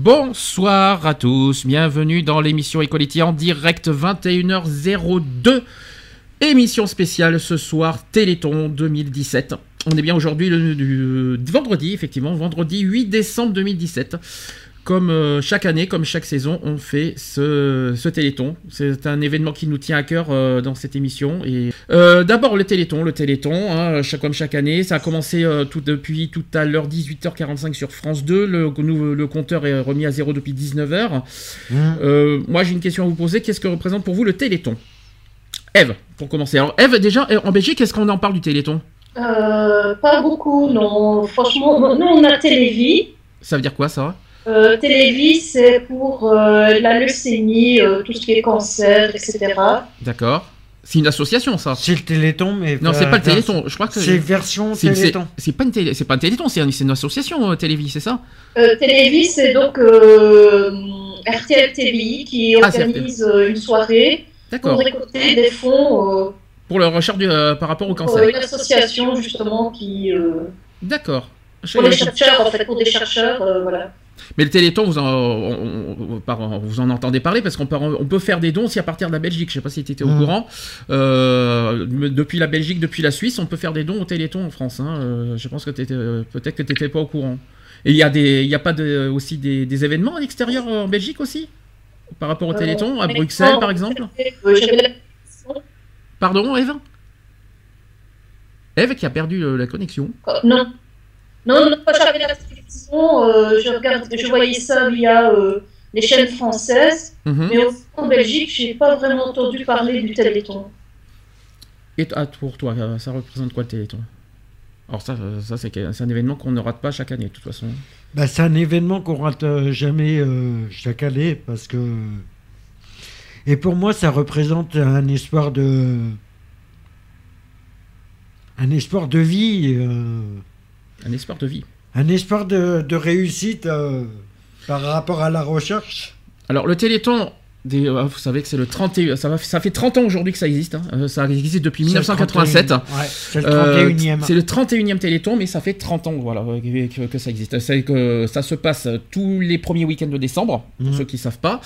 Bonsoir à tous, bienvenue dans l'émission Equality en direct 21h02. Émission spéciale ce soir, Téléthon 2017. On est bien aujourd'hui le, vendredi, effectivement, vendredi 8 décembre 2017. Comme euh, chaque année, comme chaque saison, on fait ce, ce Téléthon. C'est un événement qui nous tient à cœur euh, dans cette émission. Et euh, d'abord le Téléthon, le Téléthon, hein, chaque, comme chaque année. Ça a commencé euh, tout, depuis tout à l'heure 18h45 sur France 2. Le, nouveau- le compteur est remis à zéro depuis 19h. Euh, moi, j'ai une question à vous poser. Qu'est-ce que représente pour vous le Téléthon? Eve, pour commencer. Alors, Eve, déjà, en Belgique, est-ce qu'on en parle du Téléthon? Euh, pas beaucoup, non. Franchement, nous, on a Télévie. Ça veut dire quoi, ça? Euh, Télévie, c'est pour euh, la leucémie, euh, tout ce qui est cancer, etc. D'accord. C'est une association, ça C'est le Téléthon, mais. Non, c'est pas le Téléthon. Je crois que C'est version Téléthon. C'est pas une télé, c'est pas un Téléthon, c'est un- c'est une association euh, Télévis, c'est ça? Euh, Télévie, c'est donc euh, RTL TVI qui Ah, organise euh, une soirée pour D'accord. récolter des fonds euh, Pour la recherche du- euh, par rapport au pour cancer. une association justement qui euh, D'accord. Pour les chercheurs en fait pour des chercheurs euh, voilà. Mais le Téléthon, vous en, on- on- par- vous en entendez parler parce qu'on peut, on peut faire des dons aussi à partir de la Belgique. Je sais pas si tu étais au Mhm. courant. Euh, depuis la Belgique, depuis la Suisse, on peut faire des dons au Téléthon en France. hein. Euh, je pense que euh, peut-être que tu n'étais pas au courant. Et il y a, des, y a pas de, aussi des, des événements à l'extérieur en Belgique aussi? Par rapport au Téléthon, à Bruxelles par exemple? Pardon, Eve? Eve qui a perdu la connexion. Non. Non, non, pas j'avais la télévision, euh, je, regarde, je voyais ça via euh, les chaînes françaises, Mhm. mais en Belgique, j'ai pas vraiment entendu parler du Téléthon. Et ah, pour toi, ça représente quoi le Téléthon? Alors ça, ça c'est un événement qu'on ne rate pas chaque année de toute façon. Bah, c'est un événement qu'on rate euh, jamais euh, chaque année parce que. Et pour moi, ça représente un espoir de. Un espoir de vie, euh, Un espoir de vie. Un espoir de, réussite euh, par rapport à la recherche? Alors le Téléthon, des, euh, vous savez que c'est le 31, ça, va, ça fait 30 ans aujourd'hui que ça existe. hein. Euh, ça existe depuis C'est le 1987. 31e. Ouais, c'est le Euh, 31e. c'est le 31e Téléthon, mais ça fait 30 ans voilà, euh, que, que ça existe. C'est que ça se passe tous les premiers week-ends de décembre, pour Mhm. ceux qui ne savent pas.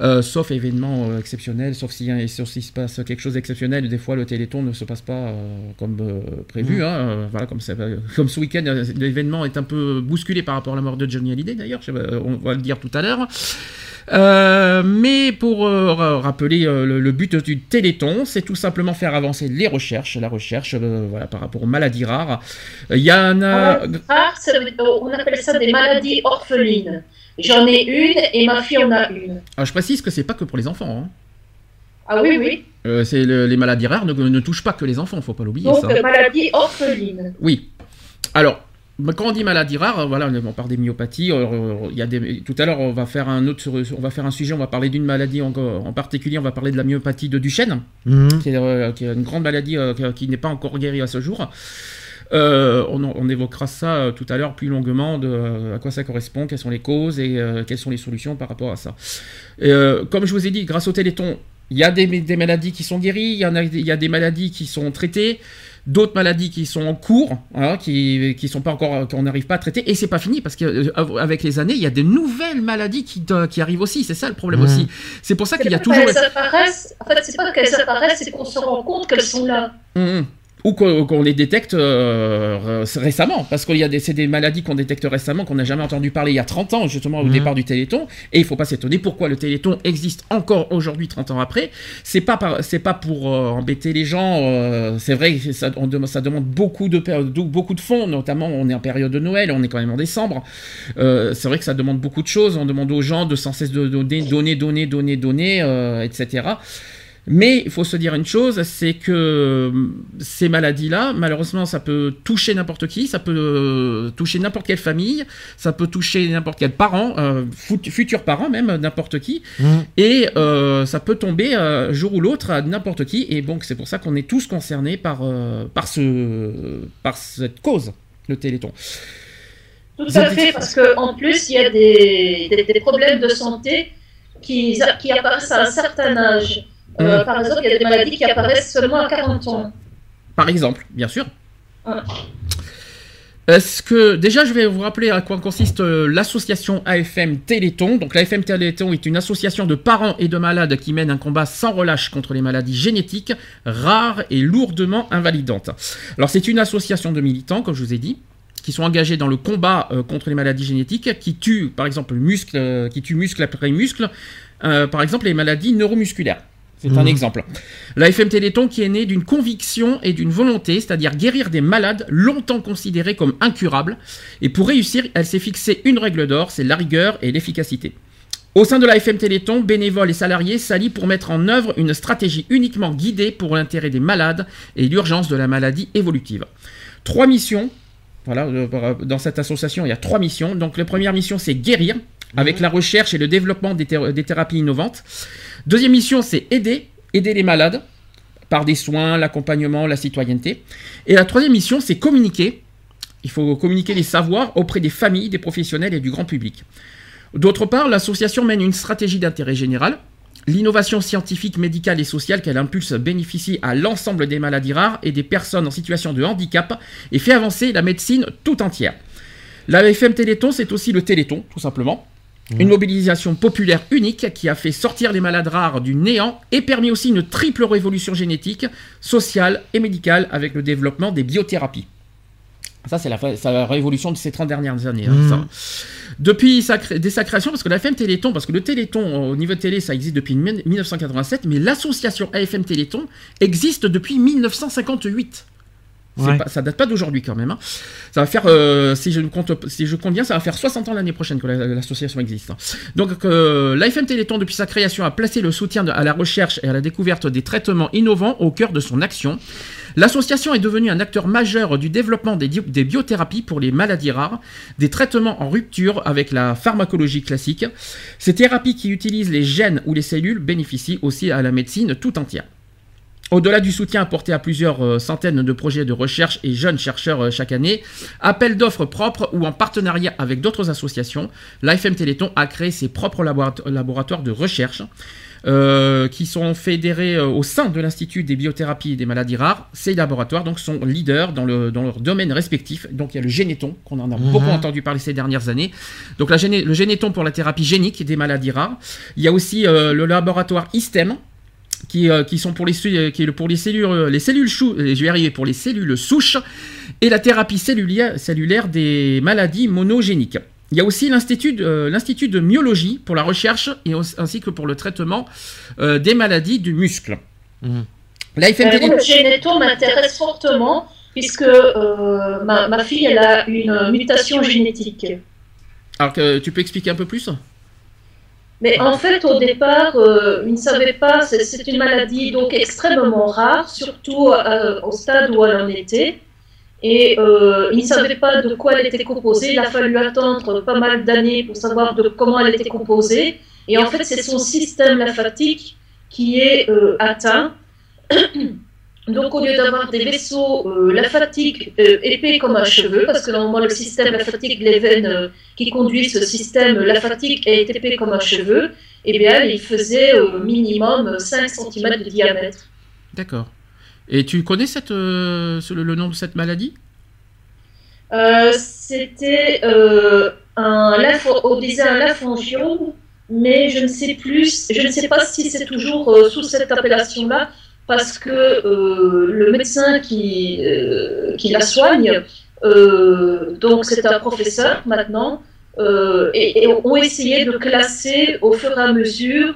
Euh, sauf événement euh, exceptionnel, sauf a- sauf s'il se passe quelque chose d'exceptionnel. Des fois, le Téléthon ne se passe pas euh, comme euh, prévu. Mhm. hein. Euh, voilà, comme, comme ce week-end, euh, l'événement est un peu bousculé par rapport à la mort de Johnny Hallyday, d'ailleurs. On va le dire tout à l'heure. Euh, mais pour euh, ra- rappeler euh, le, le but du Téléthon, c'est tout simplement faire avancer les recherches, la recherche voilà, par rapport aux maladies rares. Il y en a... On appelle ça des maladies orphelines. J'en ai une et ma fille en a une. Ah, je précise que c'est pas que pour les enfants. hein. Ah oui, oui. C'est le- les maladies rares ne, ne touchent pas que les enfants, faut pas l'oublier Donc, ça. euh, maladie orpheline. Oui. Alors, quand on dit maladie rare, voilà, on parle des myopathies. euh, Il y a des, tout à l'heure, on va faire un autre, on va faire un sujet, on va parler d'une maladie en, en particulier, on va parler de la myopathie de Duchenne. Mhm. qui est, euh, qui est une grande maladie euh, qui, n'est pas encore guérie à ce jour. Euh, on, on évoquera ça euh, tout à l'heure plus longuement, de euh, à quoi ça correspond, quelles sont les causes et euh, quelles sont les solutions par rapport à ça. Et, euh, comme je vous ai dit, grâce au Téléthon, il y a des, des maladies qui sont guéries, il y, en a, il y a des maladies qui sont traitées, d'autres maladies qui sont en cours, hein, qui qui sont pas encore qu'on n'arrive pas à traiter, et c'est pas fini parce qu'avec les années, il y a de nouvelles maladies qui, qui arrivent aussi. C'est ça le problème aussi. C'est pour ça qu'il y a toujours. qu'elles apparaissent. En fait, c'est pas qu'elles apparaissent, c'est qu'on se rend compte qu'elles sont là. Mhm. Ou qu'on les détecte euh, récemment, parce qu'il y a des, c'est des maladies qu'on détecte récemment, qu'on n'a jamais entendu parler il y a 30 ans, justement au Mhm. départ du Téléthon, et il faut pas s'étonner pourquoi le Téléthon existe encore aujourd'hui, 30 ans après. C'est pas, par- c'est pas pour euh, embêter les gens, euh, c'est vrai ça, on ça demande beaucoup de- beaucoup de fonds, notamment on est en période de Noël, on est quand même en décembre. Euh, c'est vrai que ça demande beaucoup de choses, on demande aux gens de sans cesse de donner, donner, donner, donner, donner, euh, etc. Mais il faut se dire une chose, c'est que euh, ces maladies-là, malheureusement, ça peut toucher n'importe qui, ça peut euh, toucher n'importe quelle famille, ça peut toucher n'importe quel parent, euh, futur parent même, n'importe qui, Mmh. et euh, ça peut tomber un jour ou l'autre à n'importe qui. Et donc c'est pour ça qu'on est tous concernés par, euh, par, ce, par cette cause, le Téléthon. Tout à fait, parce qu'en plus, il y a des, des, des problèmes de santé qui, qui apparaissent à un certain âge. Euh, Mm. Par exemple, il y a des maladies qui apparaissent seulement à 40 ans. Par exemple, bien sûr. Ouais. Est-ce que déjà je vais vous rappeler à quoi consiste euh, l'association AFM Téléthon. Donc l'AFM Téléthon est une association de parents et de malades qui mène un combat sans relâche contre les maladies génétiques rares et lourdement invalidantes. Alors c'est une association de militants, comme je vous ai dit, qui sont engagés dans le combat euh, contre les maladies génétiques, qui tuent par exemple muscle, euh, qui tuent muscle après muscle, euh, par exemple les maladies neuromusculaires. C'est un Mhm. exemple. La FM Téléthon qui est née d'une conviction et d'une volonté, c'est-à-dire guérir des malades longtemps considérés comme incurables. Et pour réussir, elle s'est fixé une règle d'or, c'est la rigueur et l'efficacité. Au sein de la FM Téléthon, bénévoles et salariés s'allient pour mettre en œuvre une stratégie uniquement guidée pour l'intérêt des malades et l'urgence de la maladie évolutive. Trois missions. Voilà, euh, dans cette association, il y a trois missions. Donc, la première mission, c'est guérir, avec la recherche et le développement des, des thérapies innovantes. Deuxième mission, c'est aider, aider les malades par des soins, l'accompagnement, la citoyenneté. Et la troisième mission, c'est communiquer. Il faut communiquer les savoirs auprès des familles, des professionnels et du grand public. D'autre part, l'association mène une stratégie d'intérêt général. L'innovation scientifique, médicale et sociale qu'elle impulse bénéficie à l'ensemble des maladies rares et des personnes en situation de handicap et fait avancer la médecine tout entière. La FM Téléthon, c'est aussi le Téléthon, tout simplement. Une mobilisation populaire unique qui a fait sortir les malades rares du néant et permis aussi une triple révolution génétique, sociale et médicale avec le développement des biothérapies. Ça, c'est la, révolution de ces 30 dernières années. hein, ça. Depuis sa, dès sa création, parce que la FM Téléthon, parce que le Téléthon au niveau de télé, ça existe depuis mi- 1987, mais l'association AFM Téléthon existe depuis 1958. C'est Ouais. pas- ça date pas d'aujourd'hui quand même. hein. Ça va faire, euh, si je compte, si je compte bien, ça va faire 60 ans l'année prochaine que la- l'association existe. hein. Donc, euh, l'AFM Téléthon, depuis sa création, a placé le soutien à la recherche et à la découverte des traitements innovants au cœur de son action. L'association est devenue un acteur majeur du développement des, des biothérapies pour les maladies rares, des traitements en rupture avec la pharmacologie classique. Ces thérapies qui utilisent les gènes ou les cellules bénéficient aussi à la médecine tout entière. Au-delà du soutien apporté à plusieurs euh, centaines de projets de recherche et jeunes chercheurs euh, chaque année, appel d'offres propres ou en partenariat avec d'autres associations, l'AFM Téléthon a créé ses propres laborato- laboratoires de recherche euh, qui sont fédérés au sein de l'Institut des biothérapies et des maladies rares. Ces laboratoires donc sont leaders dans, le, dans leur domaine respectif. Donc il y a le Généton, qu'on en a Mhm. beaucoup entendu parler ces dernières années. Donc la le Généton pour la thérapie génique des maladies rares. Il y a aussi euh, le laboratoire ISTEM, qui, euh, qui sont pour les, su- qui est le- pour les cellules, euh, les cellules chou- euh, je vais arriver, pour les cellules souches et la thérapie cellulaire, cellulaire des maladies monogéniques. Il y a aussi l'Institut de, euh, myologie pour la recherche et aussi- ainsi que pour le traitement euh, des maladies du muscle. Mhm. La FM Euh, Télé- moi, le généto m'intéresse fortement puisque euh, ma, ma fille elle a une mutation génétique. Alors que tu peux expliquer un peu plus? Mais en fait, au départ, euh, ils ne savaient pas, c'est une maladie donc extrêmement rare, surtout euh, au stade où elle en était. Et euh, ils ne savaient pas de quoi elle était composée. Il a fallu attendre pas mal d'années pour savoir de comment elle était composée. Et en fait, c'est son système lymphatique qui est euh, atteint. Donc, au lieu d'avoir des vaisseaux euh, lymphatiques euh, épais comme un cheveu, parce que normalement le système lymphatique, les veines euh, qui conduisent ce système lymphatique est épais comme un cheveu, eh bien, il faisait au minimum 5 cm de diamètre. D'accord. Et tu connais cette, euh, le nom de cette maladie? Euh, C'était euh, un lympho- on disait un lymphangiome, mais je ne sais plus, je ne sais pas si c'est toujours euh, sous cette appellation-là, parce que euh, le médecin qui, euh, qui la soigne, euh, donc c'est un professeur maintenant, et, et ont essayé de classer au fur et à mesure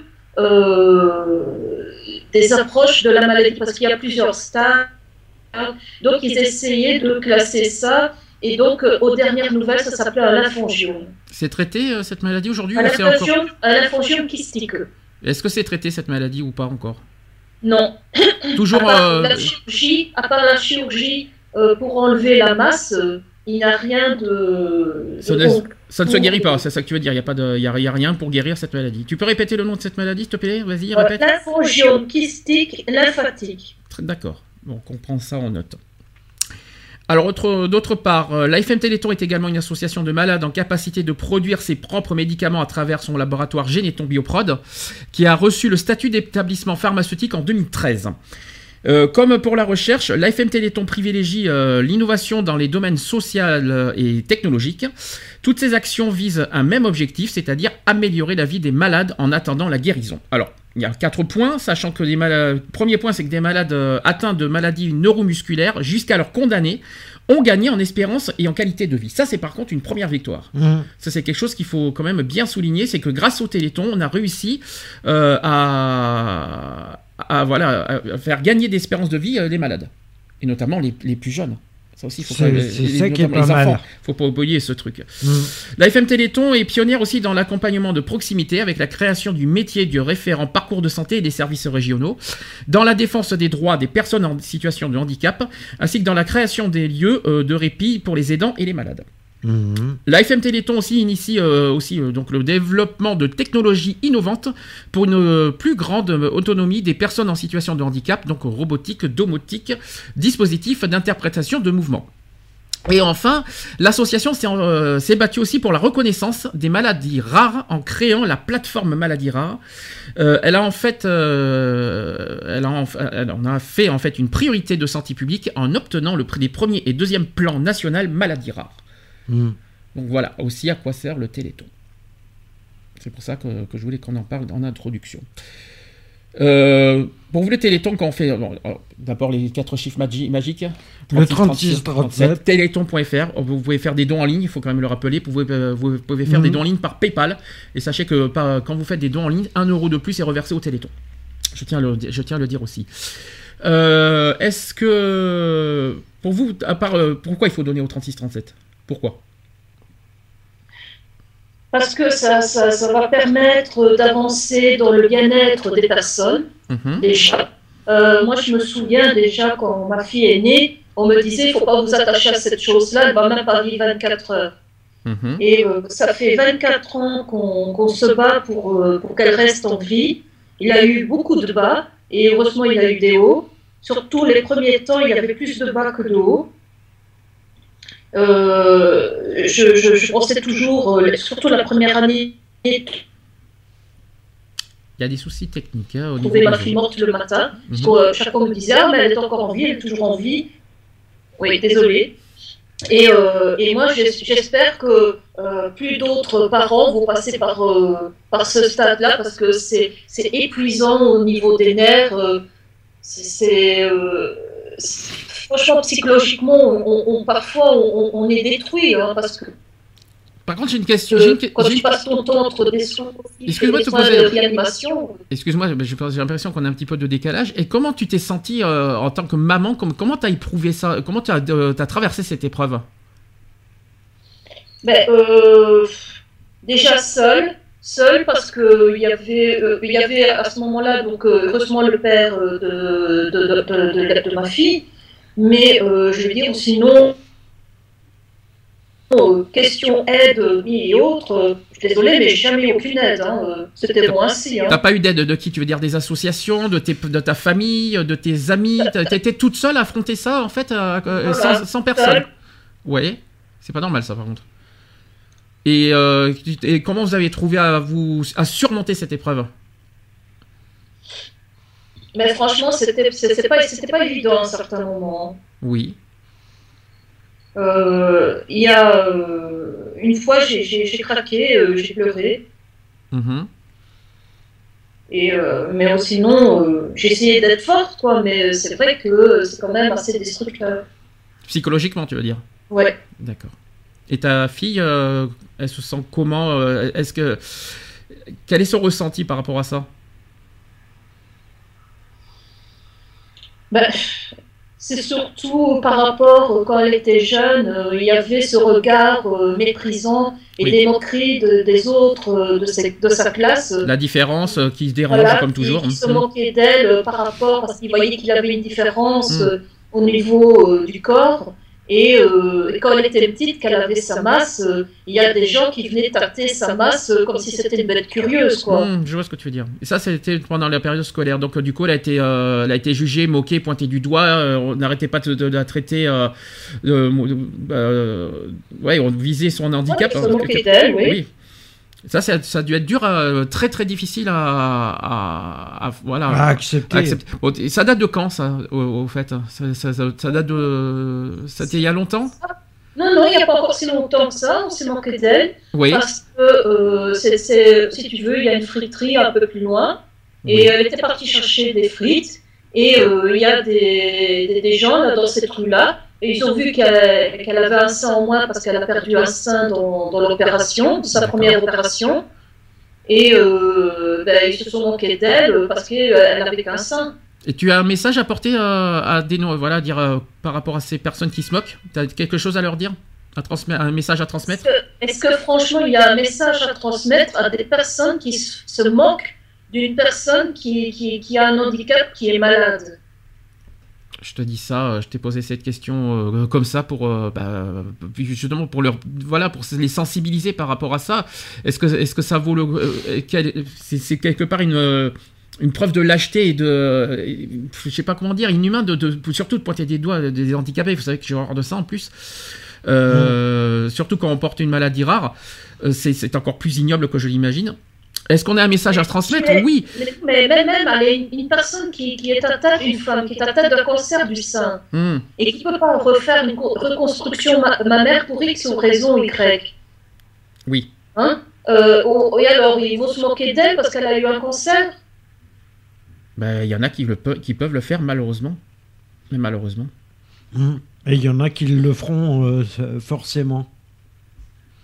des approches de la maladie, parce qu'il y a plusieurs stades. Donc ils essayaient de classer ça, et donc euh, aux dernières nouvelles, ça s'appelait un lymphangiome. C'est traité euh, cette maladie aujourd'hui Un encore... lymphangiome, lymphangiome kystique. Est-ce que c'est traité cette maladie ou pas encore? Non. Toujours. À part euh, la chirurgie, à part la chirurgie euh, pour enlever la masse, euh, il n'y a rien de. Ça de ne- concret. Ça ne se guérit pas, c'est ça que tu veux dire. Il n'y a, pas de- il y a, il y a rien pour guérir cette maladie. Tu peux répéter le nom de cette maladie, s'il te plaît? Vas-y, répète. Lymphangiome kystique lymphatique. Très- D'accord. On prend ça en note. Alors, autre- d'autre part, euh, l'AFM Téléthon est également une association de malades en capacité de produire ses propres médicaments à travers son laboratoire Généton Bioprod, qui a reçu le statut d'établissement pharmaceutique en 2013. Euh, comme pour la recherche, l'AFM Téléthon privilégie euh, l'innovation dans les domaines social euh, et technologiques. Toutes ces actions visent un même objectif, c'est-à-dire améliorer la vie des malades en attendant la guérison. Alors, il y a quatre points, sachant que les malades... Premier point, c'est que des malades euh, atteints de maladies neuromusculaires, jusqu'alors condamnés, ont gagné en espérance et en qualité de vie. Ça, c'est par contre une première victoire. Mhm. Ça, c'est quelque chose qu'il faut quand même bien souligner, c'est que grâce au Téléthon, on a réussi à, à, voilà, à faire gagner d'espérance de vie euh, les malades, et notamment les, les plus jeunes. Ça aussi, faut pas- c'est les- ça qui est notamment pas les enfants. mal. Faut pas oublier ce truc. Mhm. La FM Téléthon est pionnière aussi dans l'accompagnement de proximité avec la création du métier du référent parcours de santé et des services régionaux, dans la défense des droits des personnes en situation de handicap, ainsi que dans la création des lieux euh, de répit pour les aidants et les malades. Mhm. La FM Téléthon aussi initie euh, aussi euh, donc le développement de technologies innovantes pour une euh, plus grande autonomie des personnes en situation de handicap, donc robotique, domotique, dispositifs d'interprétation de mouvements. Et enfin, l'association s'est battue aussi pour la reconnaissance des maladies rares en créant la plateforme maladies rares. Elle a en fait, en, fait en fait une priorité de santé publique en obtenant le prix des premiers et deuxième plans national maladies rares. Mhm. Donc voilà aussi à quoi sert le Téléthon. C'est pour ça que, que je voulais qu'on en parle en introduction. Euh, pour vous, le Téléthon, quand on fait. bon, alors, D'abord, les quatre chiffres magi- magiques. Le 36, 37. Téléthon.fr. Vous pouvez faire des dons en ligne, il faut quand même le rappeler. Vous pouvez, euh, vous pouvez faire des Mhm. dons en ligne par PayPal. Et sachez que par- quand vous faites des dons en ligne, un euro de plus est reversé au Téléthon. Je tiens à le, je tiens à le dire aussi. Euh, Est-ce que. Pour vous, à part. euh, pourquoi il faut donner au 36-37 Pourquoi? Parce que ça, ça, ça va permettre d'avancer dans le bien-être des personnes, Mhm. déjà. Euh, moi, je me souviens déjà quand ma fille est née, on me disait il ne faut pas vous attacher à cette chose-là, elle va même pas vivre 24 heures. Mhm. Et euh, ça fait 24 ans qu'on qu'on se bat pour, euh, pour qu'elle reste en vie. Il a eu beaucoup de bas, et heureusement, il a eu des hauts. Surtout les premiers temps, il y avait plus de bas que de hauts. Euh, je, je, je pensais toujours, euh, surtout la première année, Il y a des soucis techniques hein, au niveau ma fille morte le matin. Mhm. Parce que euh, chaque fois on me disait Ah, mais elle est encore en vie, elle est toujours en vie. Oui, désolée. Et, euh, et moi, j'es- j'espère que plus d'autres parents vont passer par, par ce stade-là parce que c'est épuisant au niveau des nerfs. c'est- franchement, psychologiquement, on, parfois on, on est détruit hein, parce que Par contre, j'ai une question. euh, une quand tu passes ton temps entre des soins, Excuse-moi de te soins poser- de réanimation, Excuse-moi, j'ai l'impression qu'on a un petit peu de décalage. Et comment tu t'es senti euh, en tant que maman comme, Comment t'as éprouvé ça? Comment tu as, traversé cette épreuve? Ben, euh, déjà seul, seul parce que il y avait, euh, il y avait à ce moment-là donc euh, heureusement le père euh, de, de, de, de, de- de ma fille, mais euh, je veux dire sinon euh, question aide et autres, je suis désolée mais jamais eu aucune aide, hein, c'était moi ainsi. Hein. T'as pas eu d'aide de qui Tu veux dire des associations, de, tes, de ta famille, de tes amis? Été toute seule à affronter ça en fait, euh, euh, Voilà, sans, sans personne? seule. Ouais, c'est pas normal ça par contre. Et, euh, et comment vous avez trouvé à vous à surmonter cette épreuve? Mais franchement c'était pas pas évident à certains moments. hein. Oui. Euh, Il y a euh, une fois j'ai craqué, euh, j'ai pleuré. Mhm. Et mais sinon, j'ai essayé d'être forte, quoi, mais c'est vrai que c'est quand même assez destructeur. Psychologiquement, tu veux dire? Ouais. D'accord. Et ta fille, elle se sent comment Est-ce que quel est son ressenti par rapport à ça? Ben, c'est surtout par rapport, euh, quand elle était jeune, euh, il y avait ce regard euh, méprisant et Oui. des moqueries de- des autres euh, de, ses- de sa classe. La différence qui se dérange voilà, comme qui- toujours. Qui, se Mhm. moquaient d'elle par rapport, parce qu'il voyait qu'il avait une différence Mm. euh, au niveau du corps. Et, euh, et quand elle était petite, qu'elle avait sa masse, euh, il y a des gens qui venaient tâter sa masse euh, comme si c'était une bête curieuse, quoi. Hmm, je vois ce que tu veux dire. Et ça, c'était pendant la période scolaire. Donc, du coup, elle a été, elle a été jugée, moquée, pointée du doigt. on n'arrêtait pas de, de la traiter. ouais, on visait son handicap. Ouais, ils se Euh, moquaient d'elle, oui. Ça, ça, ça a dû être dur, euh, très très difficile à, à- à- voilà, À accepter. à accepter. Bon, ça date de quand, ça, au, au fait? Ça, ça- ça- ça date de. C'était il y a longtemps? Non, non, il n'y a pas encore si longtemps que ça, on s'est moqué d'elle. Oui. Parce que, euh, si tu veux, il y a une friterie un peu plus loin. Et Oui. elle était partie chercher des frites. Et euh, il y a des, des, des gens là, dans cette rue-là. Et ils ont vu qu'elle avait un sein en moins parce qu'elle a perdu un sein dans, dans l'opération, sa première opération. Et euh, ben, ils se sont moqués d'elle parce qu'elle n'avait qu'un sein. Et tu as un message à porter euh, à des voilà, à dire euh, par rapport à ces personnes qui se moquent? Tu as quelque chose à leur dire? À Un message à Est-ce transmettre que, est-ce que franchement, il y a un message à transmettre à des personnes qui se se moquent d'une personne qui, qui, qui a un handicap, qui est malade? Je te dis ça, euh, je t'ai posé cette question euh, comme ça pour euh, bah, justement pour leur voilà pour les sensibiliser par rapport à ça. Est-ce que est-ce que ça vaut le euh, quel- c'est, c'est quelque part une une preuve de lâcheté et de je sais pas comment dire inhumain de, de surtout de pointer des doigts des handicapés. Vous savez que j'ai horreur de ça en plus. Surtout quand on porte une maladie rare, c'est, c'est encore plus ignoble que je l'imagine. Est-ce qu'on a un message à transmettre Mais- Oui. Mais, mais même, même allez, une, personne qui, qui est atteinte, une femme qui est atteinte d'un cancer du sein Hmm. et qui ne peut pas refaire une co- reconstruction ma- mammaire pour X ou raison Y. Oui. Hein? Euh, et alors, ils vont se moquer d'elle parce qu'elle a eu un cancer? Ben, il y en a qui, le pe- qui peuvent le faire malheureusement. Mais malheureusement. Mm. Et il y en a qui le feront euh, forcément.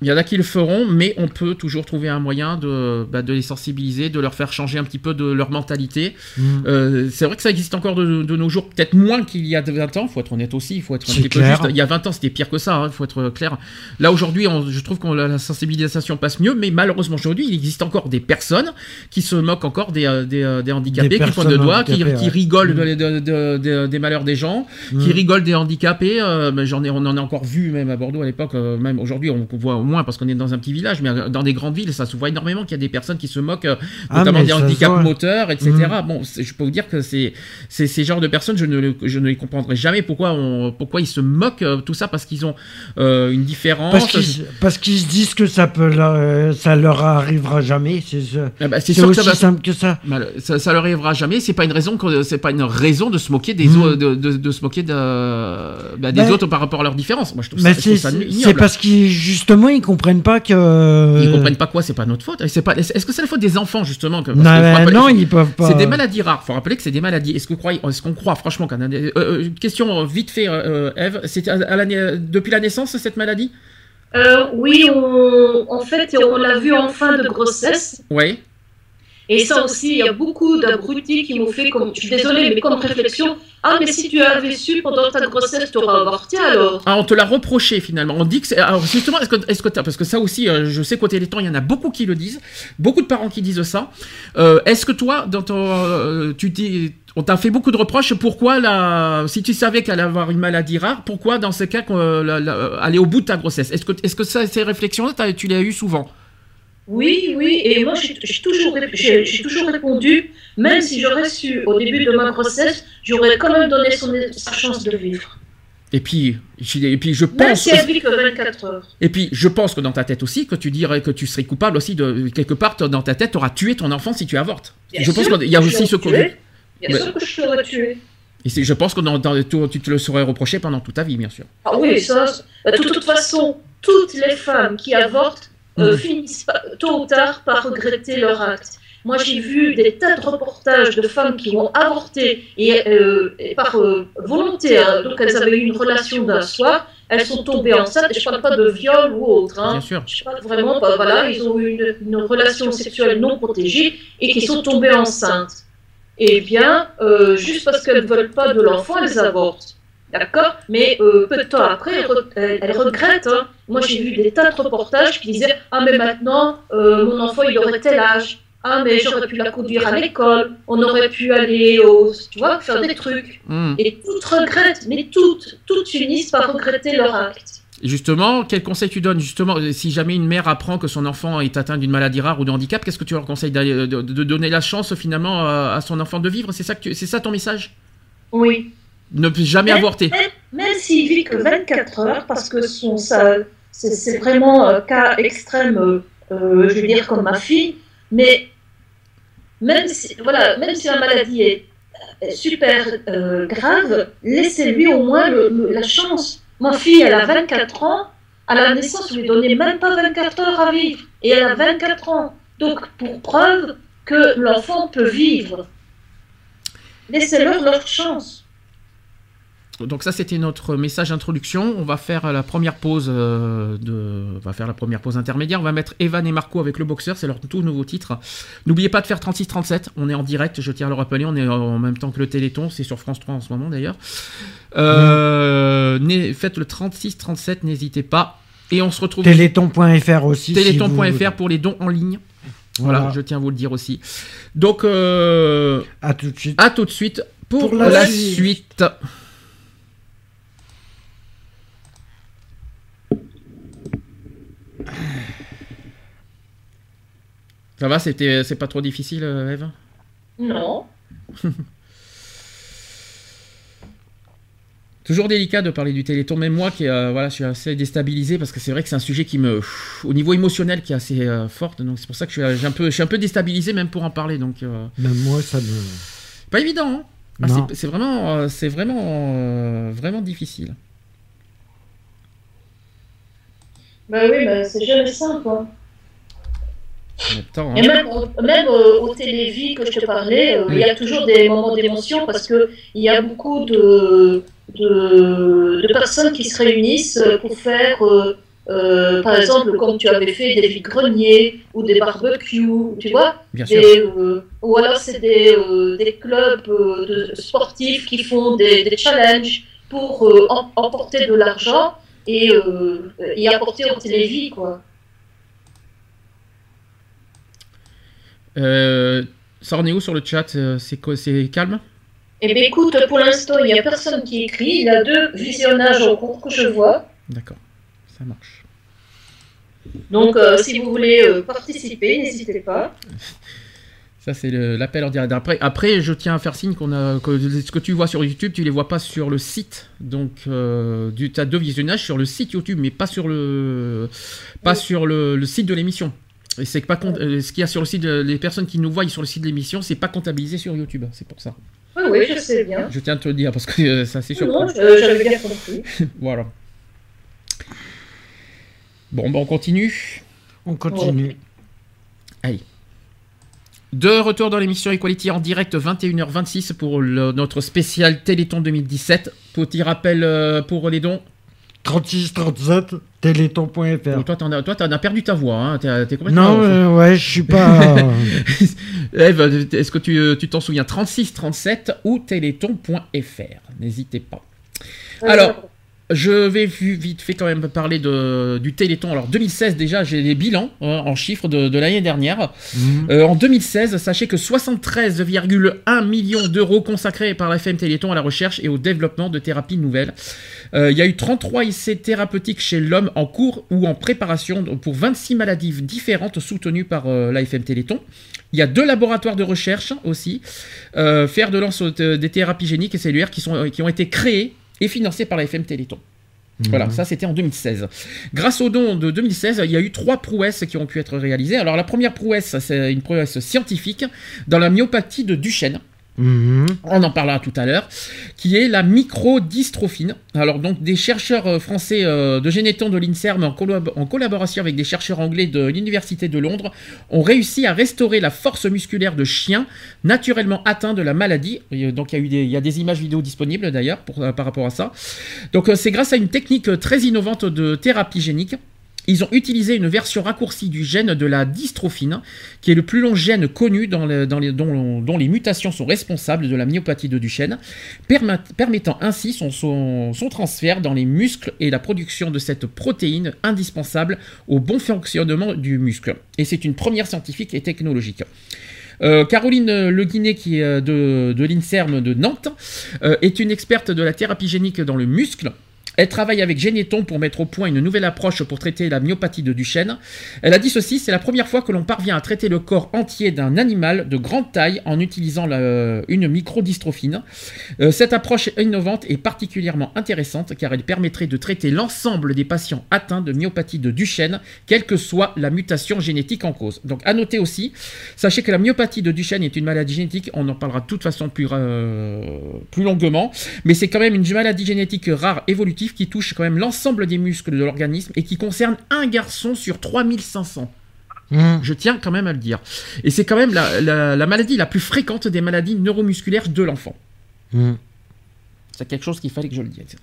Il y en a qui le feront, mais on peut toujours trouver un moyen de, bah, de les sensibiliser, de leur faire changer un petit peu de leur mentalité. Mm. Euh, c'est vrai que ça existe encore de, de nos jours, peut-être moins qu'il y a 20 ans, il faut être honnête aussi, il faut être un peu juste. Il y a 20 ans, c'était pire que ça, il faut être clair. Là, aujourd'hui, je trouve que la sensibilisation passe mieux, mais malheureusement, aujourd'hui, il existe encore des personnes qui se moquent encore des, euh, des, euh, des handicapés, Des qui font de personnes doigts, qui, rigolent Mm. de- de- de- de- des malheurs des gens, qui Mm. rigolent des handicapés. euh, j'en ai, on en a encore vu même à Bordeaux à l'époque, euh, même aujourd'hui on voit au moins parce qu'on est dans un petit village, mais dans des grandes villes, ça se voit énormément qu'il y a des personnes qui se moquent, euh, Ah, notamment des handicaps moteurs, etc. Mhm. Bon, je peux vous dire que c'est ces genres de personnes, je ne, je ne les comprendrai jamais pourquoi on, pourquoi ils se moquent euh, tout ça parce qu'ils ont euh, une différence. Parce qu'ils se disent que ça, peut leur, ça leur arrivera jamais. C'est. Ah bah, sûr que ça aussi va. simple que ça. Ça, ça leur arrivera jamais. C'est pas une raison. C'est pas une raison de se moquer des Mhm. autres, de, de- de se moquer de, bah, des Mais- autres par rapport à leurs différences. Moi, je trouve ça, c'est parce qu'ils justement ils comprennent pas que. Ils comprennent pas quoi, c'est pas notre faute. C'est pas. Est-ce que c'est la faute des enfants justement que, parce Non, que rappeler- non, ils peuvent pas. C'est des maladies rares. Faut rappeler que c'est des maladies. Est-ce qu'on croit, est-ce qu'on croit franchement qu'un euh, euh, question euh, vite fait, euh, Eve, c'était à, à la depuis la naissance cette maladie? Euh, Oui, on, en fait, on l'a vu en fin de grossesse. Oui. Et ça aussi, il y a beaucoup d'abrutis qui m'ont fait, comme, je suis désolée, mais comme réflexion, ah, mais si tu avais su pendant ta grossesse, tu aurais avorté alors? Ah, on te l'a reproché finalement. On dit que. Alors justement, est-ce que, parce que ça aussi, euh, je sais qu'au Téléthon, il y en a beaucoup qui le disent, beaucoup de parents qui disent ça. Euh, est-ce que toi, dans ton, euh, tu dis, on t'a fait beaucoup de reproches. Pourquoi la, si tu savais qu'elle allait avoir une maladie rare, pourquoi dans ce cas aller au bout de ta grossesse? Est-ce que, est-ce que ces réflexions-là, tu les as eues souvent? Oui, oui, et moi, j'ai toujours, toujours répondu, même si j'aurais su au début de ma grossesse, j'aurais quand même donné son, sa chance de vivre. Et puis, je- et puis je Même pense. si elle vit que 24 heures. Et puis, je pense que dans ta tête aussi, que tu dirais que tu serais coupable aussi de quelque part dans ta tête, tu auras tué ton enfant si tu avortes. Bien je pense sûr qu'il y a que aussi ce côté. Bien Mais- sûr que je l'aurais tué. Et je pense que dans, dans- tu, te le serais reproché pendant toute ta vie, bien sûr. Ah oui, ça, de toute façon, toutes les femmes qui avortent euh, Mhm. finissent tôt ou tard par regretter leur acte. Moi, j'ai vu des tas de reportages de femmes qui ont avorté et, euh, et par euh, volonté, hein, donc elles avaient eu une relation d'un soir, elles sont tombées enceintes, et je parle pas de viol ou autre, hein. Bien sûr. je parle vraiment, pas, voilà, ils ont eu une, une relation sexuelle non protégée et qui sont tombées enceintes. Eh bien, euh, juste parce qu'elles ne veulent pas de l'enfant, elles avortent. D'accord Mais euh, peu de temps après, elle, regrette. Hein. Moi, j'ai vu des tas de reportages qui disaient Ah, mais maintenant, euh, mon enfant, il aurait tel âge. Ah, mais j'aurais pu la conduire à l'école. On aurait pu aller au. Tu vois, faire des trucs. Hmm. Et toutes regrettent, mais toutes, toutes finissent par regretter leur acte. Justement, quel conseil tu donnes Justement, si jamais une mère apprend que son enfant est atteint d'une maladie rare ou de handicap, qu'est-ce que tu leur conseilles de, de, donner la chance finalement à, son enfant de vivre? C'est ça, c'est ça ton message? Oui. Ne jamais avorter. Même, s'il vit que 24 heures, parce que son, ça, c'est, vraiment un cas extrême, euh, euh, je veux dire comme ma fille, mais même si, voilà, même si la maladie est super euh, grave, laissez-lui au moins la chance Ma fille, elle a 24 ans. À la naissance, je lui donnais même pas 24 heures à vivre. Et elle a 24 ans. Donc, pour preuve que l'enfant peut vivre. Laissez-leur leur chance. Donc ça c'était notre message d'introduction. On va faire la première pause euh, de, on va faire la première pause intermédiaire. On va mettre Evan et Marco avec le boxeur, c'est leur tout nouveau titre. N'oubliez pas de faire 36-37. On est en direct, je tiens à le rappeler. On est en même temps que le Téléthon, c'est sur France 3 en ce moment d'ailleurs. Euh, faites le 36-37, n'hésitez pas. Et on se retrouve. Téléthon.fr aussi. Téléthon.fr pour les dons en ligne. Voilà, je tiens à vous le dire aussi. Donc, euh, à tout de suite. À tout de suite pour, la, suite. Ça va, c'était, c'est pas trop difficile, euh, Eve? Non. Toujours délicat de parler du Téléthon, même moi qui euh, voilà, je suis assez déstabilisé parce que c'est vrai que c'est un sujet qui me, au niveau émotionnel, qui est assez euh, fort. Donc c'est pour ça que je suis, un peu, je suis un peu déstabilisé même pour en parler. Donc même moi, ça me. Pas évident. Hein? Ah, c'est, vraiment, c'est vraiment, vraiment difficile. Bah oui, bah, c'est jamais simple. Hein. Et même, même euh, au télévis que je te parlais, euh, il y a toujours des moments d'émotion parce qu'il y a beaucoup de, de, personnes qui se réunissent pour faire, euh, par exemple, comme tu avais fait, des greniers ou des barbecues, tu vois. Ou alors c'est des, des, clubs de sportifs qui font des, des challenges pour emporter de l'argent et y apporter au télévis, quoi. Euh, ça en est où sur le chat euh, C'est calme? Eh bien écoute, pour l'instant, il n'y a personne qui écrit. Il y a deux visionnages en cours que je vois. D'accord, ça marche. Donc, euh, si vous voulez participer, n'hésitez pas. Ça, c'est l'appel en direct. Après, après, je tiens à faire signe qu'on a que ce que tu vois sur YouTube, tu les vois pas sur le site. Donc, tu as deux visionnages sur le site YouTube, mais pas sur le, pas sur le site de l'émission. Et c'est pas euh, ce qu'il y a sur le site, les personnes qui nous voient sur le site de l'émission, c'est pas comptabilisé sur YouTube. C'est pour ça. Oui, oui, je sais bien. Je tiens à te le dire parce que euh, ça c'est surprenant. Non, j'avais bien compris. voilà. Bon, ben on continue. On continue. Allez. De retour dans l'émission Equality en direct 21h26 pour notre spécial Téléthon 2017. Petit rappel euh, pour les dons 36 37 téléthon.fr. Toi, t'en as, toi, as perdu ta voix. Hein. T'es, complètement. Non, euh, ouais, je suis pas. Eve, est-ce que tu, tu t'en souviens? 36 37 ou téléthon.fr N'hésitez pas. Alors. Je vais vite fait quand même parler de, du Téléthon. Alors 2016 déjà, j'ai les bilans hein, en chiffres de, l'année dernière. Mhm. Euh, en 2016, sachez que 73,1 millions d'euros consacrés par la FM Téléthon à la recherche et au développement de thérapies nouvelles. Euh, il y a eu 33 essais thérapeutiques chez l'homme en cours ou en préparation pour 26 maladies différentes soutenues par euh, l'AFM Téléthon. Il y a deux laboratoires de recherche aussi, faire de lance des thérapies géniques et cellulaires qui, sont, qui ont été créés et financé par la FM Téléthon. Voilà, mhm. ça c'était en 2016. Grâce au don de 2016, il y a eu trois prouesses qui ont pu être réalisées. Alors la première prouesse, c'est une prouesse scientifique dans la myopathie de Duchenne. On en parlera tout à l'heure, qui est la microdystrophine. Alors donc des chercheurs euh, français euh, de Généton de l'INSERM en, collaboration avec des chercheurs anglais de l'Université de Londres ont réussi à restaurer la force musculaire de chiens naturellement atteints de la maladie. Donc il y a, eu des, il y a des images vidéo disponibles d'ailleurs euh, par rapport à ça. Donc c'est grâce à une technique très innovante de thérapie génique Ils ont utilisé une version raccourcie du gène de la dystrophine, qui est le plus long gène connu dont, les mutations sont responsables de la myopathie de Duchenne, permettant ainsi son, transfert dans les muscles et la production de cette protéine indispensable au bon fonctionnement du muscle. Et c'est une première scientifique et technologique. Euh, Caroline Le Guinet, qui est de, de l'INSERM de Nantes, euh, est une experte de la thérapie génique dans le muscle. Elle travaille avec Généton pour mettre au point une nouvelle approche pour traiter la myopathie de Duchenne. Elle a dit ceci, c'est la première fois que l'on parvient à traiter le corps entier d'un animal de grande taille en utilisant une microdystrophine. Euh, cette approche innovante est particulièrement intéressante car elle permettrait de traiter l'ensemble des patients atteints de myopathie de Duchenne, quelle que soit la mutation génétique en cause. Donc à noter aussi, sachez que la myopathie de Duchenne est une maladie génétique, on en parlera de toute façon plus, euh, plus longuement, mais c'est quand même une maladie génétique rare évolutive qui touche quand même l'ensemble des muscles de l'organisme et qui concerne un garçon sur 3500. Mmh. Je tiens quand même à le dire. Et c'est quand même la, maladie la plus fréquente des maladies neuromusculaires de l'enfant. Mmh. C'est quelque chose qu'il fallait que je le dise.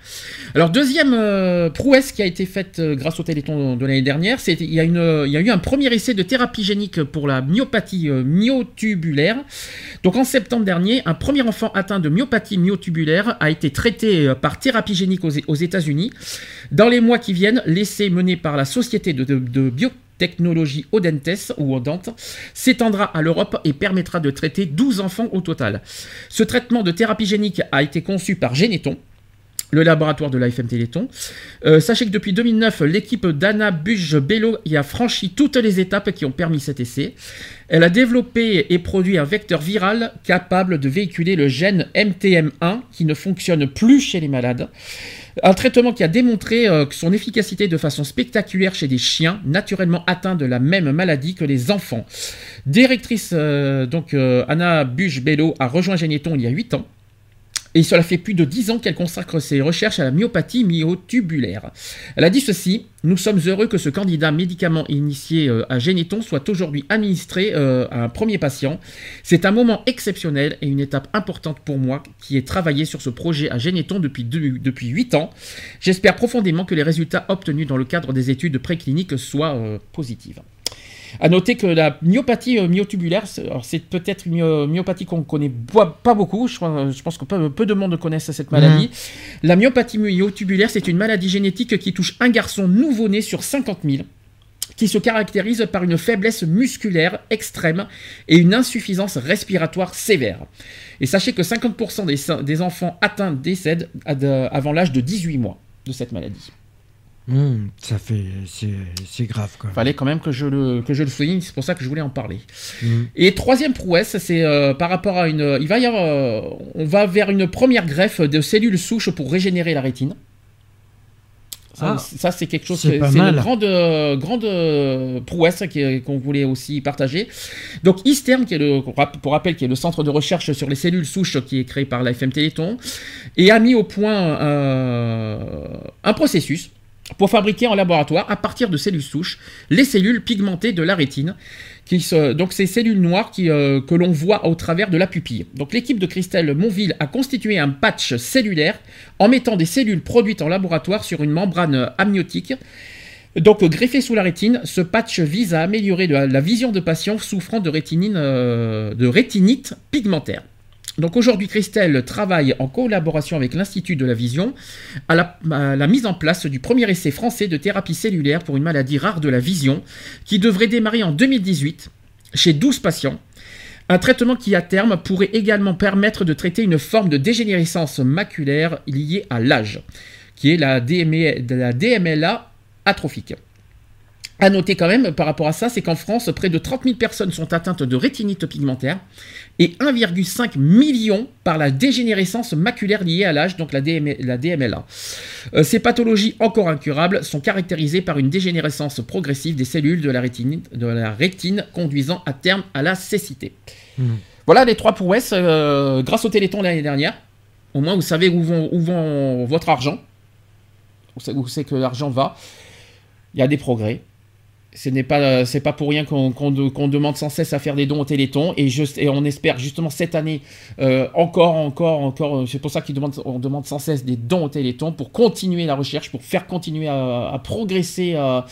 Alors, deuxième euh, prouesse qui a été faite euh, grâce au Téléthon de l'année dernière, c'est il y, a il y a eu un premier essai de thérapie génique pour la myopathie euh, myotubulaire. Donc, en septembre dernier, un premier enfant atteint de myopathie myotubulaire a été traité par thérapie génique aux, États-Unis. Dans les mois qui viennent, l'essai mené par la Société de, de, de bio technologie Odentes ou Odente s'étendra à l'Europe et permettra de traiter 12 enfants au total. Ce traitement de thérapie génique a été conçu par Geneton, le laboratoire de l'AFM Téléthon. Euh, sachez que depuis 2009, l'équipe d'Anna Buge-Bello y a franchi toutes les étapes qui ont permis cet essai. Elle a développé et produit un vecteur viral capable de véhiculer le gène MTM1 qui ne fonctionne plus chez les malades. Un traitement qui a démontré euh, son efficacité de façon spectaculaire chez des chiens naturellement atteints de la même maladie que les enfants. Directrice, euh, donc Anna Buge-Bello a rejoint Généton il y a 8 ans. Et cela fait plus de 10 ans qu'elle consacre ses recherches à la myopathie myotubulaire. Elle a dit ceci Nous sommes heureux que ce candidat médicament initié euh, à Généton soit aujourd'hui administré euh, à un premier patient. C'est un moment exceptionnel et une étape importante pour moi qui ai travaillé sur ce projet à Généton depuis, depuis 8 ans. J'espère profondément que les résultats obtenus dans le cadre des études précliniques soient euh, positifs. À noter que la myopathie euh, myotubulaire, c'est peut-être une euh, myopathie qu'on connaît pas beaucoup. Je, pense que peu, de monde connaissent cette maladie. Mhm. La myopathie myotubulaire, c'est une maladie génétique qui touche un garçon nouveau-né sur 50 000 qui se caractérise par une faiblesse musculaire extrême et une insuffisance respiratoire sévère. Et sachez que 50% des, des enfants atteints décèdent avant l'âge de 18 mois de cette maladie. Hmm, ça fait, c'est grave quoi. Fallait quand même que je le que je le souligne, c'est pour ça que je voulais en parler. Hmm. Et troisième prouesse, c'est euh, par rapport à une, il va y avoir, euh, on va vers une première greffe de cellules souches pour régénérer la rétine. Ça, ah. c'est quelque chose, c'est une grande, grande prouesse qu'on voulait aussi partager. Donc ISTERM, qui est le, pour rappel, qui est le centre de recherche sur les cellules souches qui est créé par la FM Téléthon, et a mis au point euh, un processus pour fabriquer en laboratoire, à partir de cellules souches, les cellules pigmentées de la rétine. Donc ces cellules noires euh, que l'on voit au travers de la pupille. Donc l'équipe de Christelle Monville a constitué un patch cellulaire en mettant des cellules produites en laboratoire sur une membrane amniotique. Donc greffé sous la rétine, ce patch vise à améliorer la, vision de patients souffrant de, euh, de rétinite pigmentaire. Donc aujourd'hui, Christelle travaille en collaboration avec l'Institut de la Vision à la, mise en place du premier essai français de thérapie cellulaire pour une maladie rare de la vision qui devrait démarrer en 2018 chez 12 patients. Un traitement qui à terme pourrait également permettre de traiter une forme de dégénérescence maculaire liée à l'âge, qui est la, la DMLA atrophique. À noter quand même par rapport à ça, c'est qu'en France, près de 30 000 personnes sont atteintes de rétinite pigmentaire et 1,5 million par la dégénérescence maculaire liée à l'âge, donc la, DMLA. Euh, ces pathologies encore incurables sont caractérisées par une dégénérescence progressive des cellules de la rétine, de la rétine conduisant à terme à la cécité. Hmm. Voilà les trois prouesses euh, grâce au Téléthon l'année dernière. Au moins, vous savez où vont, où vont votre argent. Où c'est que l'argent va. Il y a des progrès. Ce n'est pas, c'est pas pour rien qu'on demande sans cesse à faire des dons au Téléthon et, et on espère justement cette année euh, encore, encore, encore. C'est pour ça qu'on demande, on demande sans cesse des dons au Téléthon pour continuer la recherche, pour faire continuer à, progresser, à,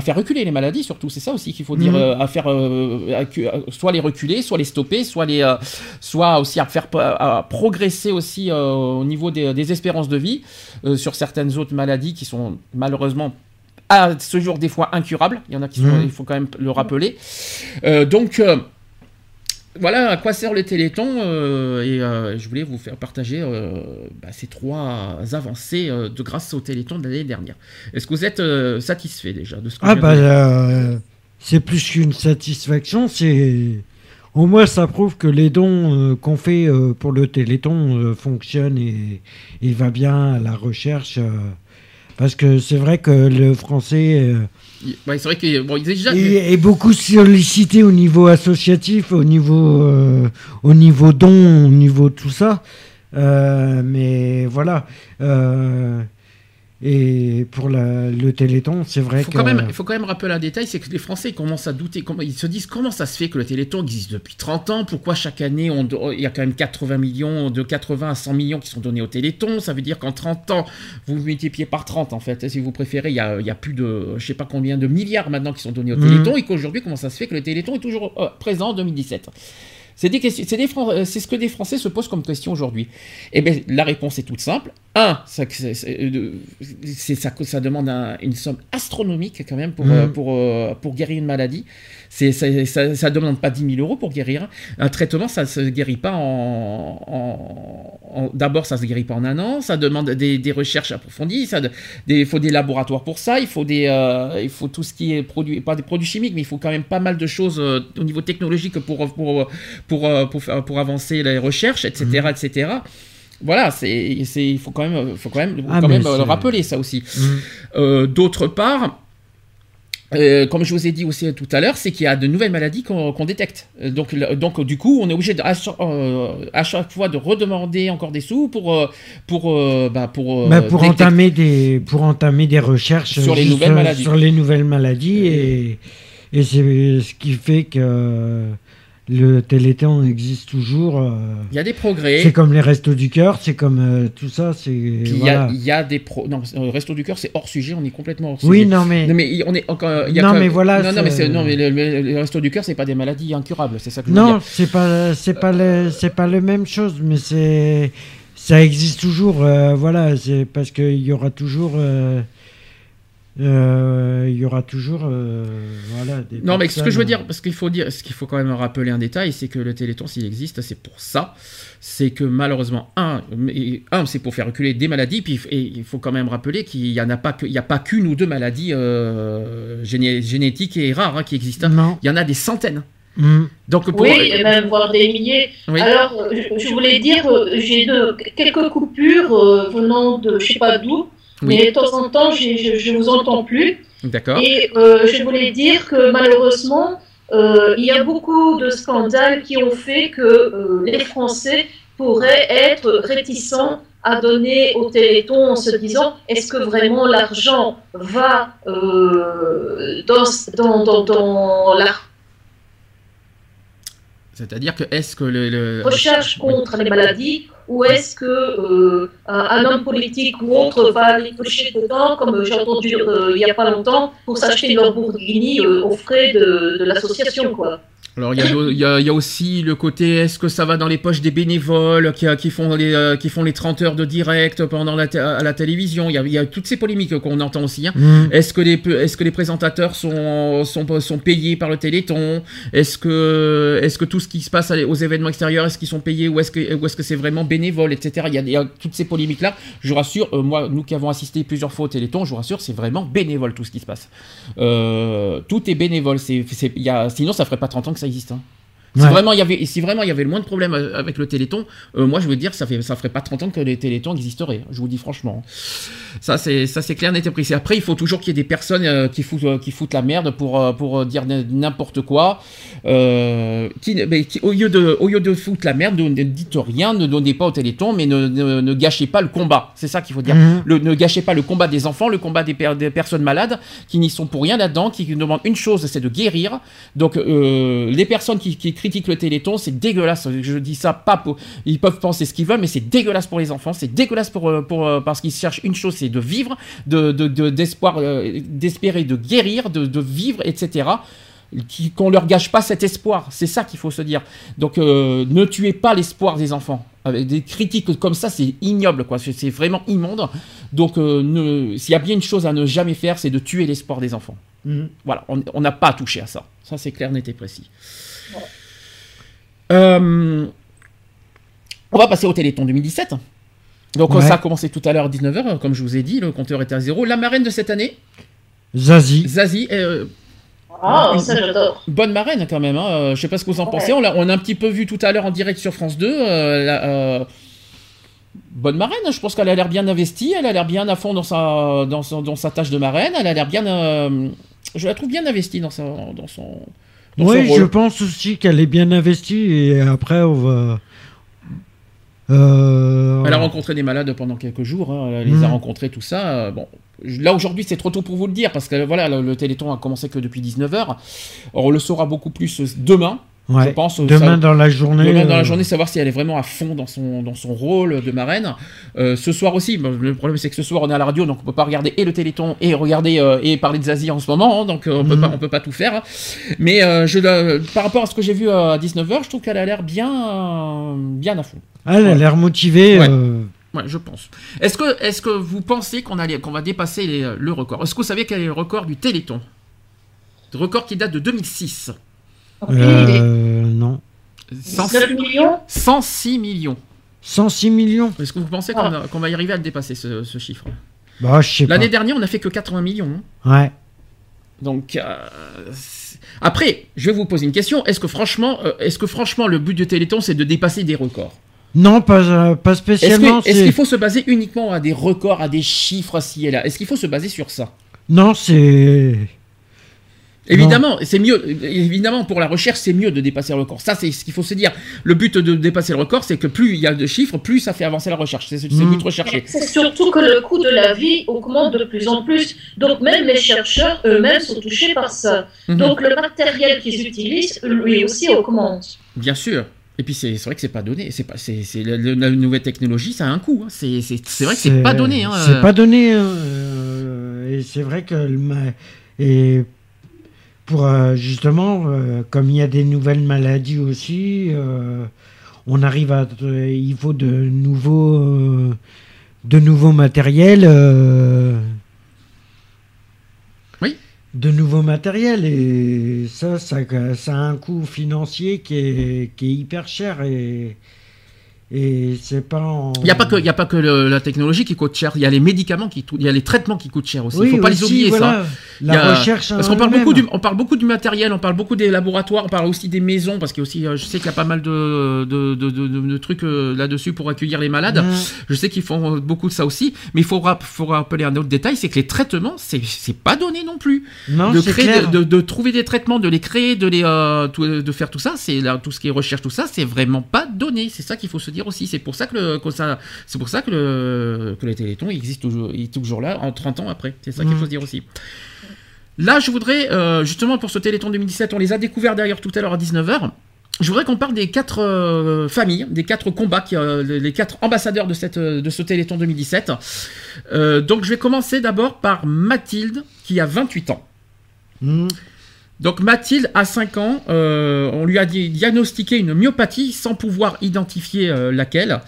faire reculer les maladies surtout. C'est ça aussi qu'il faut dire, mhm. euh, à faire euh, soit les reculer, soit les stopper, soit les, soit aussi à faire à progresser aussi au niveau des, des, espérances de vie sur certaines autres maladies qui sont malheureusement à ce jour des fois incurable. Il y en a qui sont, mmh. il faut quand même le rappeler. Euh, donc euh, voilà à quoi sert le Téléthon euh, et je voulais vous faire partager bah, ces trois avancées de grâce au Téléthon de l'année dernière. Est-ce que vous êtes satisfait déjà de ce que Ah bah c'est plus qu'une satisfaction, c'est au moins ça prouve que les dons qu'on fait pour le Téléthon fonctionnent et il va bien à la recherche. Parce que c'est vrai que le français euh, c'est vrai que bon, déjà... est, beaucoup sollicité au niveau associatif, au niveau, euh, au niveau don, au niveau tout ça. Euh, mais voilà. Et pour le Téléthon, c'est vrai faut que... Quand même, il faut quand même rappeler un détail, c'est que les Français commencent à douter, ils se disent comment ça se fait que le Téléthon existe depuis 30 ans, pourquoi chaque année on, il y a quand même 80 millions, de 80 à 100 millions qui sont donnés au Téléthon, ça veut dire qu'en 30 ans, vous multipliez par 30 en fait, si vous préférez, il y a, il y a plus de, je sais pas combien de milliards maintenant qui sont donnés au Téléthon, mmh. et qu'aujourd'hui, comment ça se fait que le Téléthon est toujours euh, présent en 2017 c'est des questions, c'est, euh, c'est ce que des Français se posent comme question aujourd'hui. Eh bien, la réponse est toute simple. Un, ça, euh, c'est, ça, ça demande une somme astronomique quand même pour, mmh. pour, pour guérir une maladie. C'est, ça ne demande pas 10 000 euros pour guérir. Un traitement, ça ne se guérit pas en. D'abord, ça ne se guérit pas en un an. Ça demande des, recherches approfondies. Ça, il faut des laboratoires pour ça. Il faut, des, euh, il faut tout ce qui est produit, pas des produits chimiques, mais il faut quand même pas mal de choses euh, au niveau technologique pour, pour, pour, euh, pour, pour, avancer les recherches, etc. Mmh. etc voilà, c'est, il faut quand même, faut quand même, ah, quand même le rappeler ça aussi. Mmh. D'autre part, euh, comme je vous ai dit aussi tout à l'heure, c'est qu'il y a de nouvelles maladies qu'on détecte. Euh, donc, donc, du coup, on est obligé à, euh, à, chaque fois de redemander encore des sous pour pour bah, pour bah, pour entamer des pour entamer des recherches sur les nouvelles maladies. Sur les nouvelles maladies et et c'est ce qui fait que le Téléthon existe toujours. Euh, il y a des progrès. C'est comme les Restos du Cœur, c'est comme euh, tout ça. C'est. Il voilà. y, a des pro. Non, le Resto du Cœur, c'est hors sujet. On est complètement hors sujet. Oui, non mais. Non mais on est encore. Y a non mais voilà. Non, non mais, non, mais le, Resto du Cœur, c'est pas des maladies incurables. C'est ça que je Non, c'est pas c'est pas le c'est pas la même chose, mais c'est ça existe toujours. Euh, voilà, c'est parce qu'il y aura toujours. Euh, il y aura toujours euh, voilà, des non mais ce que je veux dire parce qu'il faut dire ce qu'il faut quand même rappeler un détail c'est que le Téléthon s'il existe c'est pour ça. C'est que malheureusement un, un c'est pour faire reculer des maladies puis et il faut quand même rappeler qu'il y en a pas que il y a pas qu'une ou deux maladies euh, génétiques et rares hein, qui existent il y en a des centaines. Mm. Donc pour... Oui, et même voire des milliers. Alors, je, voulais dire, j'ai quelques coupures venant de je sais pas d'où, mais de temps en temps, je ne vous entends plus. D'accord. Et euh, je voulais dire que malheureusement, euh, il y a beaucoup de scandales qui ont fait que euh, les Français pourraient être réticents à donner au Téléthon en se disant est-ce que vraiment l'argent va dans, dans, dans, dans la c'est-à-dire que est-ce que le, recherche contre les maladies ou est-ce que euh, un homme politique ou autre va aller toucher dedans, comme j'ai entendu euh, il n'y a pas longtemps, pour s'acheter une Lamborghini euh, aux frais de, de l'association, quoi. Alors il y, a, aussi le côté est-ce que ça va dans les poches des bénévoles qui, qui font les euh, qui font les 30 heures de direct pendant la à la télévision? Il y, a, toutes ces polémiques qu'on entend aussi. Hein. Mm. Est-ce que les est-ce que les présentateurs sont, sont sont payés par le Téléthon? Est-ce que tout ce qui se passe aux événements extérieurs est-ce qu'ils sont payés ou est-ce que c'est vraiment bénévole etc. Il y, a, toutes ces polémiques là. Je vous rassure, euh, moi nous qui avons assisté plusieurs fois au Téléthon, je vous rassure, c'est vraiment bénévole tout ce qui se passe. Euh, tout est bénévole. C'est sinon ça ferait pas 30 ans que ça existe. Hein. Si Ouais. vraiment il y avait, si vraiment il y avait le moins de problèmes avec le Téléthon, euh, moi je veux dire, ça fait, ça ferait pas 30 ans que les Télétons existeraient. Je vous dis franchement. Ça c'est, ça c'est clair, net et précis. Après, il faut toujours qu'il y ait des personnes euh, qui foutent, euh, qui foutent la merde pour, euh, pour dire n'importe quoi. Euh, qui, mais qui- au lieu de, au lieu de foutre la merde, ne, ne dites rien, ne donnez pas au Téléthon, mais ne, ne, ne gâchez pas le combat. C'est ça qu'il faut dire. Mhm. Le- ne gâchez pas le combat des enfants, le combat des, per- des personnes malades qui n'y sont pour rien là-dedans, qui demandent une chose, c'est de guérir. Donc euh, les personnes qui, qui critiquent le Téléthon, c'est dégueulasse. Je dis ça pas pour, ils peuvent penser ce qu'ils veulent, mais c'est dégueulasse pour les enfants, c'est dégueulasse pour, euh, pour euh, parce qu'ils cherchent une chose, c'est de vivre, de de- de- d'espoir, euh, d'espérer de guérir, de, de vivre, etc. Qu'on leur gâche pas cet espoir, c'est ça qu'il faut se dire. Donc euh, ne tuez pas l'espoir des enfants. Avec des critiques comme ça, c'est ignoble, quoi. C'est vraiment immonde. Donc, euh, s'il y a bien une chose à ne jamais faire, c'est de tuer l'espoir des enfants. Mhm. Voilà, on on n'a pas à toucher à ça. Ça, c'est clair, net et précis. Euh, on va passer au Téléthon 2017. Donc, Ouais. ça a commencé tout à l'heure à 19h, comme je vous ai dit, le compteur était à zéro. La marraine de cette année, Zazie. Zazie, euh, Ah, ça j'adore. bonne marraine quand même. Hein. Euh, Je sais pas ce que vous en pensez. On l'a on a un petit peu vu tout à l'heure en direct sur France 2. euh, la- euh, bonne marraine, je pense qu'elle a l'air bien investie. Elle a l'air bien à fond dans sa, dans, son- dans sa tâche de marraine. Elle a l'air bien. euh, je la trouve bien investie dans, sa, dans son. Oui, je pense aussi qu'elle est bien investie et après on va. Euh, Elle a rencontré des malades pendant quelques jours, hein, elle les a Mhm. rencontrés, tout ça. euh, Bon, là aujourd'hui c'est trop tôt pour vous le dire parce que voilà, le, le Téléthon a commencé que depuis 19h. On le saura beaucoup plus euh, demain, ouais. je pense. Demain ça- dans la journée. Demain dans la euh, journée, savoir si elle est vraiment à fond dans son, dans son rôle de marraine. Euh, ce soir aussi, le problème c'est que ce soir on est à la radio, donc on peut pas regarder et le Téléthon et regarder euh, et parler de Zazie en ce moment, hein, donc on peut Mhm. pas on peut pas tout faire. Mais euh, je, par rapport à ce que j'ai vu à 19h, je trouve qu'elle a l'air bien bien à fond. Elle a l'air motivée. Ouais. Ouais, je pense. Est-ce que, est que vous pensez qu'on allait- qu'on va dépasser les- le record? Est-ce que vous savez quel est le record du Téléthon? Le record qui date de 2006. Euh, non. 100 19 millions 106 millions. 106 millions. Est-ce que vous pensez qu'on a- qu'on va y arriver à le dépasser, ce, ce chiffre? Bah, je sais pas. L'année dernière, on a fait que 80 millions. hein. Ouais. Donc, euh, c'est- après, je vais vous poser une question. Est-ce que franchement, euh, est-ce que franchement, le but du Téléthon, c'est de dépasser des records? Non, pas, euh, pas Est-ce spécialement. que- est-ce c'est- qu'il faut se baser uniquement à des records, à des chiffres ci et là? Est-ce qu'il faut se baser sur ça? Non, c'est. Évidemment, c'est mieux. Évidemment, pour la recherche, c'est mieux de dépasser le record. Ça, c'est ce qu'il faut se dire. Le but de dépasser le record, c'est que plus il y a de chiffres, plus ça fait avancer la recherche. C'est le but recherché. C'est surtout que le coût de la vie augmente de plus en plus. Donc même les chercheurs eux-mêmes sont touchés par ça. Mhm. Donc le matériel qu'ils utilisent, lui aussi, augmente. Bien sûr. Et puis c'est vrai que c'est pas donné. C'est pas. C'est la, la nouvelle technologie, ça a un coût. hein. C'est vrai que c'est pas donné. hein. C'est pas donné. euh, et c'est vrai que. Et pour euh, justement, euh, comme il y a des nouvelles maladies aussi, euh, on arrive à. il faut de nouveaux. de nouveaux matériels. Oui. De nouveaux matériels. Et ça, ça, ça a un coût financier qui est, qui est hyper cher. Et. Et c'est pas en. Il n'y a pas que, il y a pas que le- la technologie qui coûte cher. Il y a les médicaments qui, il y a les traitements qui coûtent cher aussi. Il Oui, faut pas les oublier ça. voilà. La a- recherche. Parce qu'on parle beaucoup du, on parle beaucoup du matériel, on parle beaucoup des laboratoires, on parle aussi des maisons parce aussi, euh, je sais qu'il y a pas mal de, de, de, trucs euh, là-dessus pour accueillir les malades. Mmh. Je sais qu'ils font euh, beaucoup de ça aussi, mais il faut, rap- faut rappeler un autre détail, c'est que les traitements, c'est c'est pas donné non plus. Non, de créer, clair. de, trouver des traitements, de les créer, de les, euh, tout- de faire tout ça, c'est là tout ce qui est recherche, tout ça, c'est vraiment pas donné. C'est ça qu'il faut se dire aussi. C'est pour ça que le, que ça, c'est pour ça que le, que les Télétons il existe toujours, il est toujours là en 30 ans après. C'est ça qu'il Mhm. faut se dire aussi. Là, je voudrais, euh, justement, pour ce Téléthon 2017, on les a découverts d'ailleurs tout à l'heure à 19h. Je voudrais qu'on parle des quatre euh, familles, des quatre combats, qui, euh, les quatre ambassadeurs de, cette, de ce Téléthon 2017. Euh, donc, je vais commencer d'abord par Mathilde, qui a 28 ans. Mmh. Donc Mathilde a 5 ans, euh, on lui a di- diagnostiqué une myopathie sans pouvoir identifier euh, laquelle.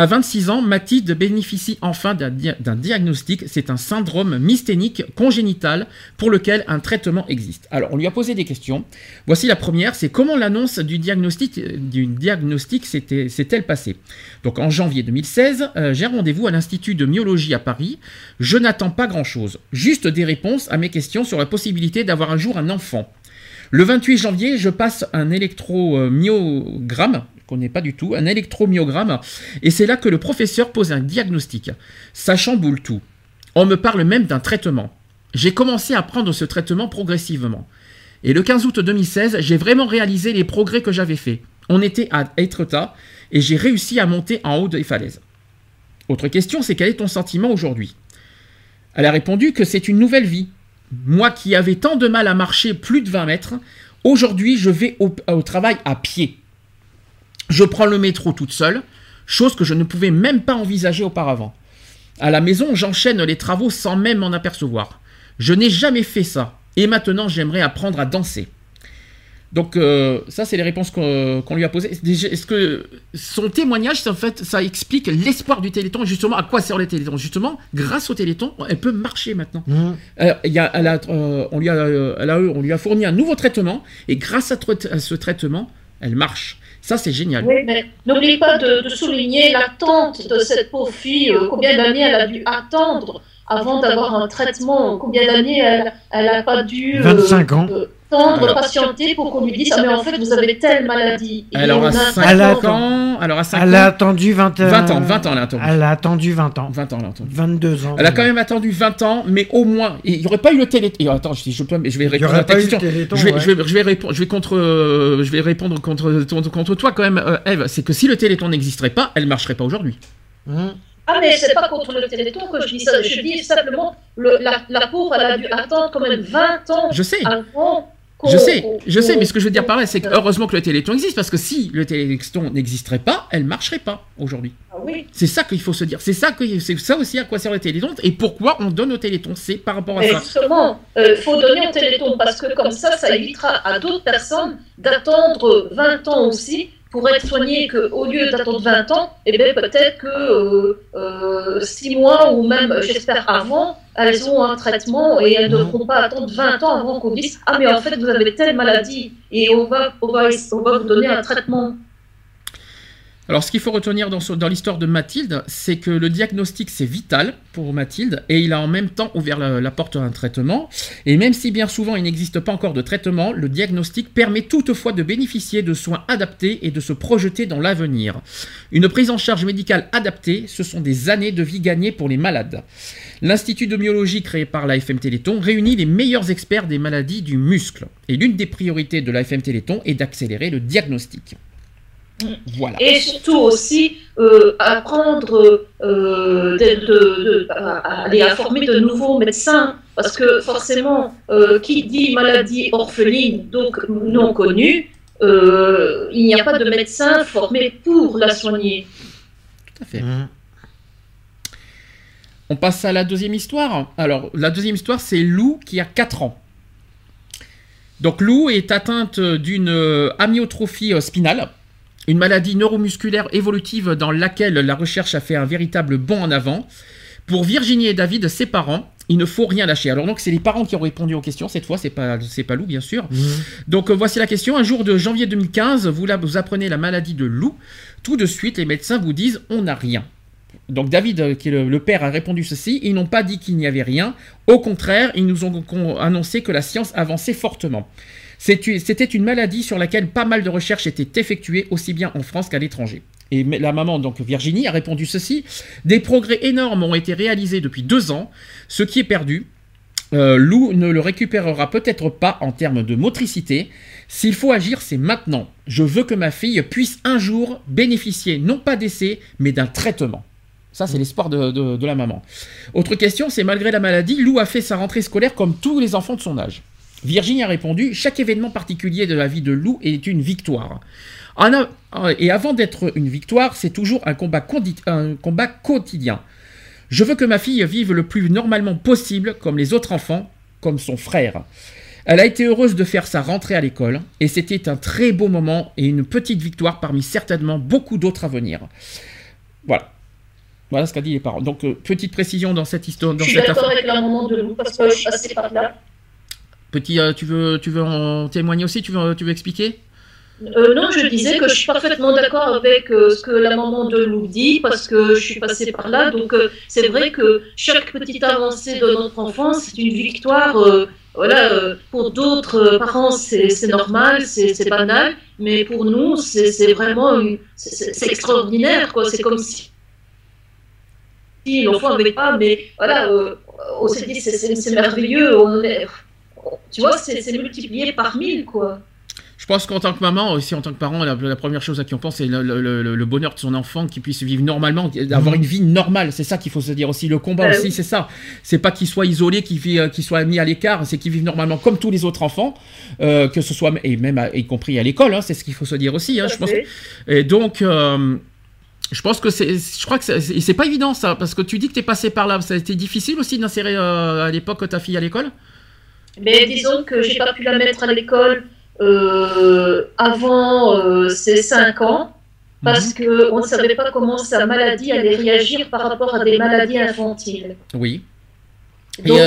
À 26 ans, Mathilde bénéficie enfin d'un dia- d'un diagnostic. C'est un syndrome mysthénique congénital pour lequel un traitement existe. Alors, on lui a posé des questions. Voici la première, c'est comment l'annonce du diagnostic, euh, s'est-elle passée? Donc, en janvier 2016, euh, j'ai rendez-vous à l'Institut de myologie à Paris. Je n'attends pas grand-chose, juste des réponses à mes questions sur la possibilité d'avoir un jour un enfant. Le 28 janvier, je passe un électromyogramme, connais pas du tout, un électromyogramme, et c'est là que le professeur pose un diagnostic. Ça chamboule tout. On me parle même d'un traitement. J'ai commencé à prendre ce traitement progressivement. Et le 15 août 2016, j'ai vraiment réalisé les progrès que j'avais faits. On était à Etretat et j'ai réussi à monter en haut des falaises. Autre question, c'est quel est ton sentiment aujourd'hui? Elle a répondu que c'est une nouvelle vie. Moi qui avais tant de mal à marcher plus de 20 mètres, aujourd'hui je vais au travail à pied. Je prends le métro toute seule, chose que je ne pouvais même pas envisager auparavant. À la maison, j'enchaîne les travaux sans même m'en apercevoir. Je n'ai jamais fait ça. Et maintenant, j'aimerais apprendre à danser. Donc euh, ça, c'est les réponses qu'on lui a posées. Est-ce que son témoignage, en fait, ça explique l'espoir du Téléthon, justement, à quoi sert le Téléthon? Justement, grâce au Téléthon, elle peut marcher maintenant. Mmh. Euh, il y a- elle a, euh, on, lui a, elle a- on lui a fourni un nouveau traitement, et grâce à ce traitement, elle marche. Ça, c'est génial. Oui, mais n'oublie pas de, de souligner l'attente de cette pauvre fille. euh, combien d'années elle a dû attendre avant d'avoir un traitement Combien d'années elle n'a pas dû euh, 25 ans. euh, attendre, Alors. patienter pour qu'on lui dise Ah, mais en fait, vous avez telle maladie. Et Elle on aura a un 5 Elle a- ans. Elle aura 5 Elle a ans. attendu 20, 20 ans, 20 ans, elle a attendu. Elle a attendu 20 ans. 20 ans, elle a attendu. 22 ans. Elle a quand même attendu 20 ans, mais au moins, il n'y aurait pas eu le télé. et attends, je, je, peux, mais je vais répondre aurait à ta pas eu le question. téléthon. Je vais, ouais. je, vais, je vais répondre, je vais contre, euh, je vais répondre contre, contre, contre toi quand même, euh, Eve. C'est que si le Téléthon n'existerait pas, elle marcherait pas aujourd'hui. Mmh. Ah, mais c'est pas contre le téléthon que je dis ça. Je dis simplement, le, la, la pauvre, elle a dû attendre quand même 20 ans Je sais, avant je sais, je sais, mais ce que je veux dire par là, c'est que heureusement que le Téléthon existe, parce que si le Téléthon n'existerait pas, elle marcherait pas aujourd'hui. Ah oui. C'est ça qu'il faut se dire. C'est ça que c'est ça aussi à quoi sert le Téléthon et pourquoi on donne au Téléthon. C'est par rapport à Mais ça. justement, il faut donner au téléthon parce que comme ça, ça évitera à d'autres personnes d'attendre 20 ans aussi pour être soignées qu'au lieu d'attendre 20 ans, eh bien peut-être que 6 mois ou même, j'espère, avant, elles ont un traitement et elles ne devront pas attendre 20 ans avant qu'on dise Ah, mais en fait, vous avez telle maladie et on va, vous donner un traitement. Alors, ce qu'il faut retenir dans, l'histoire de Mathilde, c'est que le diagnostic, c'est vital pour Mathilde, et il a en même temps ouvert la porte à un traitement. Et même si bien souvent il n'existe pas encore de traitement, le diagnostic permet toutefois de bénéficier de soins adaptés et de se projeter dans l'avenir. Une prise en charge médicale adaptée, ce sont des années de vie gagnées pour les malades. L'Institut de myologie créé par l'AFM Téléthon réunit les meilleurs experts des maladies du muscle. Et l'une des priorités de l'AFM Téléthon est d'accélérer le diagnostic. Voilà. Et surtout aussi euh, apprendre euh, de, de- de- à, à aller informer de nouveaux médecins. Parce que forcément, euh, qui dit maladie orpheline, donc non connue, euh, il n'y a pas de médecin formé pour la soigner. Tout à fait. Mmh. On passe à la deuxième histoire. Alors, la deuxième histoire, c'est Lou qui a 4 ans. Donc, Lou est atteinte d'une euh, amyotrophie euh, spinale, une maladie neuromusculaire évolutive dans laquelle la recherche a fait un véritable bond en avant. Pour Virginie et David, ses parents, il ne faut rien lâcher. Alors, donc, c'est les parents qui ont répondu aux questions cette fois, c'est pas, c'est pas Lou, bien sûr. Mmh. Donc euh, voici la question. Un jour de janvier 2015, vous, la- vous apprenez la maladie de Lou. Tout de suite, les médecins vous disent on n'a rien. Donc David, euh, qui est le, père, a répondu ceci. Ils n'ont pas dit qu'il n'y avait rien. Au contraire, ils nous ont annoncé que la science avançait fortement. C'était une maladie sur laquelle pas mal de recherches étaient effectuées, aussi bien en France qu'à l'étranger. Et la maman, donc Virginie, a répondu ceci. Des progrès énormes ont été réalisés depuis deux ans. Ce qui est perdu, euh, Lou ne le récupérera peut-être pas en termes de motricité. S'il faut agir, c'est maintenant. Je veux que ma fille puisse un jour bénéficier non pas d'essai, mais d'un traitement. Ça, c'est l'espoir de, la maman. Autre question, c'est malgré la maladie, Lou a fait sa rentrée scolaire comme tous les enfants de son âge. Virginie a répondu Chaque événement particulier de la vie de Lou est une victoire. Et avant d'être une victoire, c'est toujours un combat quotidien. Je veux que ma fille vive le plus normalement possible, comme les autres enfants, comme son frère. Elle a été heureuse de faire sa rentrée à l'école, et c'était un très beau moment et une petite victoire parmi certainement beaucoup d'autres à venir. Voilà. Voilà ce qu'a dit les parents. Donc, euh, petite précision dans cette histoire. Dans Je suis cette d'accord affaire. avec la maman de Lou parce que je suis passée par là. Petit, euh, tu veux, tu veux en témoigner aussi Tu veux, tu veux expliquer? Euh, non, je disais que je suis parfaitement d'accord avec euh, ce que la maman de Lou dit, parce que je suis passée par là. Donc, euh, c'est vrai que chaque petite avancée de notre enfant, c'est une victoire. voilà, pour d'autres parents, c'est c'est normal, c'est c'est banal, mais pour nous, c'est c'est vraiment c'est extraordinaire. quoi. C'est comme si, si l'enfant n'avait pas, mais voilà, euh, on s'est dit, c'est- merveilleux. On est, tu vois, c'est multiplié par mille, quoi. Je pense qu'en tant que maman, aussi en tant que parent, la, la première chose à qui on pense, c'est le, le- le- le bonheur de son enfant, qu'il puisse vivre normalement, d'avoir une vie normale. C'est ça qu'il faut se dire aussi. Le combat Bah aussi, oui. c'est ça. C'est pas qu'il soit isolé, qu'il euh, qu'il soit mis à l'écart, c'est qu'il vive normalement comme tous les autres enfants, euh, que ce soit et même à- y compris à l'école. hein, c'est ce qu'il faut se dire aussi. hein, je pense. Et donc. euh, je pense que c'est, je crois que c'est, pas évident ça, parce que tu dis que t'es passé par là. Ça a été difficile aussi d'insérer euh, à l'époque ta fille à l'école? Mais disons que j'ai pas pu la mettre à l'école euh, avant euh, ses 5 ans parce que on ne savait pas comment sa maladie allait réagir par rapport à des maladies infantiles. Oui. Donc,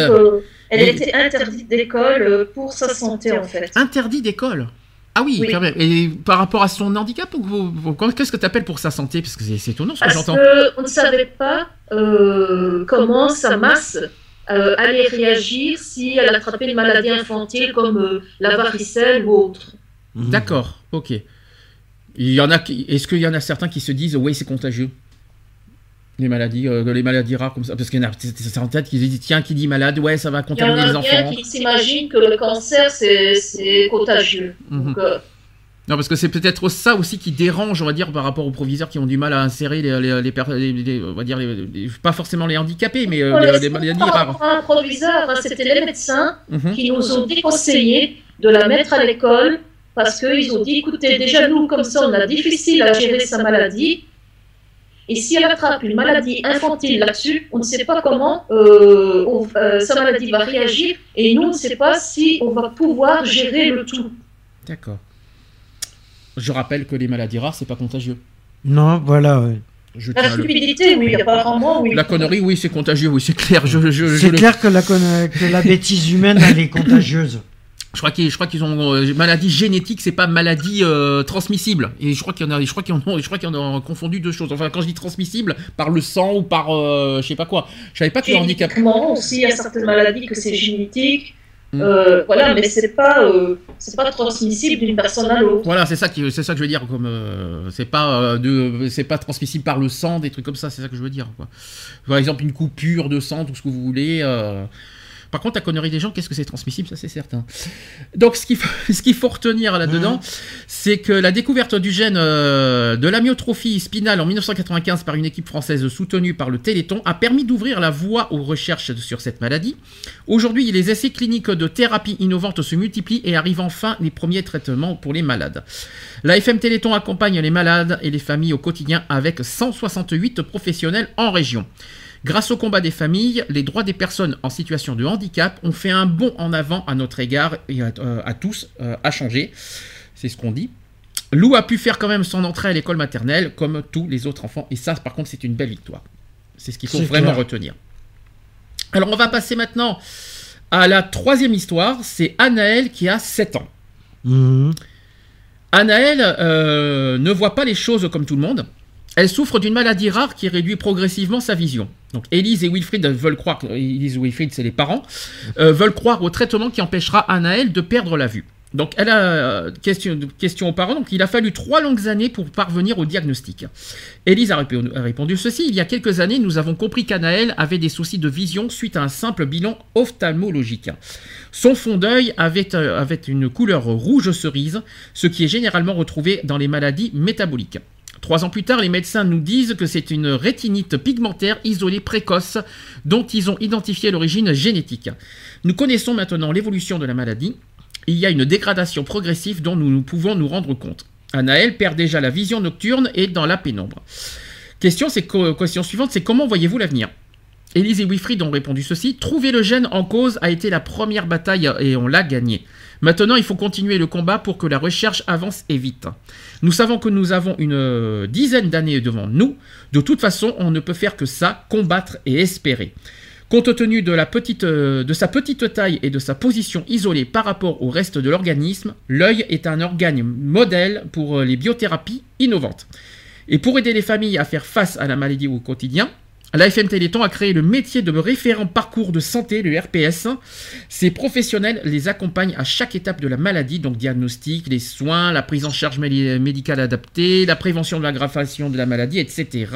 elle et- était interdite d'école pour sa santé en fait. Interdit d'école? Ah oui, Oui. quand même. Et par rapport à son handicap, qu'est-ce que tu appelles pour sa santé? Parce que c'est, étonnant ce que Parce j'entends. qu'on ne savait pas euh, comment sa masse euh, allait réagir si elle attrapait une maladie infantile comme euh, la varicelle ou autre. D'accord, ok. Il y en a qui, est-ce qu'il y en a certains qui se disent, oui, c'est contagieux? Les maladies, euh, les maladies rares comme ça, parce qu'il y en a c'est en tête qui se disent, tiens, qui dit malade, ouais, ça va Il y en contaminer les a enfants. qui s'imaginent que le cancer, c'est contagieux. Mhm. Donc, euh, Non, parce que c'est peut-être ça aussi qui dérange, on va dire, par rapport aux proviseurs qui ont du mal à insérer les, les, les, les- les- on va dire, les- les- pas forcément les handicapés, mais euh, les, les maladies rares. un proviseur, hein, c'était les médecins Mhm. qui nous ont déconseillé de la mettre à l'école parce qu'ils ont dit, écoutez, déjà nous, comme ça, on a difficile à gérer sa maladie. Et si elle attrape une maladie infantile là-dessus, on ne sait pas comment euh, on- euh, sa maladie va réagir et nous, on ne sait pas si on va pouvoir gérer le tout. D'accord. Je rappelle que les maladies rares, c'est pas contagieux. Non, voilà. ouais. Je La stupidité, oui, apparemment, oui. La connerie, oui, c'est contagieux, oui, c'est clair. Je, je, je, C'est le- clair que la, conne- que la bêtise humaine, elle est contagieuse. Je crois qu'ils, je crois qu'ils ont euh, maladie génétique, c'est pas maladie euh, transmissible. Et je crois qu'il y en a, je crois qu'ils en ont, je crois qu'ils en ont confondu deux choses. Enfin, quand je dis transmissible, par le sang ou par, euh, je sais pas quoi. Je savais pas que le handicap. Aussi, il y a certaines maladies que c'est génétique. Mm. Euh, voilà, mais c'est pas, euh, c'est pas transmissible d'une personne à l'autre. Voilà, c'est ça qui, c'est ça que je veux dire. Comme euh, c'est pas de, c'est pas transmissible par le sang, des trucs comme ça. C'est ça que je veux dire. Quoi. Par exemple, une coupure de sang, tout ce que vous voulez. Par contre, la connerie des gens, qu'est-ce que c'est transmissible Ça, c'est certain. Donc, ce qu'il faut, ce qu'il faut retenir là-dedans, c'est que la découverte du gène euh, de l'amyotrophie spinale en 1995 par une équipe française soutenue par le Téléthon a permis d'ouvrir la voie aux recherches sur cette maladie. Aujourd'hui, les essais cliniques de thérapie innovantes se multiplient et arrivent enfin les premiers traitements pour les malades. La FM Téléthon accompagne les malades et les familles au quotidien avec 168 professionnels en région. Grâce au combat des familles, les droits des personnes en situation de handicap ont fait un bond en avant à notre égard et à, euh, à tous euh, à changer. C'est ce qu'on dit. Lou a pu faire quand même son entrée à l'école maternelle comme tous les autres enfants. Et ça, par contre, c'est une belle victoire. C'est ce qu'il faut vraiment clair. retenir. Alors, on va passer maintenant à la troisième histoire. C'est Anaël qui a 7 ans. Mhm. Anaël euh, ne voit pas les choses comme tout le monde. Elle souffre d'une maladie rare qui réduit progressivement sa vision. Donc Élise et Wilfried veulent croire, Élise et Wilfried c'est les parents, euh, veulent croire au traitement qui empêchera Anaël de perdre la vue. Donc elle a euh, question, aux parents, donc il a fallu trois longues années pour parvenir au diagnostic. Élise a répondu, ceci, il y a quelques années nous avons compris qu'Anaël avait des soucis de vision suite à un simple bilan ophtalmologique. Son fond d'œil euh, avait une couleur rouge cerise, ce qui est généralement retrouvé dans les maladies métaboliques. Trois ans plus tard, les médecins nous disent que c'est une rétinite pigmentaire isolée précoce dont ils ont identifié l'origine génétique. Nous connaissons maintenant l'évolution de la maladie. Il y a une dégradation progressive dont nous, pouvons nous rendre compte. Anaël perd déjà la vision nocturne et dans la pénombre. Question, question suivante, c'est comment voyez-vous l'avenir? Élise et Wilfried ont répondu ceci. Trouver le gène en cause a été la première bataille et on l'a gagnée. Maintenant, il faut continuer le combat pour que la recherche avance et vite. Nous savons que nous avons une euh, dizaine d'années devant nous. De toute façon, on ne peut faire que ça, combattre et espérer. Compte tenu de, euh, de sa petite taille et de sa position isolée par rapport au reste de l'organisme, l'œil est un organe modèle pour euh, les biothérapies innovantes. Et pour aider les familles à faire face à la maladie au quotidien, la FM Téléthon a créé le métier de référent parcours de santé, le RPS. Ces professionnels les accompagnent à chaque étape de la maladie, donc diagnostic, les soins, la prise en charge médicale adaptée, la prévention de l'aggravation de la maladie, etc.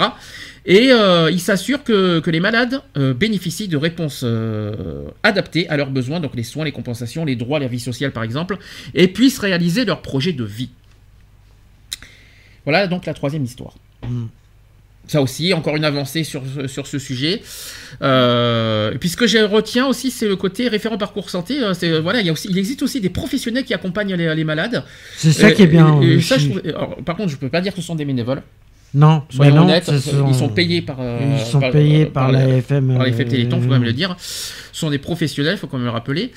Et euh, ils s'assurent que, les malades euh, bénéficient de réponses euh, adaptées à leurs besoins, donc les soins, les compensations, les droits, la vie sociale par exemple, et puissent réaliser leur projet de vie. Voilà donc la troisième histoire. Hmm. Ça aussi, encore une avancée sur, sur ce sujet. Euh, puis ce que je retiens aussi, c'est le côté référent parcours santé. Hein, c'est, voilà, il, y a aussi, il existe aussi des professionnels qui accompagnent les, malades. C'est ça qui est bien. par contre, je ne peux pas dire que ce sont des bénévoles. Non, soyons non, honnêtes, ils sont payés par, euh, ils sont payés par, la, FM. Par la FM Téléthon, il faut quand même le dire. Ce sont des professionnels, il faut quand même le rappeler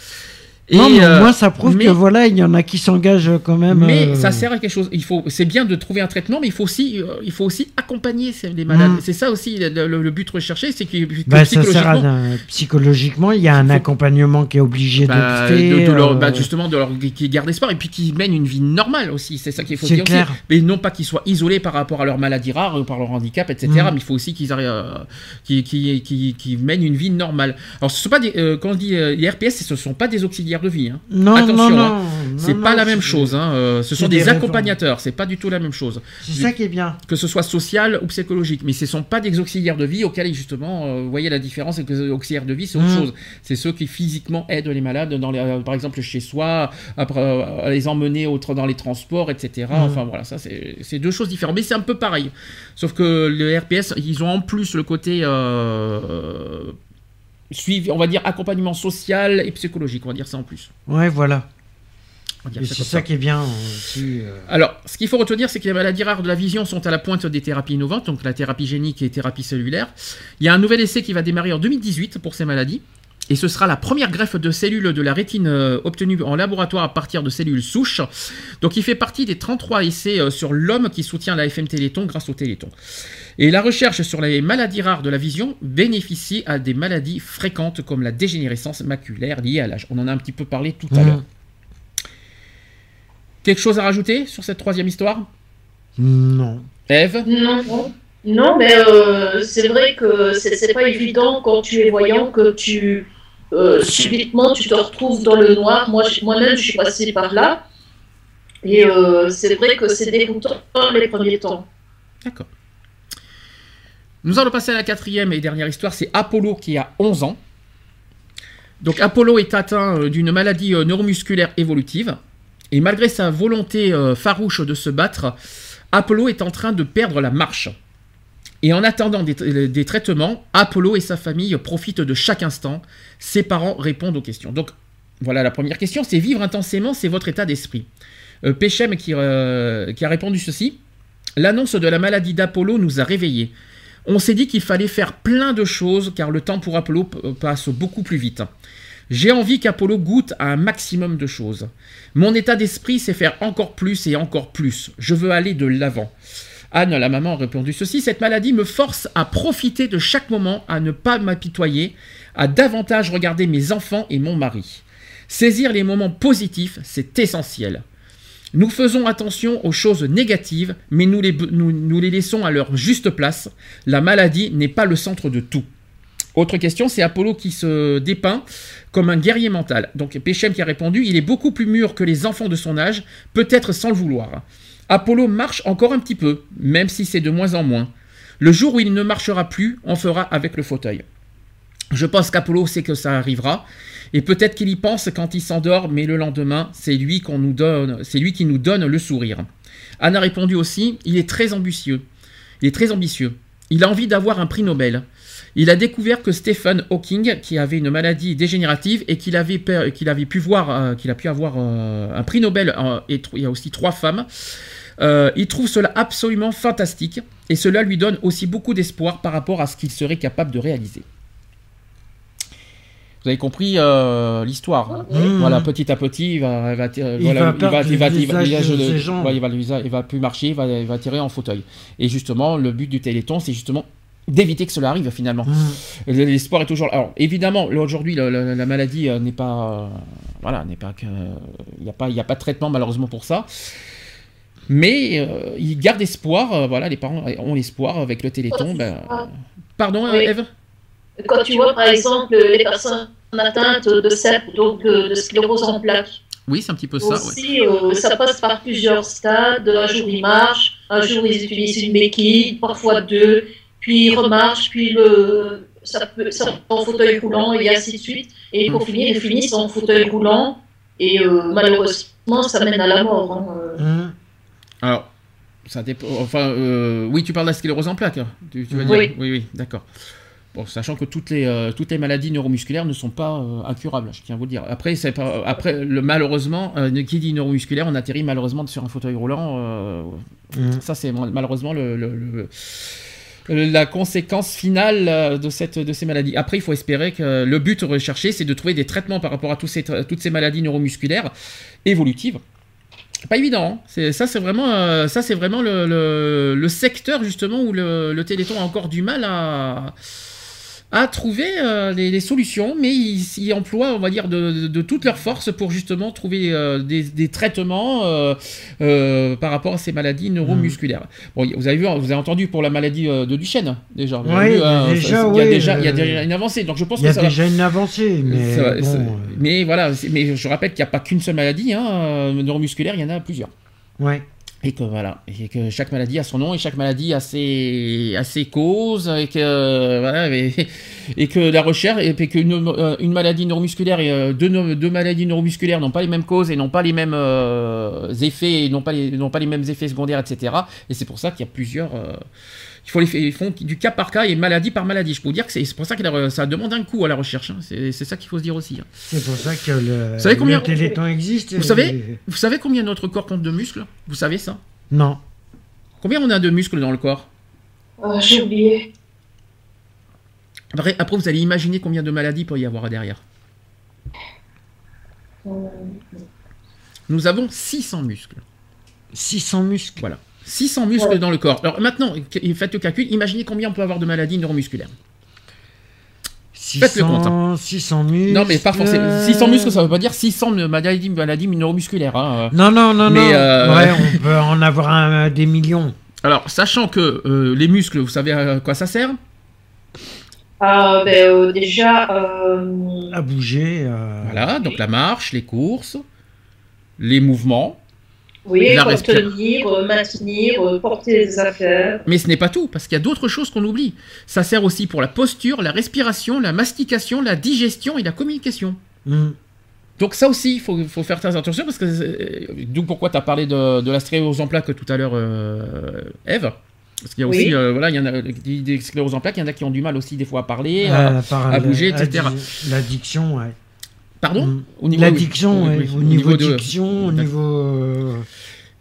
non, mais euh, moi, ça prouve que voilà, il y en a qui s'engagent quand même. Mais euh, ça sert à quelque chose. Il faut, c'est bien de trouver un traitement, mais il faut aussi, euh, il faut aussi accompagner les malades. Mm. C'est ça aussi le, but recherché, c'est que, bah, psychologiquement, ça psychologiquement, il y a un accompagnement qui est obligé bah, de faire. Bah, justement, de leur qui garde espoir et puis qui mènent une vie normale aussi. C'est ça qu'il faut dire clair. Mais non pas qu'ils soient isolés par rapport à leur maladie rare ou par leur handicap, etc. Mm. Mais il faut aussi qu'ils arrivent, qui, qui, qui, mènent une vie normale. Alors, ce sont pas des, quand on dit les RPS, ce ne sont pas des auxiliaires de vie. Hein. Non, Attention, non, hein. c'est pas la même chose. Hein. Euh, ce sont des, accompagnateurs, c'est pas du tout la même chose. C'est ça qui est bien. Que ce soit social ou psychologique, mais ce sont pas des auxiliaires de vie auxquels justement, euh, vous voyez la différence, c'est que les auxiliaires de vie c'est autre mm. chose. C'est ceux qui physiquement aident les malades, dans les, euh, par exemple chez soi, après, à les emmener autre, dans les transports, etc. Mm. Enfin voilà, ça c'est deux choses différentes, mais c'est un peu pareil. Sauf que le RPS, ils ont en plus le côté suivi, on va dire accompagnement social et psychologique, on va dire ça en plus. Ouais, voilà. C'est ça, qui est bien aussi. Euh. Alors, ce qu'il faut retenir, c'est que les maladies rares de la vision sont à la pointe des thérapies innovantes, donc la thérapie génique et thérapie cellulaire. Il y a un nouvel essai qui va démarrer en 2018 pour ces maladies. Et ce sera la première greffe de cellules de la rétine euh, obtenue en laboratoire à partir de cellules souches. Donc il fait partie des 33 essais euh, sur l'homme qui soutient la FM Téléthon grâce au Téléthon. Et la recherche sur les maladies rares de la vision bénéficie à des maladies fréquentes comme la dégénérescence maculaire liée à l'âge. On en a un petit peu parlé tout à l'heure. Quelque chose à rajouter sur cette troisième histoire? Non. Eve Non. Non, mais euh, c'est vrai que c'est pas évident quand tu es voyant que tu euh, subitement tu te retrouves dans le noir. Moi, moi-même, je suis passée par là. Et euh, c'est vrai que c'est dégoûtant les premiers temps. D'accord. Nous allons passer à la quatrième et dernière histoire. C'est Apollo qui a 11 ans. Donc Apollo est atteint d'une maladie neuromusculaire évolutive. Et malgré sa volonté farouche de se battre, Apollo est en train de perdre la marche. Et en attendant des, traitements, Apollo et sa famille profitent de chaque instant. Ses parents répondent aux questions. Donc voilà la première question, c'est vivre intensément, c'est votre état d'esprit. Euh, Péchem qui, euh, qui a répondu ceci. L'annonce de la maladie d'Apollo nous a réveillés. On s'est dit qu'il fallait faire plein de choses car le temps pour Apollo passe beaucoup plus vite. J'ai envie qu'Apollo goûte à un maximum de choses. Mon état d'esprit, c'est faire encore plus et encore plus. Je veux aller de l'avant. Anne, la maman, a répondu ceci Cette maladie me force à profiter de chaque moment, à ne pas m'apitoyer, à davantage regarder mes enfants et mon mari. Saisir les moments positifs, c'est essentiel. Nous faisons attention aux choses négatives, mais nous les, laissons à leur juste place. La maladie n'est pas le centre de tout. Autre question, c'est Apollo qui se dépeint comme un guerrier mental. Donc Péchem qui a répondu, il est beaucoup plus mûr que les enfants de son âge, peut-être sans le vouloir. Apollo marche encore un petit peu, même si c'est de moins en moins. Le jour où il ne marchera plus, on fera avec le fauteuil. Je pense qu'Apollo sait que ça arrivera, et peut-être qu'il y pense quand il s'endort, mais le lendemain, c'est lui qu'on nous donne, c'est lui qui nous donne le sourire. Anne a répondu aussi, il est très ambitieux. Il est très ambitieux. Il a envie d'avoir un prix Nobel. Il a découvert que Stephen Hawking, qui avait une maladie dégénérative et qu'il avait, pu voir, euh, qu'il a pu avoir euh, un prix Nobel, euh, et il y a aussi trois femmes, euh, il trouve cela absolument fantastique et cela lui donne aussi beaucoup d'espoir par rapport à ce qu'il serait capable de réaliser. Vous avez compris euh, l'histoire. Voilà, petit à petit, il va, il va, il va, il va, il va plus marcher, il va, il va tirer en fauteuil. Et justement, le but du Téléthon, c'est justement d'éviter que cela arrive finalement. Mmh. L'espoir est toujours. Alors évidemment, aujourd'hui, la, la- la maladie euh, n'est pas, euh, voilà, n'est pas que, il n'y a pas, il a pas de traitement malheureusement pour ça. Mais euh, ils gardent espoir. euh, voilà, les parents ont l'espoir avec le Téléthon. ben, euh, Pardon, Oui. Eve. Quand tu vois, par exemple, les personnes atteintes de CEP, donc de, de sclérose en plaques, Oui, c'est un petit peu ça. ouais. aussi, euh, ça passe par plusieurs stades. Un jour, ils marchent, un jour, ils utilisent une béquille, parfois deux, puis ils remarchent, puis le, ça peut ça en fauteuil roulant, et ainsi de suite. Et pour finir, ils finissent en fauteuil roulant, et euh, malheureusement, ça mène à la mort. hein. Mmh. Alors, ça dépend. Enfin, euh, oui, tu parles de la sclérose en plaques. hein, Tu, tu veux Oui. dire Oui, oui, d'accord. Bon, sachant que toutes les, euh, toutes les maladies neuromusculaires ne sont pas euh, incurables, je tiens à vous le dire. Après, c'est pas, après le, malheureusement, euh, qui dit neuromusculaire, on atterrit malheureusement sur un fauteuil roulant. euh, Mmh. Ça, c'est malheureusement le, le- le- le- la conséquence finale de, cette, de ces maladies. Après, il faut espérer que le but recherché, c'est de trouver des traitements par rapport à tous ces, toutes ces maladies neuromusculaires évolutives. Pas évident. hein. Ça, c'est vraiment, euh, ça, c'est vraiment le secteur justement où le, le Téléthon a encore du mal à, à trouver euh, les, les solutions, mais ils, ils emploient, on va dire, de, de- de toutes leurs forces pour justement trouver euh, des, des traitements euh, euh, par rapport à ces maladies neuromusculaires. Bon, vous avez vu, vous avez entendu pour la maladie de Duchenne déjà. Vous vu, hein, déjà, ça- il y a oui, déjà, il y a déjà une avancée. Donc je pense Il y que a ça va. déjà une avancée, mais Ça va- bon, ça- mais voilà, mais je rappelle qu'il n'y a pas qu'une seule maladie hein, neuromusculaire, il y en a plusieurs. ouais. Et que voilà, et que chaque maladie a son nom et chaque maladie a ses, a ses causes et que voilà, et, que la recherche et puis qu'une euh, une maladie neuromusculaire et euh, deux, deux maladies neuromusculaires n'ont pas les mêmes causes et n'ont pas les mêmes euh, effets et n'ont pas les n'ont pas les mêmes effets secondaires etc. Et c'est pour ça qu'il y a plusieurs euh, il faut les ils font du cas par cas et maladie par maladie. Je peux vous dire que c'est c'est pour ça que la- ça demande un coût à la recherche. hein. C'est c'est ça qu'il faut se dire aussi. hein. C'est pour ça que le, savez combien- le Téléthon existe. Vous et- savez Vous savez combien notre corps compte de muscles? Vous savez ça? Non. Combien on a de muscles dans le corps? Ah, J'ai oublié. Après, après, vous allez imaginer combien de maladies il peut y avoir derrière. Euh, Nous avons 600 muscles. 600 muscles. Voilà. 600 muscles Ouais. dans le corps. Alors maintenant, faites le calcul, imaginez combien on peut avoir de maladies neuromusculaires. Faites le compte, 600, 600 muscles. Non, mais pas forcément. 600 muscles, ça veut pas dire 600 de maladies, maladies neuromusculaires. hein. Non, non, non, Mais, non. euh, Ouais, on peut en avoir un- des millions. Alors, sachant que euh, les muscles, vous savez à quoi ça sert? Ah, ben, euh, déjà, euh, À bouger. euh, Voilà, donc la marche, les courses, les mouvements. Oui, La contenir, euh, maintenir, porter des affaires. Mais ce n'est pas tout, parce qu'il y a d'autres choses qu'on oublie. Ça sert aussi pour la posture, la respiration, la mastication, la digestion et la communication. hmm. Donc ça aussi, il faut, faut faire très attention, parce que... euh, D'où pourquoi tu as parlé de, de la sclérose en plaques tout à l'heure, euh, Eve? Parce qu'il y a aussi, Oui. euh, voilà, il y en a des, scléroses en plaques, il y en a qui ont du mal aussi des fois à parler. à- bouger, etc. addi- L'addiction, ouais. Pardon. Au niveau- L'addiction, oui, oui, au niveau au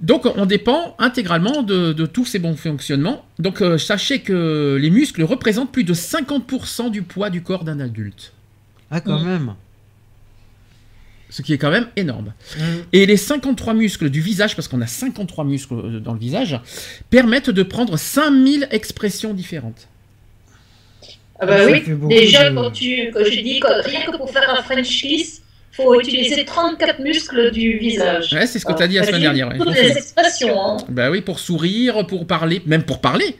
Donc on dépend intégralement de, de tous ces bons fonctionnements. Donc euh, sachez que les muscles représentent plus de 50% du poids du corps d'un adulte. Ah, quand Hmm. même. Ce qui est quand même énorme. Hmm. Et les 53 muscles du visage, parce qu'on a 53 muscles euh, dans le visage, permettent de prendre 5000 expressions différentes. Ah bah oui, déjà, de- quand tu, quand je dis que rien que pour faire un French kiss, faut utiliser 34 muscles du visage. Ouais, c'est ce que tu as dit la semaine dernière. ouais. Toutes les expressions. Hein. Bah oui, pour sourire, pour parler, même pour parler.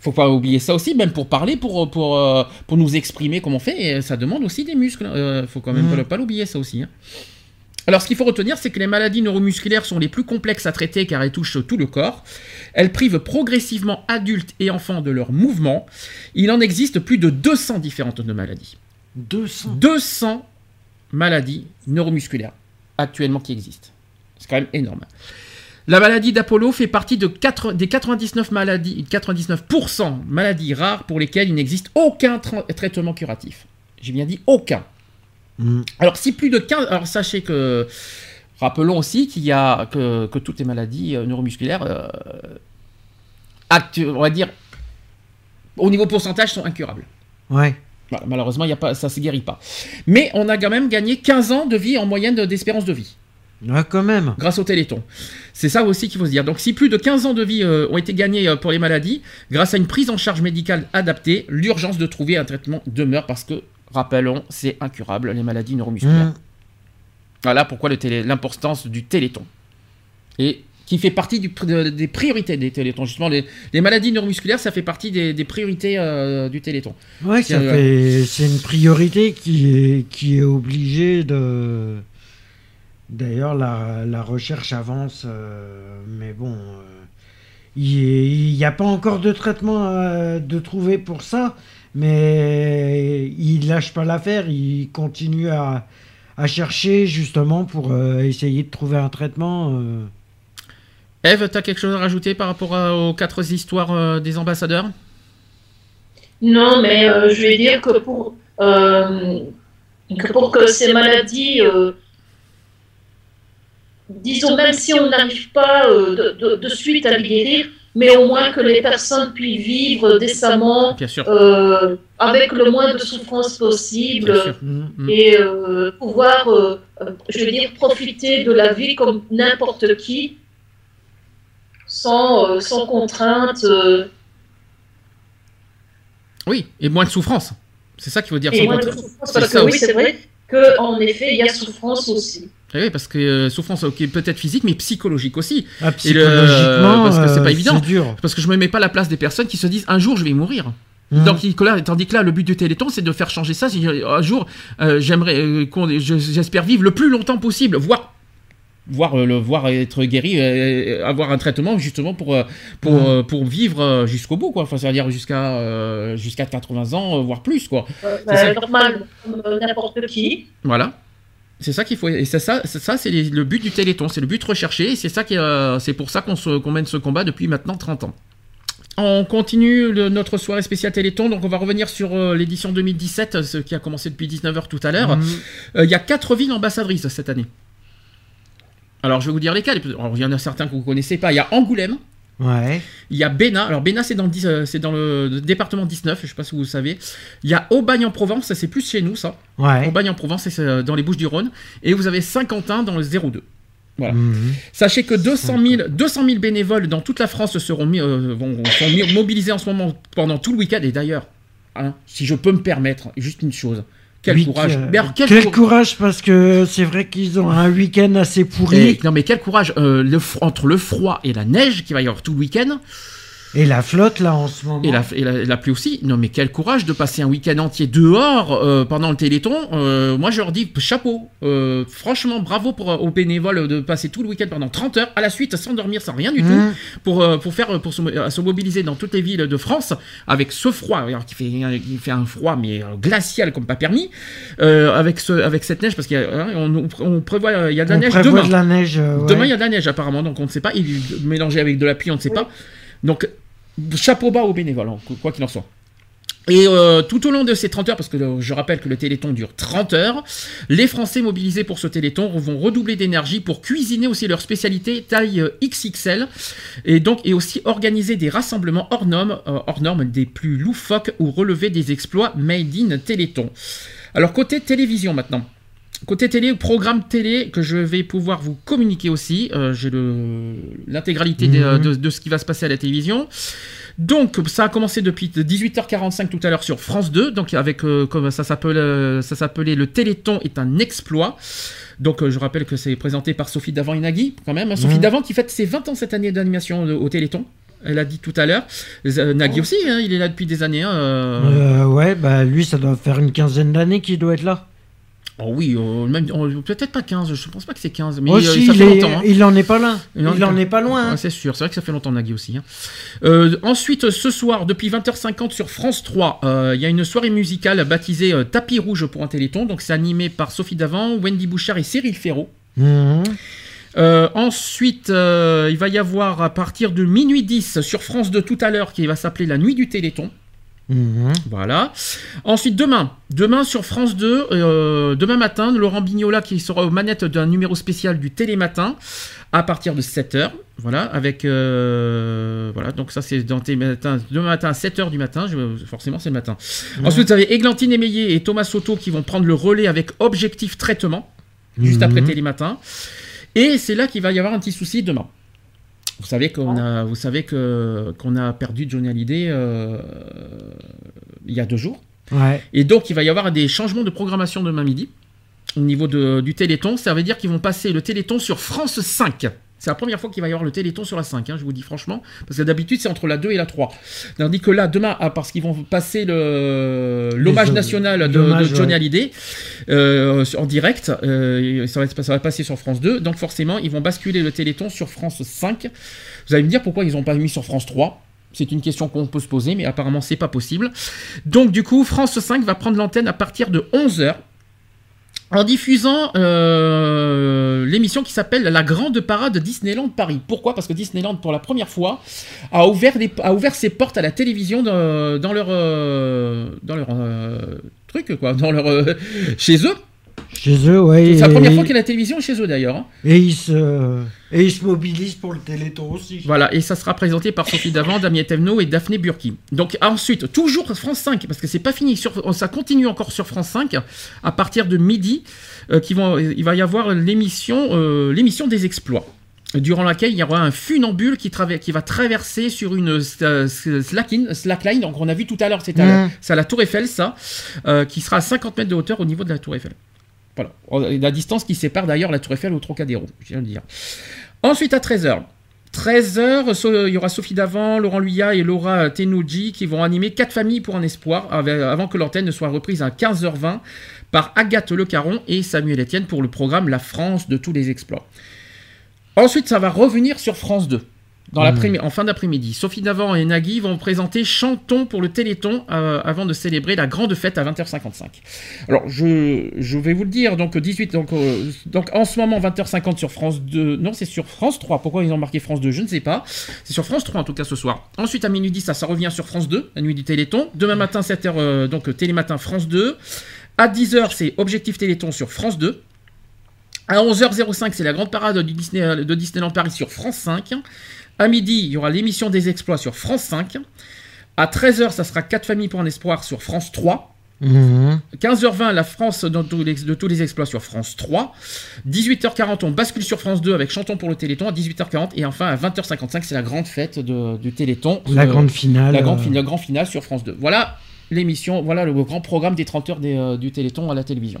Faut pas oublier ça aussi, même pour parler, pour, pour, euh, pour nous exprimer comme on fait, et ça demande aussi des muscles. Euh, faut quand même pas, pas l'oublier ça aussi. hein. Alors ce qu'il faut retenir, c'est que les maladies neuromusculaires sont les plus complexes à traiter car elles touchent tout le corps. Elles privent progressivement adultes et enfants de leurs mouvements. Il en existe plus de 200 différentes de maladies. 200. 200 maladies neuromusculaires actuellement qui existent. C'est quand même énorme. La maladie d'Apollo fait partie de des 99 maladies, 99% maladies rares pour lesquelles il n'existe aucun tra- traitement curatif. J'ai bien dit aucun. Hmm. Alors si plus de 15, alors sachez que rappelons aussi qu'il y a que, que toutes les maladies euh, neuromusculaires, euh, actu- on va dire au niveau pourcentage sont incurables. Ouais. Voilà, malheureusement, il y a pas, ça ne se guérit pas. Mais on a quand même gagné 15 ans de vie en moyenne de- d'espérance de vie. Ouais, quand même. grâce au Téléthon. C'est ça aussi qu'il faut se dire. Donc si plus de 15 ans de vie euh, ont été gagnés euh, pour les maladies, grâce à une prise en charge médicale adaptée, l'urgence de trouver un traitement demeure parce que, rappelons, c'est incurable, les maladies neuromusculaires. Mmh. Voilà pourquoi l'importance du Téléthon. Et qui fait partie du pr- de- des priorités des Télétons. Justement, les, les maladies neuromusculaires, ça fait partie des, des priorités euh, du Téléthon. Tiens, fait- c'est une priorité qui est, qui est obligée de. D'ailleurs, la, la recherche avance, euh, mais bon, euh, il n'y a pas encore de traitement euh, de trouver pour ça, mais il lâche pas l'affaire, il continue à, à chercher justement pour euh, essayer de trouver un traitement. euh. Eve, tu as quelque chose à rajouter par rapport à- aux quatre histoires euh, des ambassadeurs? Non, mais euh, je vais dire que pour, euh, que pour que ces maladies, euh, disons, même si on n'arrive pas euh, de, de- de suite à les guérir, mais au moins que les personnes puissent vivre décemment, euh, avec le moins de souffrance possible. Mm. Mm. et euh, pouvoir, euh, je veux dire, profiter de la vie comme n'importe qui, sans, sans contrainte. Oui, et moins de souffrance. C'est ça qu'il faut dire. Et sans moins de contre- souffrance, C'est parce que oui, c'est vrai qu'en effet, il y a souffrance aussi. Eh oui, parce que euh, souffrance, ok, peut-être physique, mais psychologique aussi. Ah, Et le- psychologiquement, parce que c'est pas euh, évident. C'est dur. Parce que je me mets pas à la place des personnes qui se disent un jour je vais mourir. Mm. Donc, tandis que là, le but du Téléthon, c'est de faire changer ça. Si, euh, un jour, euh, j'aimerais, euh, j'espère vivre le plus longtemps possible, voire, voir le voir être guéri, euh, avoir un traitement justement pour pour Mm. euh, pour vivre jusqu'au bout, quoi. Enfin, c'est-à-dire jusqu'à euh, jusqu'à 80 ans, voire plus, quoi. Euh, C'est bah, normal, comme n'importe qui. Voilà. C'est ça qu'il faut. Et c'est ça, c'est ça, c'est les- le but du Téléthon, c'est le but recherché. Et c'est ça qui, euh, c'est pour ça qu'on se- qu'on mène ce combat depuis maintenant 30 ans. On continue le- notre soirée spéciale Téléthon, donc on va revenir sur euh, l'édition 2017, ce qui a commencé depuis 19h tout à l'heure. Mm. Euh, Il y a quatre villes ambassadrices cette année. Alors je vais vous dire lesquelles. Il y en a certains que vous connaissez pas. Il y a Angoulême, Ouais. il y a Bénin. Alors Bénin c'est dans, le dix- euh, c'est dans le département 19, je sais pas si vous le savez. Il y a Aubagne-en-Provence, ça c'est plus chez nous ça. Ouais. Aubagne-en-Provence, c'est euh, dans les Bouches-du-Rhône. Et vous avez Saint-Quentin dans le 02. Voilà. Mhm. Sachez que 200 000, 200 000 bénévoles dans toute la France seront mis, euh, vont, sont mis- mobilisés en ce moment pendant tout le week-end. Et d'ailleurs, hein, si je peux me permettre, juste une chose. Quel courage. Mais alors, quel quel cour- courage parce que c'est vrai qu'ils ont un week-end assez pourri Et- non mais quel courage euh, le entre le froid et la neige qu'il va y avoir tout le week-end et la flotte là en ce moment. et la, et la- et la pluie aussi. Non mais quel courage de passer un week-end entier dehors euh, pendant le Téléthon. Euh, moi je leur dis chapeau. Euh, franchement bravo pour, aux bénévoles de passer tout le week-end pendant 30 heures à la suite sans dormir, sans rien du tout. Mhm. pour, pour faire pour se, se mobiliser dans toutes les villes de France avec ce froid alors, qui fait qui fait un froid mais glacial comme pas permis avec ce avec cette neige parce a, hein, on, prévoit il y a de la On neige demain de la neige. ouais. demain il y a de la neige apparemment donc on ne sait pas il mélangé avec de la pluie on ne sait pas donc chapeau bas aux bénévoles hein, quoi qu'il en soit et euh, tout au long de ces 30 heures, parce que euh, je rappelle que le Téléthon dure 30 heures, les Français mobilisés pour ce Téléthon vont redoubler d'énergie pour cuisiner aussi leur spécialité taille euh, XXL, et donc et aussi organiser des rassemblements hors normes, hors normes des plus loufoques ou relever des exploits made in Téléthon. Alors côté télévision maintenant. Côté télé, programme télé que je vais pouvoir vous communiquer aussi. Euh, J'ai l'intégralité euh, Mhm. de, de ce qui va se passer à la télévision. Donc ça a commencé depuis 18h45 tout à l'heure sur France 2. Donc avec euh, comme ça euh, s'appelait le Téléthon est un exploit. Donc je rappelle que c'est présenté par Sophie Davant Inagui quand même. hein. Sophie Mhm. Davant qui fête ses 20 ans cette année d'animation au Téléthon. Elle a dit tout à l'heure. Nagui aussi, hein, il est là depuis des années. hein. Euh, ouais, bah lui, ça doit faire une quinzaine d'années qu'il doit être là. Oh oui, euh, même oh, peut-être pas 15, je pense pas que c'est 15, mais Aussi, euh, ça il, fait est- longtemps. hein. il en est pas là. Il Il, en est en pas- est pas loin. hein. C'est sûr, c'est vrai que ça fait longtemps Nagui aussi. hein. Euh, ensuite, ce soir, depuis 20h50 sur France 3, euh, il y a une soirée musicale baptisée Tapis rouge pour un téléthon. Donc c'est animé par Sophie Davant, Wendy Bouchard et Cyril Ferraud. Mhm. Euh, ensuite, euh, il va y avoir à partir de minuit 10 sur France 2 tout à l'heure qui va s'appeler La Nuit du Téléthon. Mhm. Voilà. Ensuite, demain, demain sur France 2, euh, demain matin, Laurent Bignola qui sera aux manettes d'un numéro spécial du Télématin à partir de 7h. Voilà, avec. euh, voilà, donc ça c'est dans demain matin à 7h du matin, je- forcément c'est le matin. Ensuite, vous avez Églantine Émeillé et Thomas Soto qui vont prendre le relais avec Objectif Traitement, juste Mhm. après Télématin. Et c'est là qu'il va y avoir un petit souci demain. Vous savez qu'on a, vous savez que qu'on a perdu Johnny Hallyday euh, il y a deux jours. Ouais. Et donc il va y avoir des changements de programmation demain midi au niveau de- du Téléthon. Ça veut dire qu'ils vont passer le Téléthon sur France 5. C'est la première fois qu'il va y avoir le Téléthon sur la 5, hein, je vous dis franchement. Parce que d'habitude, c'est entre la 2 et la 3. Tandis que là, demain, ah, parce qu'ils vont passer le- l'hommage national de, Johnny ouais. Hallyday euh, en direct. euh, ça, va, être- ça va passer sur France 2. Donc forcément, ils vont basculer le Téléthon sur France 5. Vous allez me dire pourquoi ils n'ont pas mis sur France 3 c'est une question qu'on peut se poser, mais apparemment c'est pas possible. Donc du coup, France 5 va prendre l'antenne à partir de 11h en diffusant euh, l'émission qui s'appelle La Grande Parade Disneyland Paris. Pourquoi? Parce que Disneyland, pour la première fois, a ouvert, ses portes à la télévision dans, leur, euh, dans leur euh, truc, quoi, dans leur, euh, chez eux. Chez eux, ouais. C'est la première fois qu'il y a la télévision chez eux d'ailleurs. hein. Et ils se, et ils se mobilisent pour le Téléthon aussi. Voilà, et ça sera présenté par Sophie Davant, Damien Tevno et Daphné Burki. Donc ensuite, toujours France 5, parce que c'est pas fini, sur, ça continue encore sur France 5, à partir de midi, euh, qui vont, il va y avoir l'émission euh, l'émission des exploits. Durant laquelle il y aura un funambule qui, va traverser sur une euh, slackline, slackline. Donc on a vu tout à l'heure, c'est à, la- c'est à la Tour Eiffel, ça, euh, qui sera à 50 mètres de hauteur au niveau de la Tour Eiffel. Voilà, la distance qui sépare d'ailleurs la Tour Eiffel au Trocadéro, je viens de dire. Ensuite à 13h. 13h, il y aura Sophie Davant, Laurent Luya et Laura Tenouji qui vont animer quatre familles pour un espoir av- avant que l'antenne ne soit reprise à 15h20 par Agathe Le Caron et Samuel Etienne pour le programme La France de tous les exploits. Ensuite, ça va revenir sur France 2. Dans l'après- en fin d'après-midi, Sophie Davant et Nagui vont présenter Chantons pour le Téléthon euh, avant de célébrer la grande fête à 20h55. Alors, je, je vais vous le dire, donc 18, donc, euh, donc en ce moment 20h50 sur France 2, non c'est sur France 3, pourquoi ils ont marqué France 2, je ne sais pas, c'est sur France 3 en tout cas ce soir. Ensuite à minuit 10, ça, ça revient sur France 2, la nuit du Téléthon. Demain matin 7h, euh, donc euh, Télématin France 2. À 10h, c'est Objectif Téléthon sur France 2. À 11h05, c'est la grande parade du Disney, de Disneyland Paris sur France 5. À midi, il y aura l'émission des exploits sur France 5. À 13h, ça sera 4 familles pour un espoir sur France 3. Mhm. 15h20, la France dans tous les- de tous les exploits sur France 3. 18h40, on bascule sur France 2 avec Chantons pour le Téléthon à 18h40. Et enfin, à 20h55, c'est la grande fête de- du Téléthon. La Euh, grande finale. la grande euh, fin- le grand final sur France 2. Voilà l'émission, voilà le grand programme des 30 heures des, euh, du Téléthon à la télévision.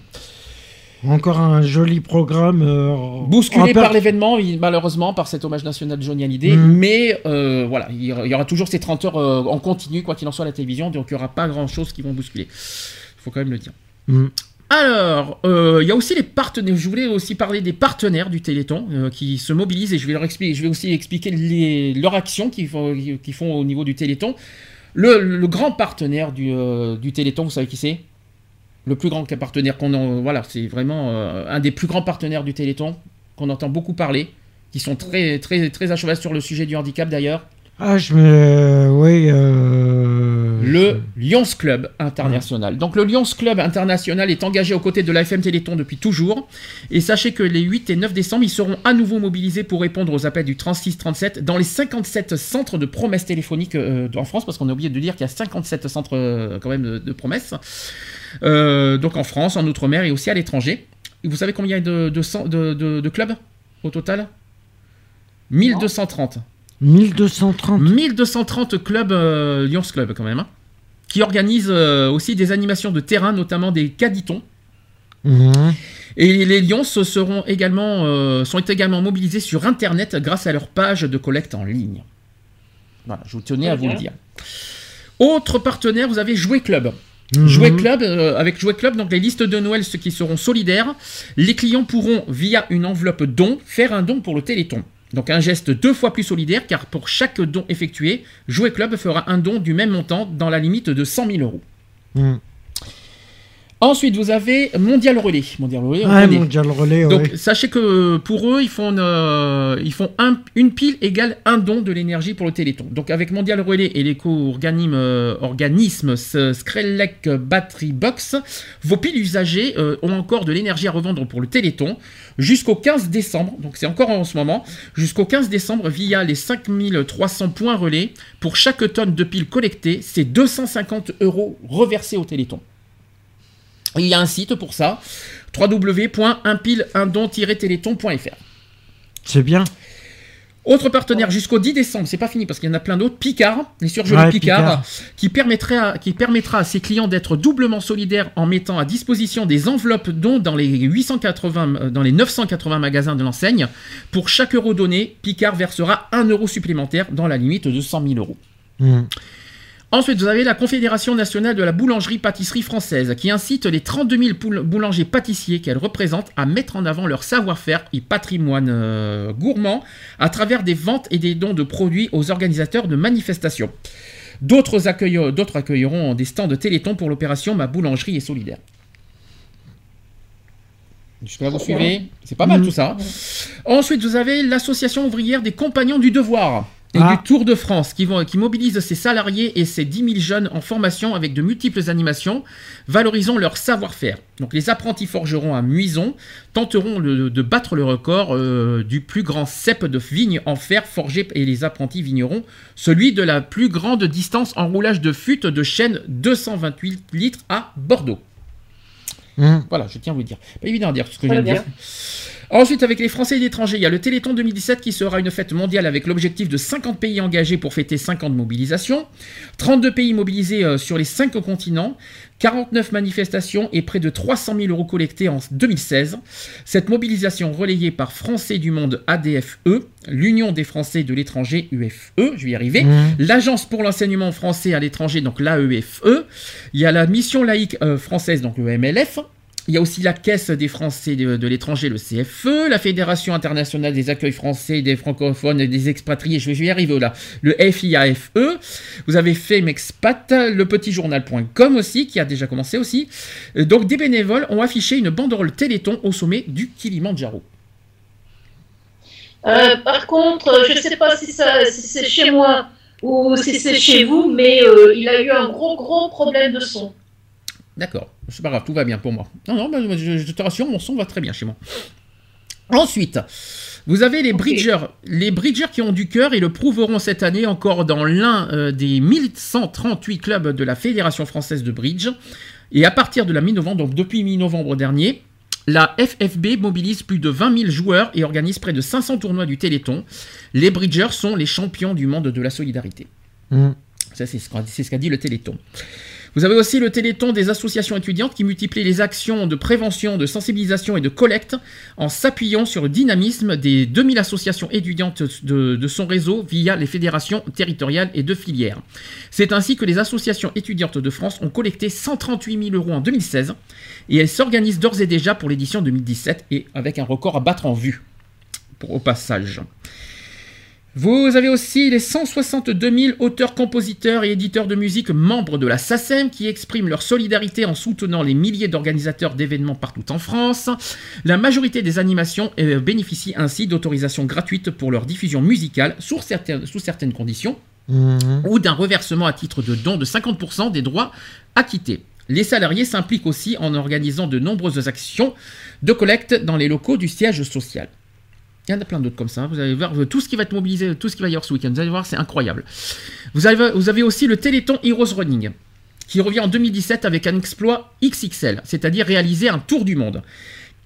Encore un joli programme. euh, Bousculé par l'événement, malheureusement, par cet hommage national de Johnny Hallyday. Mhm. Mais euh, voilà, il y aura- toujours ces 30 heures euh, en continu, quoi qu'il en soit, à la télévision. Donc il n'y aura pas grand-chose qui vont bousculer. Il faut quand même le dire. Mhm. Alors, il y a aussi les partenaires. Je voulais aussi parler des partenaires du Téléthon qui se mobilisent et je vais leur expliquer. Je vais aussi expliquer les, leur action qu'ils font, au niveau du Téléthon. Le, le grand partenaire du, du Téléthon, vous savez qui c'est? Le plus grand partenaire qu'on en, voilà, c'est vraiment euh, un des plus grands partenaires du Téléthon qu'on entend beaucoup parler, qui sont très très très à cheval sur le sujet du handicap d'ailleurs. Ah, je me. Oui. euh, Le Lions Club International. Donc le Lions Club International est engagé aux côtés de l'AFM Téléthon depuis toujours. Et sachez que les 8 et 9 décembre, ils seront à nouveau mobilisés pour répondre aux appels du 36-37 dans les 57 centres de promesses téléphoniques euh, en France, parce qu'on a oublié de dire qu'il y a 57 centres euh, quand même de, de promesses. Euh, donc en France, en Outre-mer et aussi à l'étranger. Vous savez combien il y a de, de, cent- de- de- de clubs au total? 1230. 1230. 1230 clubs, euh, Lions Club quand même, hein, qui organisent euh, aussi des animations de terrain, notamment des caditons. Mhm. Et les Lions seront également, euh, sont également mobilisés sur Internet grâce à leur page de collecte en ligne. Voilà, je vous tenais à vous le dire. Autre partenaire, vous avez Jouet Club. Mhm. Club, euh, avec Jouet Club, donc les listes de Noël, ceux qui seront solidaires, les clients pourront, via une enveloppe don, faire un don pour le Téléthon. Donc un geste deux fois plus solidaire, car pour chaque don effectué, Jouet Club fera un don du même montant dans la limite de 100 000 euros. Mhm. Ensuite, vous avez Mondial Relais. Mondial Relais, Ouais, mondial relais, Donc ouais. sachez que pour eux, ils font, euh, ils font un- une pile égale un don de l'énergie pour le Téléthon. Donc avec Mondial Relais et l'éco-organisme euh, organisme Battery Box, vos piles usagées euh, ont encore de l'énergie à revendre pour le Téléthon jusqu'au 15 décembre. Donc c'est encore en ce moment. Jusqu'au 15 décembre via les 5300 points relais. Pour chaque tonne de piles collectées, c'est 250 euros reversés au Téléthon. Il y a un site pour ça, www.unpile-téléthon.fr. C'est bien. Autre partenaire jusqu'au 10 décembre, c'est pas fini parce qu'il y en a plein d'autres. Picard, les surgelés Ouais, Picard, Picard. qui permettra, à- qui permettra à ses clients d'être doublement solidaires en mettant à disposition des enveloppes dont dans les 880, euh, dans les 980 magasins de l'enseigne. Pour chaque euro donné, Picard versera un euro supplémentaire dans la limite de 100 000 euros. Mm. Ensuite, vous avez la Confédération nationale de la boulangerie-pâtisserie française qui incite les 32 000 poul- boulangers pâtissiers qu'elle représente à mettre en avant leur savoir-faire et patrimoine euh, gourmand à travers des ventes et des dons de produits aux organisateurs de manifestations. D'autres accueilleront des stands de Téléthon pour l'opération Ma boulangerie est solidaire. Jusque-là, vous suivez C'est pas mal tout ça. Ensuite, vous avez l'association ouvrière des compagnons du devoir et Ah. du Tour de France qui, vont, qui mobilise ses salariés et ses 10 000 jeunes en formation avec de multiples animations, valorisant leur savoir-faire. Donc les apprentis forgerons à Muison tenteront le- de battre le record euh, du plus grand cep de vigne en fer forgé et les apprentis vignerons, celui de la plus grande distance en roulage de fût de chêne 228 litres à Bordeaux. Mm. Voilà, je tiens à vous le dire. Pas évident à dire tout ce que je viens de dire. Ensuite, avec les Français et l'étranger, il y a le Téléthon 2017 qui sera une fête mondiale avec l'objectif de 50 pays engagés pour fêter 5 ans de mobilisation, 32 pays mobilisés euh, sur les 5 continents, 49 manifestations et près de 300 000 euros collectés en 2016. Cette mobilisation relayée par Français du Monde ADFE, l'Union des Français de l'étranger UFE, je vais y arriver, Mm. l'Agence pour l'enseignement français à l'étranger, donc l'AEFE. Il y a la mission laïque euh, française, donc le MLF. Il y a aussi la Caisse des Français de, l'étranger, le CFE, la Fédération internationale des accueils français, des francophones des expatriés, je vais, y arriver là, le FIAFE. Vous avez Femexpat, le petitjournal.com aussi, qui a déjà commencé aussi. Euh, Donc des bénévoles ont affiché une banderole Téléthon au sommet du Kilimandjaro. Euh, par contre, je ne sais pas si, si c'est chez moi ou si c'est chez vous, mais euh, il a eu un gros, gros problème de son. D'accord, c'est pas grave, tout va bien pour moi. Non, non, bah, je, je te rassure, mon son va très bien chez moi. Ensuite, vous avez les bridgers. Les bridgers qui ont du cœur et le prouveront cette année encore dans l'un euh, des 1138 clubs de la Fédération française de bridge. Et à partir de la mi-novembre, donc depuis mi-novembre dernier, la FFB mobilise plus de 20 000 joueurs et organise près de 500 tournois du Téléthon. Les bridgers sont les champions du monde de la solidarité. Mm. Ça, c'est ce qu'a c'est ce qu'a dit le Téléthon. Vous avez aussi le Téléthon des associations étudiantes qui multiplient les actions de prévention, de sensibilisation et de collecte en s'appuyant sur le dynamisme des 2000 associations étudiantes de, son réseau via les fédérations territoriales et de filières. C'est ainsi que les associations étudiantes de France ont collecté 138 000 euros en 2016 et elles s'organisent d'ores et déjà pour l'édition 2017 et avec un record à battre en vue au passage. Vous avez aussi les 162 000 auteurs, compositeurs et éditeurs de musique membres de la SACEM qui expriment leur solidarité en soutenant les milliers d'organisateurs d'événements partout en France. La majorité des animations euh, bénéficient ainsi d'autorisations gratuites pour leur diffusion musicale sous certaines, sous certaines conditions Mm. ou d'un reversement à titre de don de 50% des droits acquittés. Les salariés s'impliquent aussi en organisant de nombreuses actions de collecte dans les locaux du siège social. Il y en a plein d'autres comme ça. Vous allez voir tout ce qui va être mobilisé, tout ce qui va y avoir ce week-end. Vous allez voir, c'est incroyable. Vous avez, vous avez aussi le Téléthon Heroes Running, qui revient en 2017 avec un exploit XXL, c'est-à-dire réaliser un tour du monde.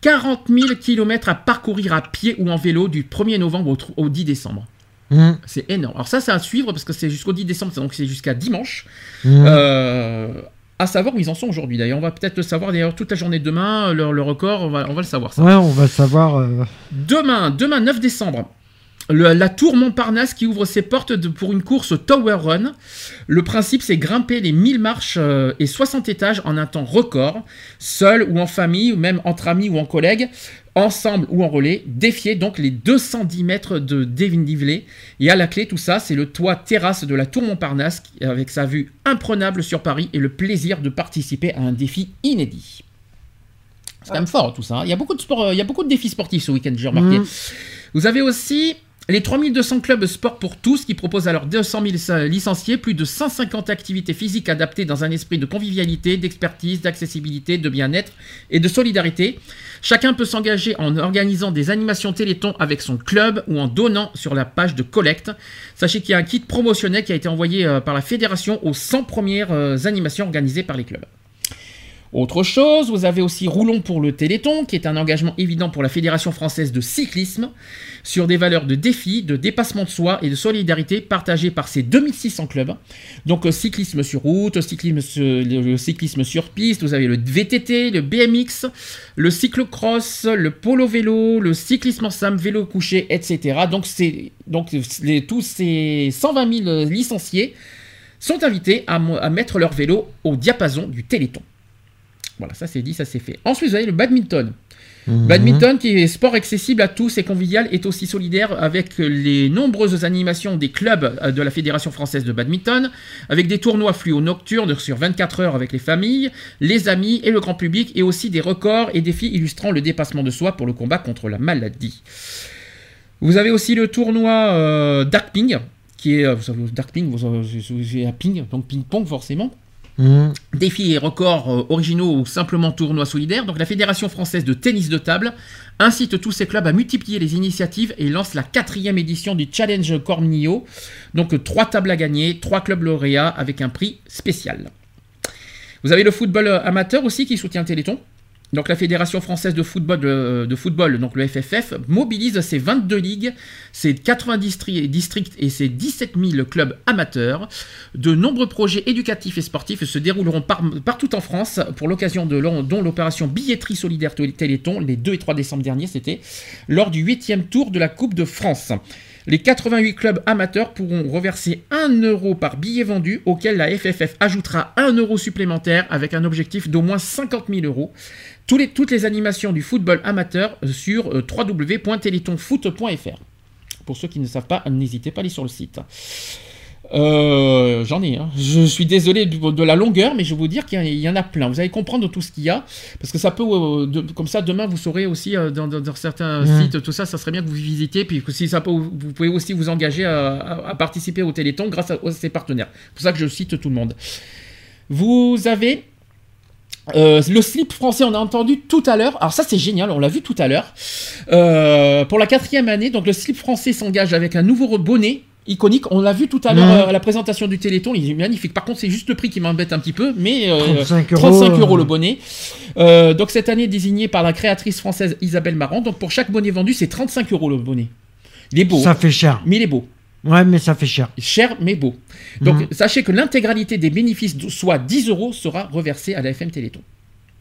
40 000 km à parcourir à pied ou en vélo du 1er novembre au tr- au 10 décembre. Mm. C'est énorme. Alors ça, c'est à suivre parce que c'est jusqu'au 10 décembre, donc c'est jusqu'à dimanche. Mm. Euh, à savoir où ils en sont aujourd'hui. D'ailleurs, on va peut-être le savoir d'ailleurs toute la journée de demain, le, le record, on va, on va le savoir ça. Ouais, on va savoir. euh, Demain, demain 9 décembre, le- la tour Montparnasse qui ouvre ses portes de- pour une course Tower Run. Le principe, c'est grimper les 1000 marches euh, et 60 étages en un temps record, seul ou en famille, ou même entre amis ou en collègues, ensemble ou en relais, défier donc les 210 mètres de dénivelé. Et à la clé, tout ça, c'est le toit terrasse de la tour Montparnasse avec sa vue imprenable sur Paris et le plaisir de participer à un défi inédit. C'est quand même fort tout ça. hein. Il y a beaucoup de sport, euh, il y a beaucoup de défis sportifs ce week-end, j'ai remarqué. Mm. Vous avez aussi les 3200 clubs sport pour tous qui proposent à leurs 200 000 licenciés plus de 150 activités physiques adaptées dans un esprit de convivialité, d'expertise, d'accessibilité, de bien-être et de solidarité. Chacun peut s'engager en organisant des animations téléthon avec son club ou en donnant sur la page de collecte. Sachez qu'il y a un kit promotionnel qui a été envoyé euh, par la fédération aux 100 premières euh, animations organisées par les clubs. Autre chose, vous avez aussi Roulons pour le Téléthon, qui est un engagement évident pour la Fédération française de cyclisme, sur des valeurs de défi, de dépassement de soi et de solidarité partagées par ses 2600 clubs. Donc euh, cyclisme sur route, cyclisme, sur- le cyclisme sur piste, vous avez le VTT, le BMX, le cyclocross, le polo vélo, le cyclisme en sam, vélo couché, etc. Donc, tous ces 120 000 licenciés sont invités à mettre leur vélo au diapason du Téléthon. Voilà, ça c'est dit, ça c'est fait. Ensuite, vous avez le badminton. Badminton, qui est sport accessible à tous et convivial, est aussi solidaire avec les nombreuses animations des clubs de la Fédération française de badminton, avec des tournois fluo nocturnes sur 24 heures avec les familles, les amis et le grand public, et aussi des records et défis illustrant le dépassement de soi pour le combat contre la maladie. Vous avez aussi le tournoi euh, Dark Ping, qui est euh, vous savez, Dark Ping, vous avez un ping, donc ping-pong forcément. Mhm. Défis et records euh, originaux ou simplement tournois solidaires. Donc la Fédération française de tennis de table incite tous ces clubs à multiplier les initiatives et lance la quatrième édition du Challenge Cornio. Donc euh, trois tables à gagner, trois clubs lauréats avec un prix spécial. Vous avez le football euh, amateur aussi qui soutient Téléthon? Donc la Fédération française de football, euh, donc le FFF, mobilise ses 22 ligues, ses 90 distri- districts et ses 17 000 clubs amateurs. De nombreux projets éducatifs et sportifs se dérouleront par- partout en France pour l'occasion de dont l'opération billetterie solidaire Tél- Téléthon, les 2 et 3 décembre dernier, c'était lors du 8e tour de la Coupe de France. Les 88 clubs amateurs pourront reverser 1 euro par billet vendu, auquel la FFF ajoutera 1 euro supplémentaire avec un objectif d'au moins 50 000 euros. Tous les- toutes les animations du football amateur sur euh, www.télétonfoot.fr. Pour ceux qui ne savent pas, n'hésitez pas à aller sur le site. Euh, J'en ai. hein. Je suis désolé de la longueur, mais je vais vous dire qu'il y, en a plein. Vous allez comprendre tout ce qu'il y a, parce que ça peut, euh, de- comme ça, demain vous saurez aussi euh, dans, dans- dans certains sites, tout ça, ça serait bien que vous visitiez, puis que si ça peut, vous pouvez aussi vous engager à, à- à participer au Téléthon grâce à, à ces partenaires. C'est pour ça que je cite tout le monde. Vous avez euh, le slip français, on a entendu tout à l'heure. Alors ça c'est génial, on l'a vu tout à l'heure. Euh, pour la quatrième année, donc le slip français s'engage avec un nouveau bonnet iconique. On l'a vu tout à l'heure Mhm. euh, à la présentation du Téléthon, il est magnifique. Par contre, c'est juste le prix qui m'embête un petit peu, mais euh, 35 euros. 35 euros euh, le bonnet. Euh, donc cette année désigné par la créatrice française Isabelle Marant. Donc pour chaque bonnet vendu, c'est 35 euros le bonnet. Il est beau, Ça fait cher. mais il est beau. Ouais, mais ça fait cher. Cher mais beau. Donc Mhm. sachez que l'intégralité des bénéfices, soit 10 euros, sera reversée à la FM Téléthon.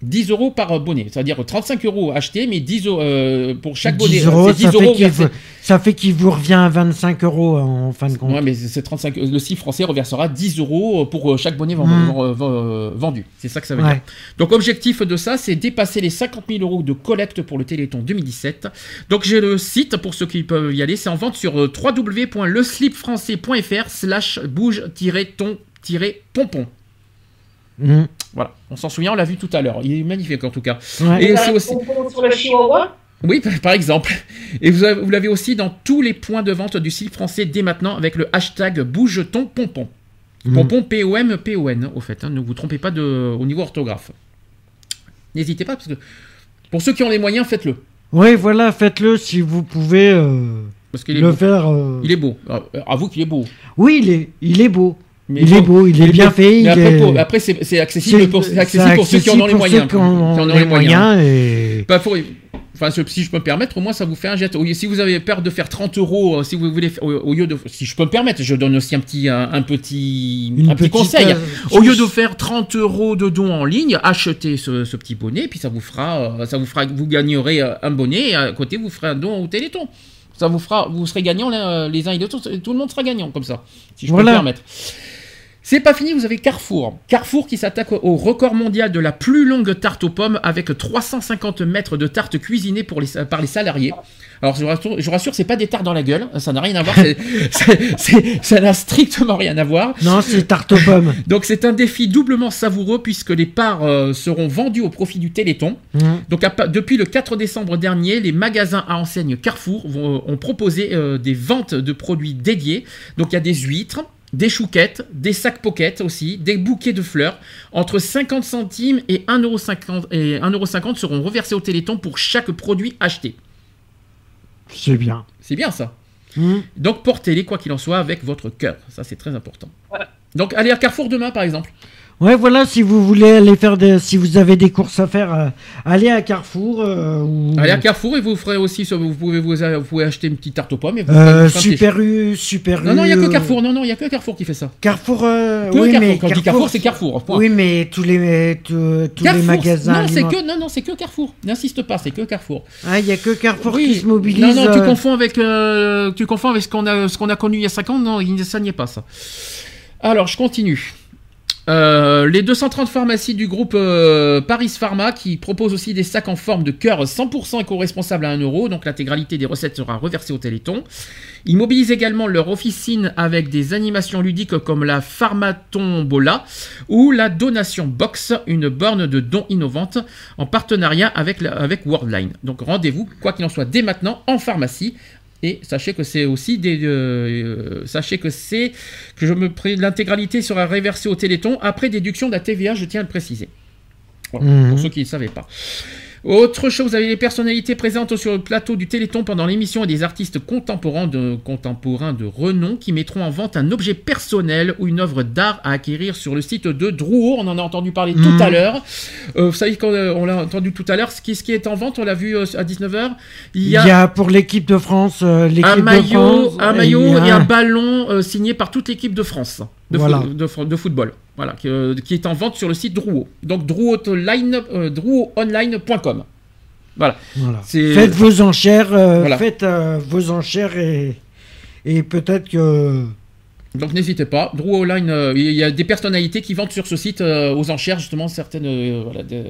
10 euros par euh, bonnet, c'est-à-dire 35 euros achetés, mais 10 euros euh, pour chaque 10 bonnet. euros, c'est 10 ça, fait euros qu'il versés. vous, ça fait qu'il vous revient à 25 euros en fin de compte. Ouais, mais c'est 35. Le CIF français reversera 10 euros pour euh, chaque bonnet vend- vendu. C'est ça que ça veut Ouais. dire. Donc, objectif de ça, c'est dépasser les 50 000 euros de collecte pour le Téléthon 2017. Donc, j'ai le site pour ceux qui peuvent y aller. C'est en vente sur euh, www.leslipfrançais.fr slash bouge-ton-pompon. Mhm. Voilà, on s'en souvient, on l'a vu tout à l'heure. Il est magnifique en tout cas. Ouais. Et c'est aussi. sur le chihuahua. Oui, par- exemple. Et vous avez- vous l'avez aussi dans tous les points de vente du slip français dès maintenant avec le hashtag bouge ton pompon. Mhm. Pompon, P-O-M, P-O-N, au fait. hein, ne vous trompez pas de, au niveau orthographe. N'hésitez pas, parce que pour ceux qui ont les moyens, faites-le. Oui, voilà, faites-le si vous pouvez euh, Parce qu'il est, le beau. faire. euh. Il est beau. Alors, Avoue qu'il est beau. Oui, il est, il est beau. Mais il est beau, il est bien fait. Mais après, est- après, c'est accessible, pour, accessible ceux qui en ont les moyens. ceux qui en qui en ont ont les moyens. et... Bah, faut- Enfin, si je peux me permettre, au moins ça vous fait un jet. Si vous avez peur de faire 30 euros, euh, si vous voulez, au, lieu de, si je peux me permettre, je donne aussi un petit, un, un petit, Une un petit conseil. euh, Au lieu de faire 30 euros de dons en ligne, achetez ce, ce petit bonnet, puis ça vous fera, euh, ça vous fera, vous gagnerez un bonnet, et à côté vous ferez un don au Téléthon. Ça vous fera, vous serez gagnants les uns et les autres, tout le monde sera gagnant comme ça, si je peux me permettre. C'est pas fini, vous avez Carrefour. Carrefour qui s'attaque au record mondial de la plus longue tarte aux pommes avec 350 mètres de tarte cuisinée pour les, par les salariés. Alors je rassure, je rassure c'est pas des tartes dans la gueule, ça n'a rien à voir, c'est- c'est- c'est- ça n'a strictement rien à voir. Non, c'est tarte aux pommes. Donc c'est un défi doublement savoureux puisque les parts euh, seront vendues au profit du Téléthon. Mhm. Donc à depuis le 4 décembre dernier, les magasins à enseigne Carrefour vont- ont proposé euh, des ventes de produits dédiés. Donc il y a des huîtres, des chouquettes, des sacs pocket aussi, des bouquets de fleurs. Entre 50 centimes et 1,50€ et 1,50€ seront reversés au Téléthon pour chaque produit acheté. C'est bien. C'est bien ça. Mhm. Donc portez-les quoi qu'il en soit avec votre cœur. Ça c'est très important. Ouais. Donc allez à Carrefour demain par exemple. Ouais, voilà, si vous voulez aller faire des, si vous avez des courses à faire, euh, allez à Carrefour. euh, ou... Allez à Carrefour et vous ferez aussi, vous pouvez, vous, vous pouvez acheter une petite tarte aux pommes. Et vous Euh, Super U, Super Non, non, il n'y a que U, Carrefour. Non, non, il n'y a que Carrefour qui fait ça. Carrefour, euh, oui, Carrefour. mais Quand je dis Carrefour, c'est Carrefour. point. Oui, mais tous les, tous, tous les Carrefour, magasins. Non, c'est que, non, non, c'est que Carrefour. N'insiste pas, c'est que Carrefour. Ah, il y a que Carrefour Oui. qui se mobilise. Non, non, tu euh, confonds avec, euh, tu confonds avec ce qu'on a, ce qu'on a connu il y a 5 ans. Non, ça n'y est pas ça. Alors, je continue. Euh, les 230 pharmacies du groupe euh, Paris Pharma qui proposent aussi des sacs en forme de cœur 100% éco-responsables à 1 euro, donc l'intégralité des recettes sera reversée au Téléthon. Ils mobilisent également leur officine avec des animations ludiques comme la Pharmatombola ou la Donation Box, une borne de dons innovante en partenariat avec, avec Worldline. Donc rendez-vous, quoi qu'il en soit, dès maintenant en pharmacie. Et sachez que c'est aussi des, euh, euh, sachez que c'est que je me l'intégralité sera réversée au Téléthon après déduction de la TVA, je tiens à le préciser. Voilà, Mhm. Pour ceux qui ne savaient pas. Autre chose, vous avez les personnalités présentes sur le plateau du Téléthon pendant l'émission et des artistes contemporains de, contemporains de renom qui mettront en vente un objet personnel ou une œuvre d'art à acquérir sur le site de Drouot. On en a entendu parler tout Mhm. à l'heure. Euh, vous savez, quand euh, on l'a entendu tout à l'heure, ce qui, ce qui est en vente, on l'a vu euh, à 19h. Il y a, pour l'équipe de France, euh, un de maillot, France, un maillot il y a et un ballon euh, signé par toute l'équipe de France de, Voilà. fo- de fo- de football. Voilà, qui, euh, qui est en vente sur le site Drouot. Donc drouotonline, euh, drouotonline.com. Voilà. Voilà. Faites vos enchères, euh, Voilà. faites euh, vos enchères et, et peut-être que. Donc n'hésitez pas. Drouot Online, euh, il y a des personnalités qui vendent sur ce site euh, aux enchères justement certaines. euh, voilà, de-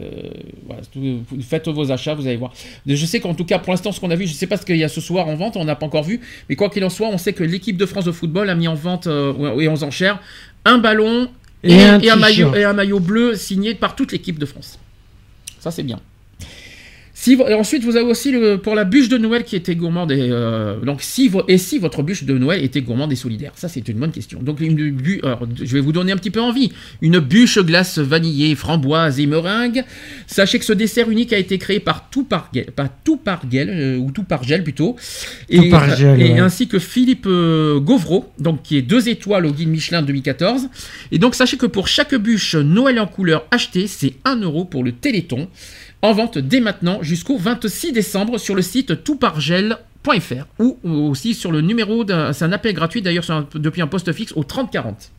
voilà, tout- vous faites vos achats, vous allez voir. Je sais qu'en tout cas pour l'instant ce qu'on a vu, je ne sais pas ce qu'il y a ce soir en vente, on n'a pas encore vu, mais quoi qu'il en soit, on sait que l'équipe de France de football a mis en vente et aux enchères un ballon et, Et un et un maillot, t-shirt. et un maillot bleu signé par toute l'équipe de France. Ça c'est bien. Si, et ensuite, vous avez aussi le, pour la bûche de Noël qui était gourmande. Et, euh, donc, si et si votre bûche de Noël était gourmande et solidaire? Ça, c'est une bonne question. Donc, une alors, je vais vous donner un petit peu envie. Une bûche glace vanillée, framboise et meringue. Sachez que ce dessert unique a été créé par tout par tout par euh, ou tout par gel plutôt. Et, Toupargel, et ouais. ainsi que Philippe euh, Gauvreau, donc qui est deux étoiles au guide Michelin 2014. Et donc, sachez que pour chaque bûche Noël en couleur achetée, c'est 1 euro pour le Téléthon. En vente dès maintenant jusqu'au 26 décembre sur le site toutpargel.fr ou aussi sur le numéro d'un. C'est un appel gratuit d'ailleurs depuis un poste fixe au 3040.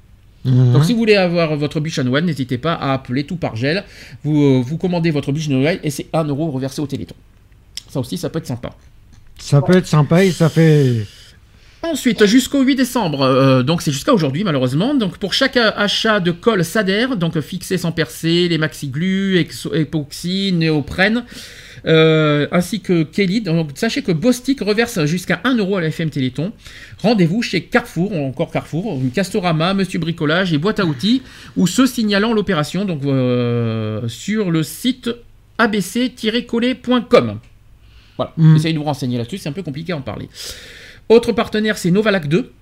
Mhm. Donc si vous voulez avoir votre bûche à Noël, n'hésitez pas à appeler tout par gel. Vous, euh, vous commandez votre bûche de Noël et c'est 1 euro reversé au Téléthon. Ça aussi, ça peut être sympa. Ça peut être sympa et ça fait. Ensuite, jusqu'au 8 décembre, euh, donc c'est jusqu'à aujourd'hui malheureusement, donc pour chaque achat de colle Sader, donc euh, fixé sans percer, les maxi-glus, exo- époxy, néoprène, euh, ainsi que Kelly, donc sachez que Bostik reverse jusqu'à 1 euro à la FM Téléthon. Rendez-vous chez Carrefour, ou encore Carrefour, Castorama, Monsieur Bricolage et Boîte à outils, ou ceux signalant l'opération donc euh, sur le site abc-collé.com. Voilà, Mm. essayez de vous renseigner là-dessus, c'est un peu compliqué à en parler. Autre partenaire, c'est Novalac 2,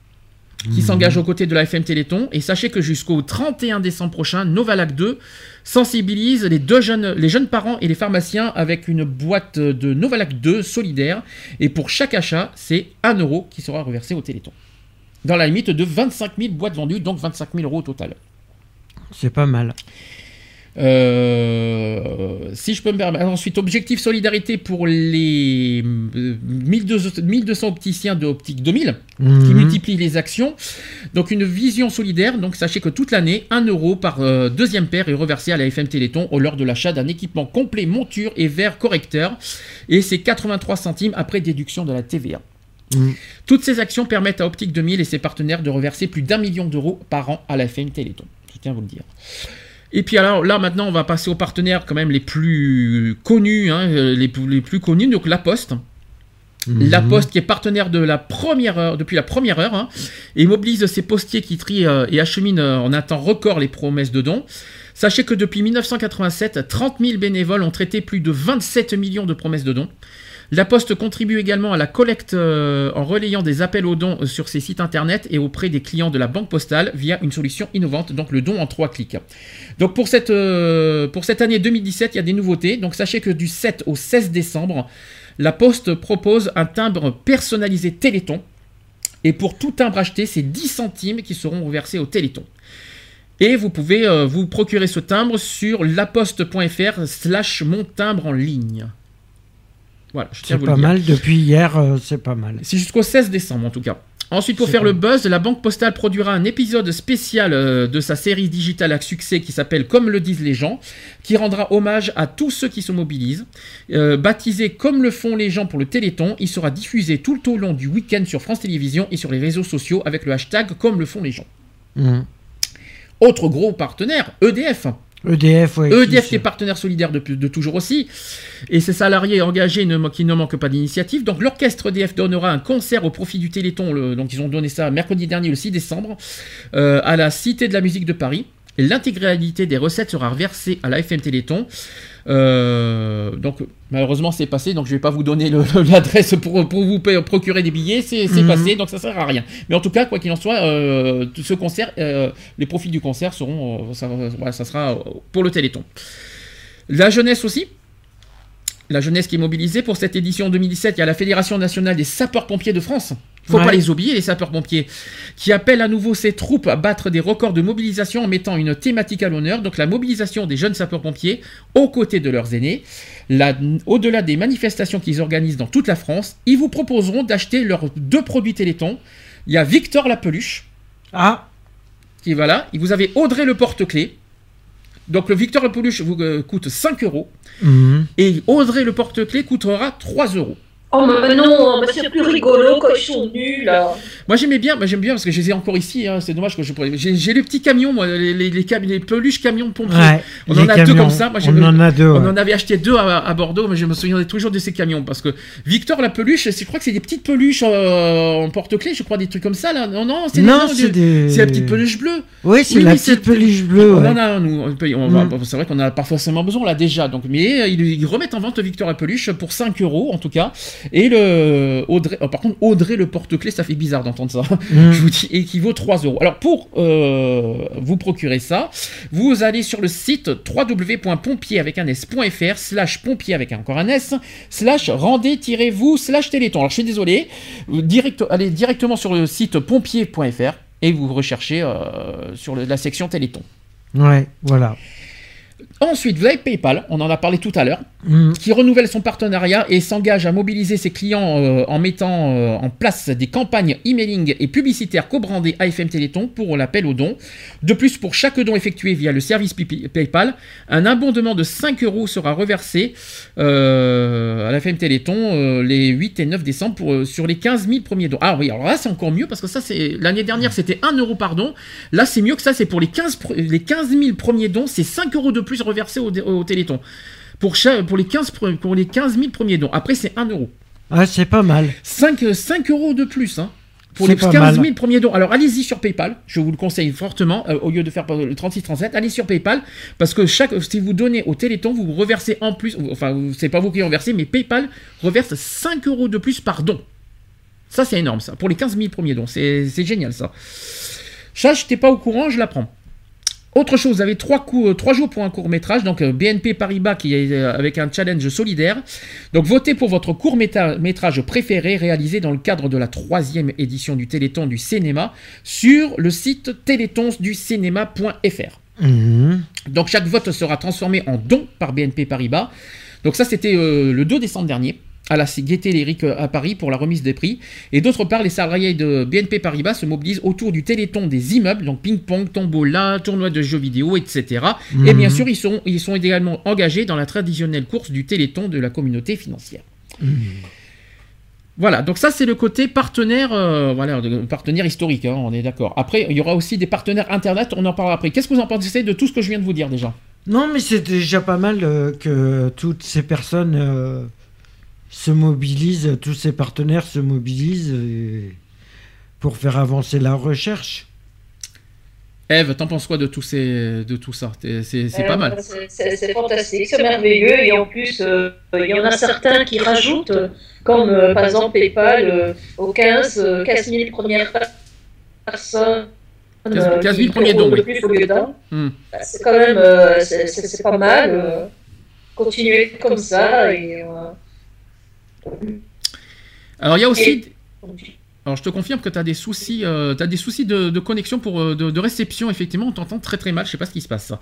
qui s'engage aux côtés de la FM Téléthon. Et sachez que jusqu'au 31 décembre prochain, Novalac 2 sensibilise les, deux jeunes, les jeunes parents et les pharmaciens avec une boîte de Novalac 2 solidaire. Et pour chaque achat, c'est 1 euro qui sera reversé au Téléthon. Dans la limite de 25 000 boîtes vendues, donc 25 000 euros au total. C'est pas mal. Euh, si je peux me permettre. Ensuite, objectif solidarité pour les euh, 1200, 1200 opticiens de Optique 2000 qui Mhm. multiplient les actions. Donc une vision solidaire. Donc sachez que toute l'année, 1 euro par euh, deuxième paire est reversé à la FM Téléthon au lors de l'achat d'un équipement complet monture et verre correcteur. Et c'est 83 centimes après déduction de la TVA. Mhm. Toutes ces actions permettent à Optique 2000 et ses partenaires de reverser plus d'un million d'euros par an à la FM Téléthon. Je tiens à vous le dire. Et puis alors là maintenant on va passer aux partenaires quand même les plus connus, hein, euh, les, plus- les plus connus, donc La Poste. Mhm. La Poste qui est partenaire de la première heure, depuis la première heure, hein, et mobilise ses postiers qui trient euh, et acheminent euh, en un temps record les promesses de dons. Sachez que depuis 1987, 30 000 bénévoles ont traité plus de 27 millions de promesses de dons. La Poste contribue également à la collecte euh, en relayant des appels aux dons euh, sur ses sites internet et auprès des clients de la banque postale via une solution innovante, donc le don en trois clics. Donc pour cette, euh, pour cette année 2017, il y a des nouveautés. Donc sachez que du 7 au 16 décembre, la Poste propose un timbre personnalisé Téléthon. Et pour tout timbre acheté, c'est 10 centimes qui seront reversés au Téléthon. Et vous pouvez vous procurer ce timbre sur laposte.fr slash mon timbre en ligne. Voilà, je tiens à C'est vous le pas dire. mal. Depuis hier, euh, c'est pas mal. C'est jusqu'au 16 décembre en tout cas. Ensuite, pour faire le buzz, la Banque Postale produira un épisode spécial euh, de sa série digitale à succès qui s'appelle Comme le disent les gens, qui rendra hommage à tous ceux qui se mobilisent. Euh, baptisé Comme le font les gens pour le Téléthon, il sera diffusé tout au long du week-end sur France Télévisions et sur les réseaux sociaux avec le hashtag Comme le font les gens. Mhm. Autre gros partenaire, EDF. EDF, ouais. EDF qui est partenaire solidaire de, de toujours aussi, et ses salariés engagés ne, qui ne manquent pas d'initiative. Donc l'orchestre EDF donnera un concert au profit du Téléthon, le- donc ils ont donné ça mercredi dernier, le 6 décembre, euh, à la Cité de la musique de Paris. Et L'intégralité des recettes sera versée à la FM Téléthon. Euh, donc malheureusement c'est passé, donc je vais pas vous donner l'adresse pour, pour vous procurer des billets, c'est Mhm. passé, donc ça sert à rien. Mais en tout cas, quoi qu'il en soit, euh, ce concert, euh, les profits du concert seront, ça, voilà, ça sera pour le Téléthon. La jeunesse aussi. La jeunesse qui est mobilisée pour cette édition 2017, il y a la Fédération nationale des sapeurs-pompiers de France. Faut Ouais. pas les oublier, les sapeurs-pompiers, qui appellent à nouveau ses troupes à battre des records de mobilisation en mettant une thématique à l'honneur, donc la mobilisation des jeunes sapeurs-pompiers aux côtés de leurs aînés. Au-delà des manifestations qu'ils organisent dans toute la France, ils vous proposeront d'acheter leurs deux produits Téléthon. Il y a Victor la peluche, Ah, qui va là. Vous avez Audrey le porte-clés. Donc le Victor la peluche vous euh, coûte 5 euros. mhm. Et Audrey le porte-clés coûtera 3 euros. Oh, mais non, mais c'est plus rigolo quand ils sont nus, là. Moi j'aimais bien, bah, j'aime bien parce que je les ai encore ici. hein, c'est dommage que je pourrais. J'ai j'ai les petits camions, moi, les, les, les cam- les peluches camions de pompiers. Ouais, On en a deux comme ça, moi, j'ai- on en a deux. On ouais. en avait acheté deux à, à Bordeaux, mais je me souviens toujours de ces camions parce que Victor la peluche, je crois que c'est des petites peluches euh, en porte-clés, je crois des trucs comme ça là. Non non, c'est des- Non, des- c'est des. c'est la petite peluche bleue. Oui, c'est Oui, la petite peluche bleue. On ouais. en a, nous. on peut- on va- Mm. C'est vrai qu'on a pas forcément besoin là déjà. Donc, mais euh, ils, ils remettent en vente Victor la peluche pour 5 euros en tout cas. Et le Audrey, oh, par contre, Audrey le porte-clés, ça fait bizarre d'entendre ça. Mhm. Je vous dis, et qui vaut 3 euros. Alors pour euh, vous procurer ça, vous allez sur le site www.pompier avec un s.fr slash pompier avec encore un s slash rendez-vous slash téléthon. Alors je suis désolé, direct, allez directement sur le site pompier.fr et vous recherchez euh, sur le- la section téléthon. Ouais, voilà. Ensuite, vous avez PayPal, on en a parlé tout à l'heure, Mhm. qui renouvelle son partenariat et s'engage à mobiliser ses clients euh, en mettant euh, en place des campagnes emailing et publicitaires co-brandées AFM Téléthon pour l'appel aux dons. De plus, pour chaque don effectué via le service PayPal, un abondement de 5 euros sera reversé euh, à l'AFM Téléthon euh, les 8 et 9 décembre pour, sur les 15 000 premiers dons. Ah oui, alors là c'est encore mieux parce que ça c'est l'année dernière c'était 1 euro par don. Là c'est mieux que ça, c'est pour les 15, pr- les 15 000 premiers dons, c'est 5 euros de plus reversés au, au Téléthon. Pour, pour, les 15, pre- pour les 15 000 premiers dons. Après, c'est 1 euro. Ah, c'est pas mal. 5, euh, 5 euros de plus, hein. Pour les pas 15 000 mal. premiers dons. Alors, allez-y sur PayPal. Je vous le conseille fortement. euh, au lieu de faire le 36-37, allez sur PayPal. Parce que chaque, si vous donnez au Téléthon, vous reversez en plus. Enfin, c'est pas vous qui reversez, mais PayPal reverse 5 euros de plus par don. Ça, c'est énorme, ça. Pour les 15 000 premiers dons. C'est c'est génial, ça. Ça, je n'étais pas au courant, je l'apprends. Autre chose, vous avez trois, coups, euh, trois jours pour un court métrage, donc euh, BNP Paribas qui est euh, avec un challenge solidaire. Donc votez pour votre court métrage préféré réalisé dans le cadre de la troisième édition du Téléthon du cinéma sur le site télétonsducinéma.fr. Mhm. Donc chaque vote sera transformé en don par BNP Paribas. Donc ça c'était euh, le 2 décembre dernier à la Gaieté Lyrique à Paris pour la remise des prix. Et d'autre part, les salariés de BNP Paribas se mobilisent autour du téléthon des immeubles, donc ping-pong, tombola, tournoi de jeux vidéo, etc. Et bien Mhm. sûr, ils sont, ils sont également engagés dans la traditionnelle course du téléthon de la communauté financière. Voilà, donc ça c'est le côté partenaire, euh, voilà, de- partenaire historique, hein, on est d'accord. Après, il y aura aussi des partenaires internet, on en parlera après. Qu'est-ce que vous en pensez de tout ce que je viens de vous dire déjà? Non, mais c'est déjà pas mal euh, que toutes ces personnes euh, se mobilisent, tous ces partenaires se mobilisent et- pour faire avancer la recherche. Eve, t'en penses quoi de tout, ces, de tout ça? C'est pas Euh, mal. c'est- fantastique, c'est merveilleux. Et en plus, euh, il y en a certains qui rajoutent, euh, comme euh, par exemple PayPal, euh, aux 15, euh, 15 000 premières personnes. 15 euh, 15 000 qui premiers dons, oui. Hmm. Bah, C'est quand même euh, c'est- pas mal. euh, continuer comme ça. Et, euh, Alors il y a aussi... Alors je te confirme que tu as des soucis, euh, as des soucis de, connexion pour euh, de, réception. Effectivement, on t'entend très très mal. Je sais pas ce qui se passe.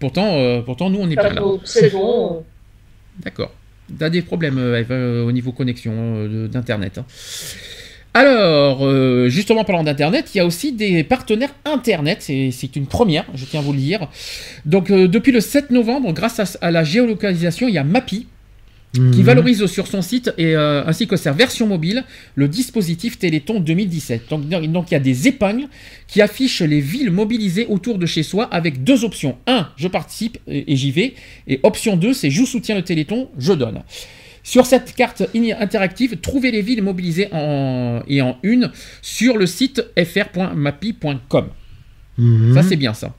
Pourtant, euh, pourtant nous on est pas là. C'est bon. D'accord. Tu as des problèmes au niveau connexion d'internet. Hein. Alors, justement, parlant d'Internet, il y a aussi des partenaires Internet, c'est une première, je tiens à vous le dire. Donc, depuis le 7 novembre, grâce à, à, la géolocalisation, il y a Qui mhm. valorise sur son site et, euh, ainsi que sa version mobile le dispositif Téléthon 2017. Donc, donc, il y a des épingles qui affichent les villes mobilisées autour de chez soi avec deux options. 1, je participe et, j'y vais. Et option 2, c'est je soutiens le Téléthon, je donne. Sur cette carte interactive, trouvez les villes mobilisées en, et en une sur le site fr.mappy.com. Mhm. Ça, c'est bien ça.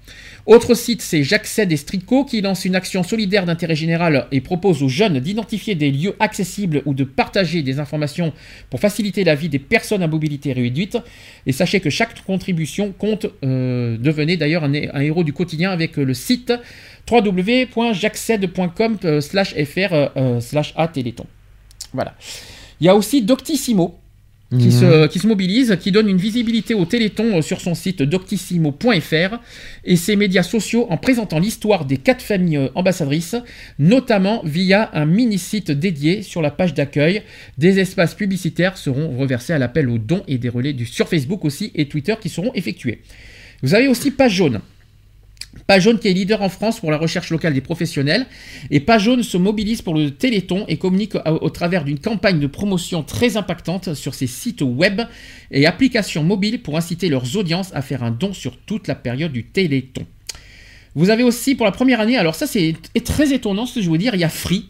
Autre site, c'est J'accède et Strico qui lance une action solidaire d'intérêt général et propose aux jeunes d'identifier des lieux accessibles ou de partager des informations pour faciliter la vie des personnes à mobilité réduite. Et sachez que chaque contribution compte. Euh, devenez d'ailleurs un, héros du quotidien avec le site www.j'accède.com euh, slash fr euh, Voilà. Il y a aussi Doctissimo qui, se, mhm. qui, se, mobilise, qui donne une visibilité au Téléthon euh, sur son site doctissimo.fr et ses médias sociaux en présentant l'histoire des quatre familles euh, ambassadrices, notamment via un mini-site dédié sur la page d'accueil. Des espaces publicitaires seront reversés à l'appel aux dons et des relais du, sur Facebook aussi et Twitter qui seront effectués. Vous avez aussi Page Jaune. Page Jaune qui est leader en France pour la recherche locale des professionnels. Et Page Jaune se mobilise pour le Téléthon et communique au, travers d'une campagne de promotion très impactante sur ses sites web et applications mobiles pour inciter leurs audiences à faire un don sur toute la période du Téléthon. Vous avez aussi pour la première année, alors ça c'est très étonnant ce que je veux dire, il y a Free.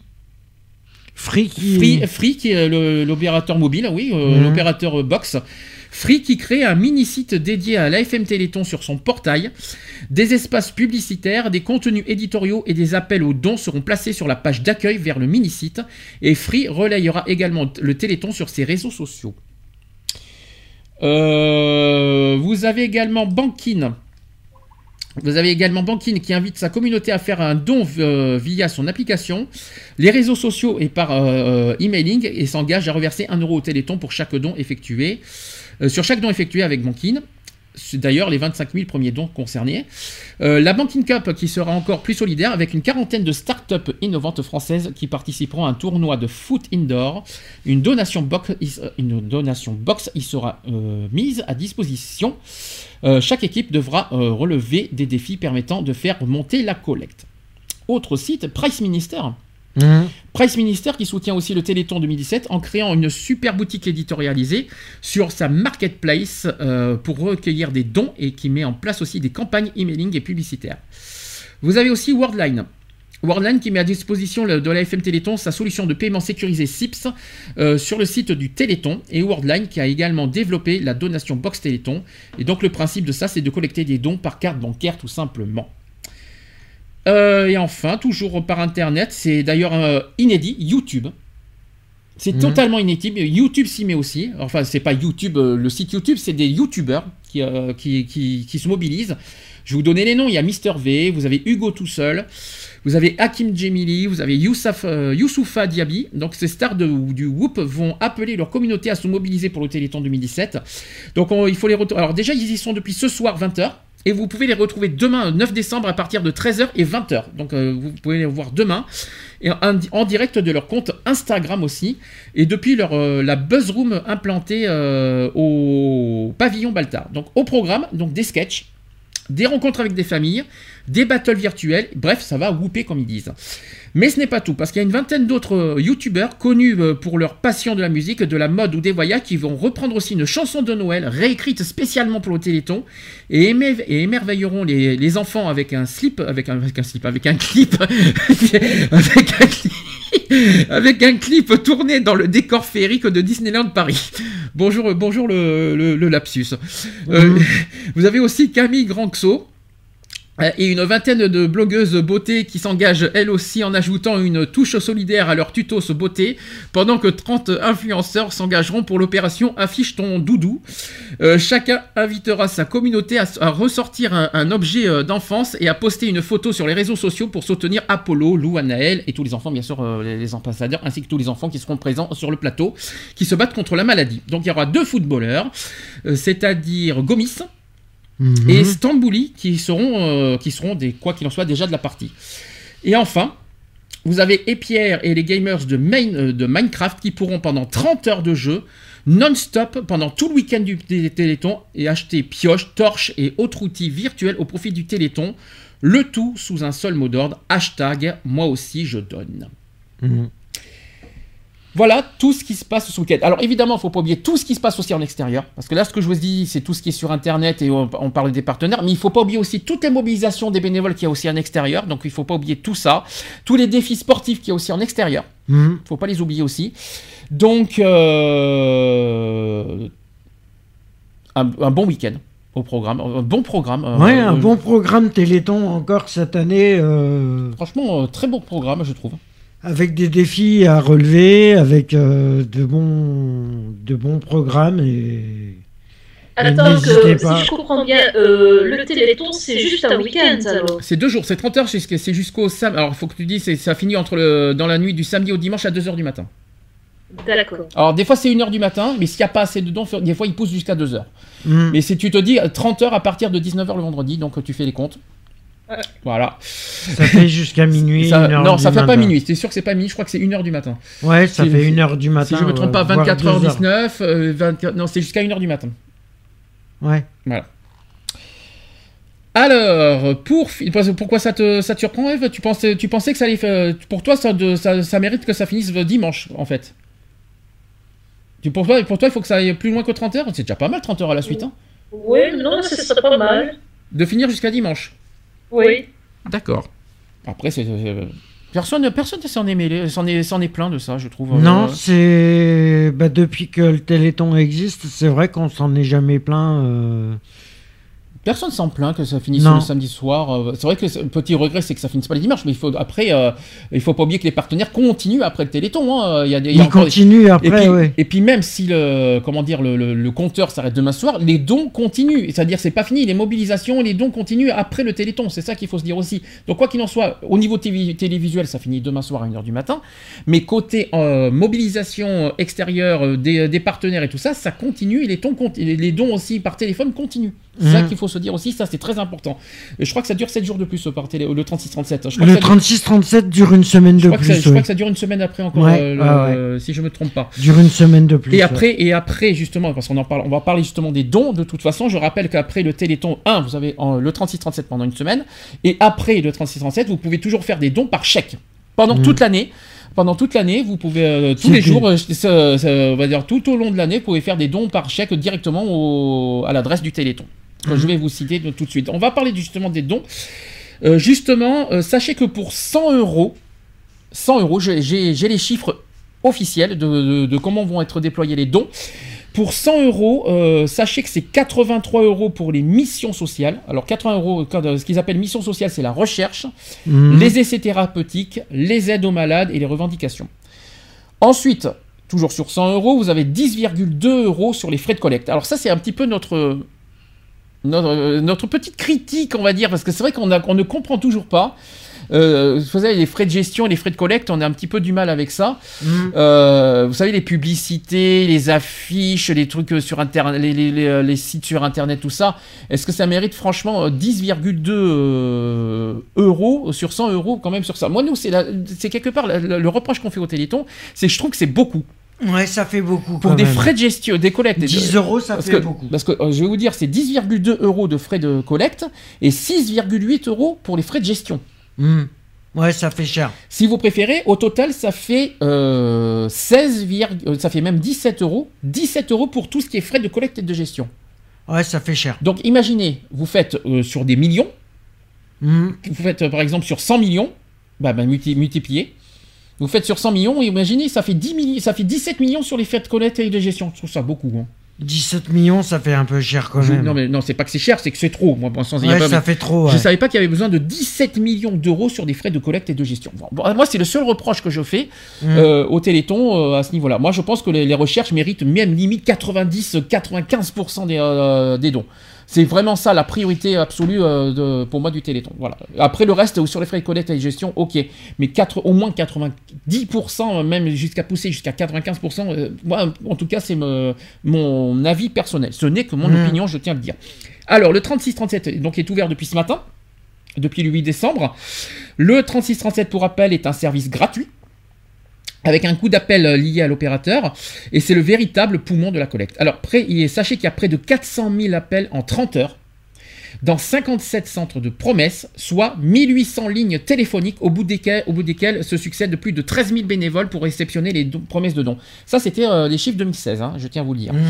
Free qui, Free, qui est l'opérateur mobile, oui, euh, mhm. l'opérateur box Free qui crée un mini-site dédié à l'AFM Téléthon sur son portail. Des espaces publicitaires, des contenus éditoriaux et des appels aux dons seront placés sur la page d'accueil vers le mini-site. Et Free relayera également le Téléthon sur ses réseaux sociaux. Euh, vous avez également Bankin. Vous avez également Bankin qui invite sa communauté à faire un don euh, via son application, les réseaux sociaux et par euh, emailing et s'engage à reverser 1 euro au Téléthon pour chaque don effectué. Euh, sur chaque don effectué avec Bankin, d'ailleurs les 25 000 premiers dons concernés. Euh, la Banking Cup qui sera encore plus solidaire avec une quarantaine de start-up innovantes françaises qui participeront à un tournoi de foot indoor. Une donation box, euh, y sera mise à disposition. chaque équipe devra relever des défis permettant de faire monter la collecte. Autre site, Price Minister. Mhm. Price Minister qui soutient aussi le Téléthon 2017 en créant une super boutique éditorialisée sur sa marketplace euh, pour recueillir des dons et qui met en place aussi des campagnes emailing et publicitaires. Vous avez aussi Worldline. Worldline qui met à disposition de la FM Téléthon sa solution de paiement sécurisé SIPS euh, sur le site du Téléthon et Worldline qui a également développé la donation box Téléthon. Et donc le principe de ça c'est de collecter des dons par carte bancaire tout simplement. Euh, et enfin, toujours par internet, c'est d'ailleurs euh, inédit, YouTube. C'est mhm. totalement inédit. YouTube s'y met aussi. Enfin, c'est pas YouTube, euh, le site YouTube, c'est des YouTubers qui, qui, qui, se mobilisent. Je vais vous donner les noms. Il y a Mister V, vous avez Hugo tout seul, vous avez Hakim Djemili, vous avez Youssef, Youssoufa Diaby. Donc, ces stars du Whoop vont appeler leur communauté à se mobiliser pour le Téléthon 2017. Donc, il faut les retrouver. Alors, déjà, ils y sont depuis ce soir, 20h. Et vous pouvez les retrouver demain, 9 décembre, à partir de 13h et 20h. Donc euh, vous pouvez les voir demain. Et en, direct de leur compte Instagram aussi. Et depuis leur, euh, la Buzz Room implantée euh, au pavillon Baltar. Donc au programme, donc des sketchs, des rencontres avec des familles, des battles virtuels. Bref, ça va whooper comme ils disent. Mais ce n'est pas tout, parce qu'il y a une vingtaine d'autres euh, youtubeurs connus euh, pour leur passion de la musique, de la mode ou des voyages qui vont reprendre aussi une chanson de Noël réécrite spécialement pour le Téléthon et, émerveilleront les, enfants avec un slip, avec un, slip, avec un clip, avec un clip. tourné dans le décor féerique de Disneyland Paris. Bonjour, bonjour le, lapsus. Euh, vous avez aussi Camille Granxo Et une vingtaine de blogueuses beauté qui s'engagent elles aussi en ajoutant une touche solidaire à leur tutos beauté, pendant que 30 influenceurs s'engageront pour l'opération Affiche ton doudou. Euh, chacun invitera sa communauté à, ressortir un, objet euh, d'enfance et à poster une photo sur les réseaux sociaux pour soutenir Apollo, Lou, Anaël et tous les enfants, bien sûr, euh, les, ambassadeurs, ainsi que tous les enfants qui seront présents sur le plateau, qui se battent contre la maladie. Donc il y aura deux footballeurs, euh, c'est-à-dire Gomis, Mhm. et Stambouli qui seront, euh, qui seront des, quoi qu'il en soit déjà de la partie. Et enfin, vous avez Epierre et les gamers de, Main- euh, de Minecraft qui pourront pendant 30 heures de jeu non-stop pendant tout le week-end du té- Téléthon et acheter pioches, torches et autres outils virtuels au profit du Téléthon. Le tout sous un seul mot d'ordre, hashtag moi aussi je donne. Mhm. Voilà tout ce qui se passe ce week-end. Alors évidemment, il ne faut pas oublier tout ce qui se passe aussi en extérieur. Parce que là, ce que je vous dis, c'est tout ce qui est sur Internet et on, on parle des partenaires. Mais il ne faut pas oublier aussi toutes les mobilisations des bénévoles qu'il y a aussi en extérieur. Donc il ne faut pas oublier tout ça. Tous les défis sportifs qu'il y a aussi en extérieur. Mhm. Il ne faut pas les oublier aussi. Donc, euh, un, un bon week-end au programme. Un bon programme. Euh, Ouais, un euh, bon programme Téléthon encore cette année, euh, Franchement, très bon programme, je trouve. Avec des défis à relever, avec euh, de, bons, de bons programmes. Et... Attends, que, pas. si je comprends bien, euh, le Téléthon, c'est juste un week-end alors. C'est deux jours, c'est 30 heures, c'est c'est jusqu'au samedi. Alors, il faut que tu dises, c'est- ça finit entre le, dans la nuit du samedi au dimanche à 2h du matin. D'accord. Alors, des fois, c'est 1h du matin, mais s'il n'y a pas assez de dons, des fois, ils poussent jusqu'à 2h. Mhm. Mais si tu te dis 30 heures à partir de 19h le vendredi, donc tu fais les comptes. Voilà. Ça fait jusqu'à minuit. Ça- une heure non, du ça fait pas minuit. C'est sûr que c'est pas minuit? Je crois que c'est 1h du matin. Ouais, ça fait une heure du matin. si je me trompe pas, euh, voire 24h19, euh, 24 non, c'est jusqu'à 1h du matin. Ouais. Alors, pour pourquoi ça te, ça te surprend, Eve? Tu pensais, tu pensais que ça allait faire- Pour toi, ça, de- ça, ça mérite que ça finisse dimanche, en fait. Tu, pour, toi, pour toi, il faut que ça aille plus loin que 30 heures? C'est déjà pas mal, 30 heures à la suite. hein. Oui, non, ce serait pas mal. de finir jusqu'à dimanche. Oui. D'accord. Après, c'est. Personne, personne s'en est mêlé, s'en est, s'en est plein de ça, je trouve. Non, Euh, c'est bah, depuis que le Téléthon existe, c'est vrai qu'on s'en est jamais plaint. euh, Personne s'en plaint que ça finisse Non. le samedi soir. Euh, C'est vrai que le petit regret, c'est que ça finisse pas les dimanches, mais il faut après, euh, il faut pas oublier que les partenaires continuent après le Téléthon. hein. Il y a, des- il y a Il encore des- continue Et après, puis, ouais. et puis même si le comment dire le, le- le compteur s'arrête demain soir, les dons continuent. C'est-à-dire c'est pas fini, les mobilisations, les dons continuent après le Téléthon. C'est ça qu'il faut se dire aussi. Donc quoi qu'il en soit, au niveau télévi- télévisuel, ça finit demain soir à 1h du matin. Mais côté euh, mobilisation extérieure euh, des, des partenaires et tout ça, ça continue. Et tons les dons aussi par téléphone continuent. C'est ça Mhm. qu'il faut se dire aussi. Ça c'est très important. Et je crois que ça dure 7 jours de plus euh, par télé, le 36-37. Je crois Le que ça dure- 36-37 dure une semaine de ça, plus. je crois que ça dure une semaine après encore, Ouais, euh, le- ah ouais. si je me trompe pas. Dure une semaine de plus. Et après, et après, justement, parce qu'on en parle, on va parler justement des dons. De toute façon, je rappelle qu'après le Téléthon 1, vous avez en- le 36-37 pendant une semaine, et après le 36-37, vous pouvez toujours faire des dons par chèque pendant Mhm. toute l'année. Pendant toute l'année, vous pouvez euh, tous les jours, euh, ce- ce- on va dire tout au long de l'année, vous pouvez faire des dons par chèque directement au- à l'adresse du Téléthon. Que. Je vais vous citer tout de suite. On va parler justement des dons. Euh, justement, euh, sachez que pour 100 euros, 100 euros, j'ai- les chiffres officiels de, de- de comment vont être déployés les dons. Pour 100 euros, euh, sachez que c'est 83 euros pour les missions sociales. Alors 80 euros, ce qu'ils appellent mission sociale, c'est la recherche, Mhm. les essais thérapeutiques, les aides aux malades et les revendications. Ensuite, toujours sur 100 euros, vous avez 10,2 euros sur les frais de collecte. Alors ça, c'est un petit peu notre, notre, euh, notre petite critique, on va dire, parce que c'est vrai qu'on on ne comprend toujours pas. Euh, vous savez, les frais de gestion et les frais de collecte, on a un petit peu du mal avec ça. Mhm. Euh, vous savez, les publicités, les affiches, les trucs sur internet, les, les- les, les sites sur internet, tout ça. Est-ce que ça mérite franchement euh, 10,2 euh, euros sur 100 euros quand même sur ça? Moi, nous, c'est quelque part la- la- le reproche qu'on fait au Téléthon, c'est je trouve que c'est beaucoup Ouais, ça fait beaucoup. pour des même. frais de gestion, des collectes. et de- 10 euros, ça parce fait que, beaucoup. parce que euh, je vais vous dire, c'est 10,2 euros de frais de collecte et 6,8 euros pour les frais de gestion. Mhm. Ouais, ça fait cher. Si vous préférez, au total, ça fait euh, 16, virg- euh, ça fait même 17 euros. 17 euros pour tout ce qui est frais de collecte et de gestion. Ouais, ça fait cher. Donc imaginez, vous faites euh, sur des millions, Mhm. vous faites euh, par exemple sur 100 millions, bah, bah, multi- multipliez. Vous faites sur 100 millions, imaginez, ça fait, 10 milli- ça fait 17 millions sur les frais de collecte et de gestion. Je trouve ça beaucoup. hein. 17 millions, ça fait un peu cher quand Je- même. non, mais non, c'est pas que c'est cher, c'est que c'est trop. Moi, bon, sans- Ouais, pas- ça fait trop. Je savais pas qu'il y avait besoin de 17 millions d'euros sur des frais de collecte et de gestion. Bon, moi, c'est le seul reproche que je fais Mm. euh, au Téléthon euh, à ce niveau-là. Moi, je pense que les, les recherches méritent même limite 90-95% des, euh, des dons. C'est vraiment ça la priorité absolue euh, de- pour moi du Téléthon. Voilà. Après le reste, sur les frais de collecte et de gestion, ok. Mais 4, au moins 90%, même jusqu'à pousser jusqu'à 95%, euh, moi, en tout cas, c'est mon avis personnel. Ce n'est que mon Mm. opinion, je tiens à le dire. Alors, le 3637 donc, est ouvert depuis ce matin depuis le 8 décembre. Le 3637, pour rappel, est un service gratuit avec un coût d'appel euh, lié à l'opérateur, et c'est le véritable poumon de la collecte. Alors, sachez qu'il y a près de 400 000 appels en 30 heures dans 57 centres de promesses, soit 1800 lignes téléphoniques au bout, desquelles, se succèdent plus de 13 000 bénévoles pour réceptionner les promesses de dons. Ça, c'était euh, les chiffres 2016, hein, je tiens à vous le dire. Mhm.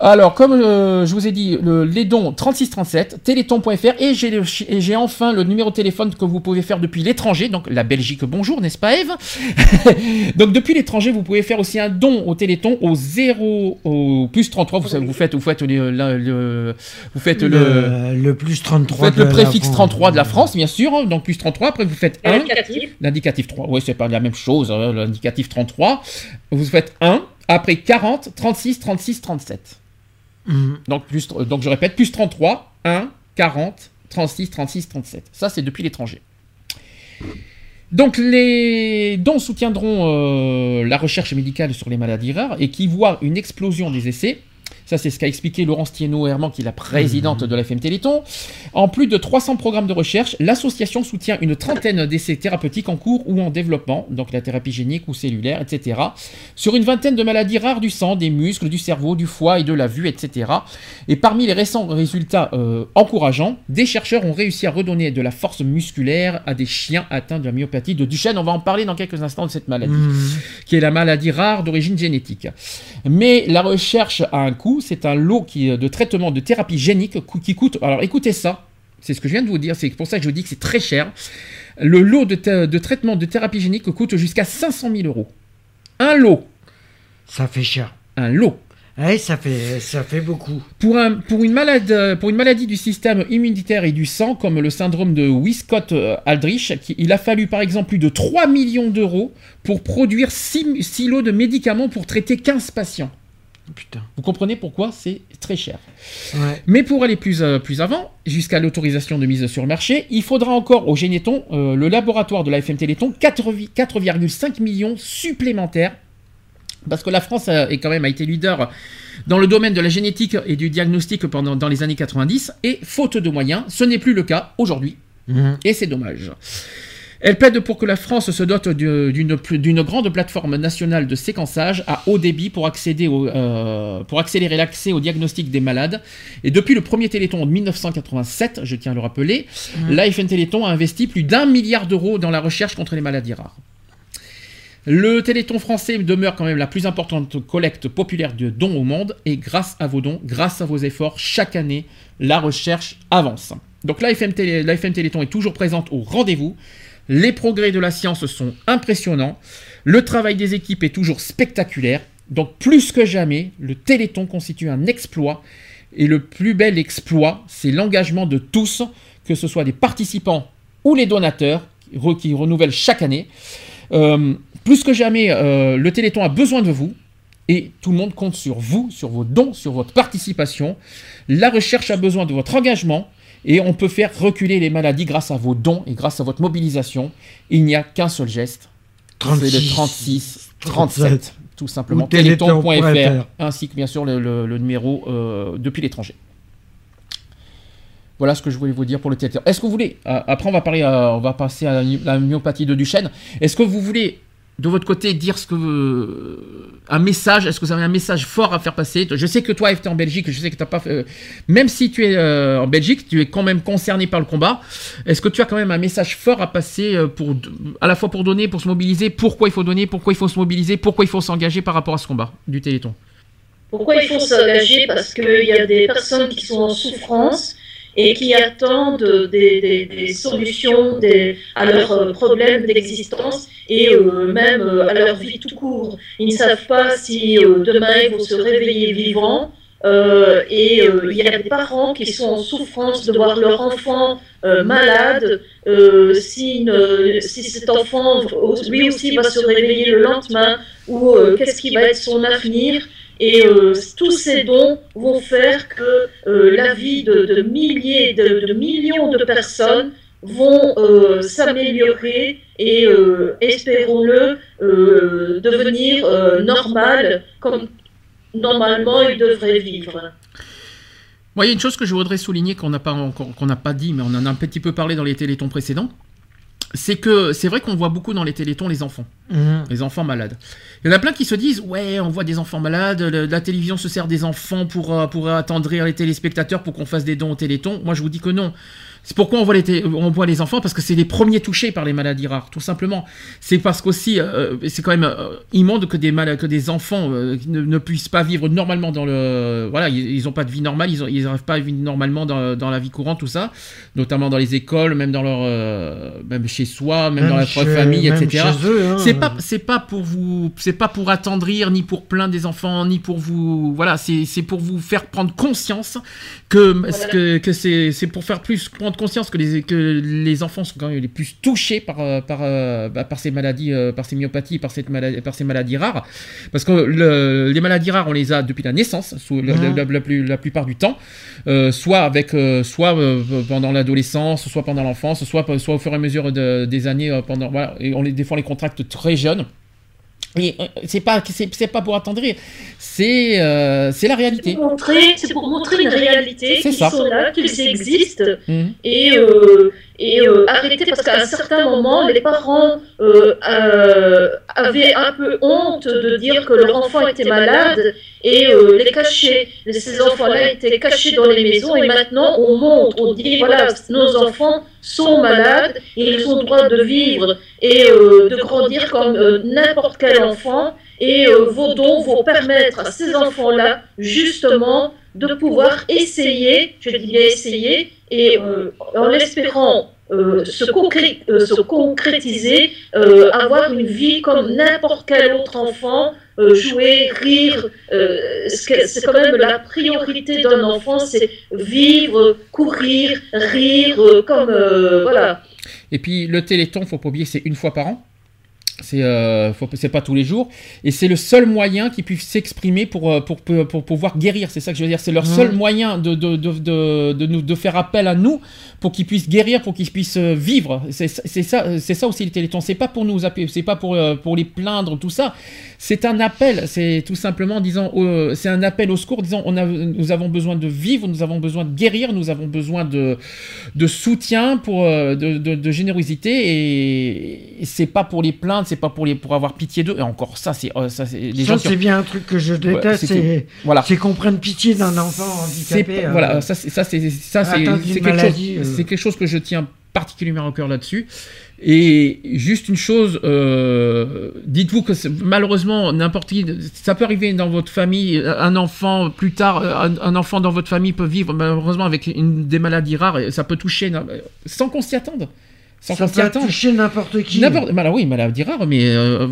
Alors, comme euh, je vous ai dit, le- les dons 3637, téléthon.fr, et j'ai le chi- et j'ai enfin le numéro de téléphone que vous pouvez faire depuis l'étranger, donc la Belgique, bonjour, n'est-ce pas Eve Donc depuis l'étranger, vous pouvez faire aussi un don au téléthon au 0, au plus 33, vous, savez, vous faites, vous faites, le, le- le- vous faites le... le, le plus Vous 33. faites le préfixe France. 33 de la France, bien sûr, hein, donc plus 33, après vous faites 1, Indicatif. l'indicatif 3, oui, c'est pas la même chose, hein, l'indicatif 33, vous faites 1, après 40, 36, 36, 37. Donc, plus, donc je répète, plus 33, 1, 40, 36, 36, 37. Ça, c'est depuis l'étranger. Donc les dons soutiendront euh, la recherche médicale sur les maladies rares et qui voient une explosion des essais. Ça, c'est ce qu'a expliqué Laurence Thienot-Herman, qui est la présidente de la FM Téléthon. En plus de 300 programmes de recherche, l'association soutient une trentaine d'essais thérapeutiques en cours ou en développement, donc la thérapie génique ou cellulaire, etc., sur une vingtaine de maladies rares du sang, des muscles, du cerveau, du foie et de la vue, etc. Et parmi les récents résultats euh, encourageants, des chercheurs ont réussi à redonner de la force musculaire à des chiens atteints de la myopathie de Duchenne. On va en parler dans quelques instants de cette maladie Mhm. qui est la maladie rare d'origine génétique. Mais la recherche a un coût, c'est un lot qui, de traitement de thérapie génique qui coûte, alors écoutez ça, c'est ce que je viens de vous dire, c'est pour ça que je vous dis que c'est très cher. Le lot de, traitement de thérapie génique coûte jusqu'à 500 000 euros. Un lot, Ça fait cher. un lot. Ouais, ça fait, ça fait beaucoup. Pour, un, pour, une malade, euh, pour une maladie du système immunitaire et du sang, comme le syndrome de Wiskott-Aldrich, qui- il a fallu par exemple plus de 3 millions d'euros pour produire 6 lots de médicaments pour traiter 15 patients. Putain. Vous comprenez pourquoi c'est très cher. Ouais. Mais pour aller plus, euh, plus avant, jusqu'à l'autorisation de mise sur le marché, il faudra encore au Généton, euh, le laboratoire de la FM Téléthon, 4 4,5 millions supplémentaires. Parce que la France a, est quand même a été leader dans le domaine de la génétique et du diagnostic pendant dans les années 90 et faute de moyens, ce n'est plus le cas aujourd'hui Mhm. et c'est dommage. Elle plaide pour que la France se dote de- d'une grande plateforme nationale de séquençage à haut débit pour, accéder au, euh, pour accélérer l'accès au diagnostic des malades. Et depuis le premier Téléthon en 1987, je tiens à le rappeler, l'AFN Téléthon a investi plus d'un milliard d'euros dans la recherche contre les maladies rares. Le Téléthon français demeure quand même la plus importante collecte populaire de dons au monde et grâce à vos dons, grâce à vos efforts, chaque année, la recherche avance. Donc l'AFM Téléthon est toujours présente au rendez-vous. Les progrès de la science sont impressionnants. Le travail des équipes est toujours spectaculaire. Donc plus que jamais, le Téléthon constitue un exploit. Et le plus bel exploit, c'est l'engagement de tous, que ce soit des participants ou les donateurs, qui re- qui renouvellent chaque année. Euh, plus que jamais, euh, le Téléthon a besoin de vous. Et tout le monde compte sur vous, sur vos dons, sur votre participation. La recherche a besoin de votre engagement. Et on peut faire reculer les maladies grâce à vos dons et grâce à votre mobilisation. Il n'y a qu'un seul geste. C'est le 36 37. Tout simplement. Téléthon.fr. Téléthon.fr. Ainsi que bien sûr le, le- le numéro euh, depuis l'étranger. Voilà ce que je voulais vous dire pour le Téléthon. Est-ce que vous voulez, euh, après on va, parler, euh, on va passer à la, la myopathie de Duchenne, est-ce que vous voulez de votre côté dire ce que euh, un message Est-ce que vous avez un message fort à faire passer? Je sais que toi, tu es en Belgique. Je sais que t'as pas. euh, même si tu es euh, en Belgique, tu es quand même concerné par le combat. Est-ce que tu as quand même un message fort à passer euh, pour à la fois pour donner, pour se mobiliser? Pourquoi il faut donner? Pourquoi il faut se mobiliser? Pourquoi il faut s'engager par rapport à ce combat du Téléthon? Pourquoi il faut s'engager? Parce qu'il y a des personnes qui sont en souffrance et qui attendent des, solutions à leurs euh, problèmes d'existence et même à leur vie tout court. Ils ne savent pas si demain ils vont se réveiller vivants. et il y a des parents qui sont en souffrance de voir leur enfant malade, si, si, cet enfant lui aussi va se réveiller le lendemain, ou qu'est-ce qui va être son avenir. Et euh, tous ces dons vont faire que euh, la vie de, milliers, de, millions de personnes vont euh, s'améliorer et, espérons-le, devenir normal comme normalement ils devraient vivre. il y a une chose que je voudrais souligner qu'on n'a pas n'a pas dit, mais on en a un petit peu parlé dans les télétons précédents c'est que c'est vrai qu'on voit beaucoup dans les télétons les enfants, mhm. les enfants malades. Il y en a plein qui se disent ouais, on voit des enfants malades, la télévision se sert des enfants pour euh, pour attendrir les téléspectateurs pour qu'on fasse des dons au téléthon. Moi, je vous dis que non. C'est pourquoi on voit, les on voit les enfants, parce que c'est les premiers touchés par les maladies rares, tout simplement. C'est parce qu'aussi, euh, c'est quand même euh, immonde que des, que des enfants euh, ne, puissent pas vivre normalement dans le... Voilà, ils n'ont pas de vie normale, ils n'arrivent pas à vivre normalement dans, dans, la vie courante, tout ça, notamment dans les écoles, même dans leur... même chez soi, même, dans la famille, etc. Hein. C'est pas, c'est pas pour vous... C'est pas pour attendrir, ni pour plaindre des enfants, ni pour vous... Voilà, c'est pour vous faire prendre conscience que, que c'est pour faire plus prendre conscience que les, que les enfants sont quand même les plus touchés par, euh, par, euh, bah, par ces maladies, euh, par ces myopathies, par, cette maladie, par ces maladies rares. Parce que le, les maladies rares, on les a depuis la naissance, sous, la, la, plupart du temps, soit, avec, soit pendant l'adolescence, soit pendant l'enfance, soit, soit au fur et à mesure de, des années. pendant, voilà, et on les, des fois, on les contracte très jeunes. Et c'est pas c'est pas pour attendrir, c'est c'est la réalité. C'est pour montrer, c'est pour montrer une réalité qui sont là, qu'ils existent mmh. et et euh, parce qu'à un certain moment, les parents euh, euh, avaient un peu honte de dire que leur enfant était malade et euh, les cacher. Ces enfants-là étaient cachés dans les maisons et maintenant on montre, on dit voilà, nos enfants sont malades et ils ont le droit de vivre et de grandir comme n'importe quel enfant et vos dons vont permettre à ces enfants-là justement de pouvoir essayer, je dis bien essayer, et en l'espérant euh, se, euh, se, concrétiser, euh, avoir une vie comme n'importe quel autre enfant, jouer, rire. c'est quand même la priorité d'un enfant, c'est vivre, courir, rire, comme voilà. Et puis le Téléthon, faut pas oublier, c'est une fois par an? C'est euh, pas tous les jours et c'est le seul moyen qu'ils puissent s'exprimer pour, euh, pour, pour, pouvoir guérir. C'est ça que je veux dire. C'est leur seul moyen de, de, de, de, nous, de faire appel à nous pour qu'ils puissent guérir, pour qu'ils puissent euh, vivre. C'est ça, c'est ça aussi le Téléthon. C'est pas pour nous appeler, c'est pas pour, pour les plaindre, tout ça. C'est un appel. C'est tout simplement disant, c'est un appel au secours, disant on a, nous avons besoin de vivre, nous avons besoin de guérir, nous avons besoin de, de soutien, pour, de, de, générosité et, et c'est pas pour les plaindre c'est pas pour les pour avoir pitié d'eux. Et encore ça, c'est euh, ça, c'est les gens. c'est bien un truc que je déteste, c'est voilà, c'est qu'on prenne pitié d'un enfant handicapé. Euh, voilà, ça c'est ça c'est ça c'est quelque chose, euh. c'est quelque chose que je tiens particulièrement au cœur là-dessus. Et juste une chose, dites-vous que malheureusement, n'importe qui, ça peut arriver dans votre famille, un enfant plus tard, un, enfant dans votre famille peut vivre malheureusement avec une, des maladies rares, et ça peut toucher sans qu'on s'y attende ça peut toucher n'importe qui. N'importe, bah oui, maladie rare, mais euh,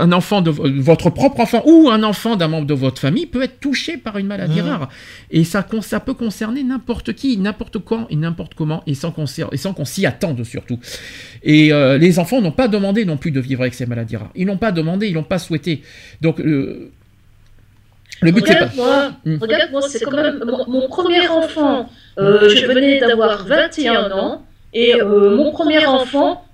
un enfant de votre propre enfant ou un enfant d'un membre de votre famille peut être touché par une maladie rare. Et ça, ça peut concerner n'importe qui, n'importe quand et n'importe comment, et sans qu'on, et sans qu'on s'y attende surtout. Et euh, les enfants n'ont pas demandé non plus de vivre avec ces maladies rares. Ils n'ont pas demandé, ils n'ont pas souhaité. Donc, euh, le but, regarde, c'est pas... moi, regarde, moi, c'est quand même mon, premier enfant. je venais d'avoir 21 ans. Et euh, mon premier enfant,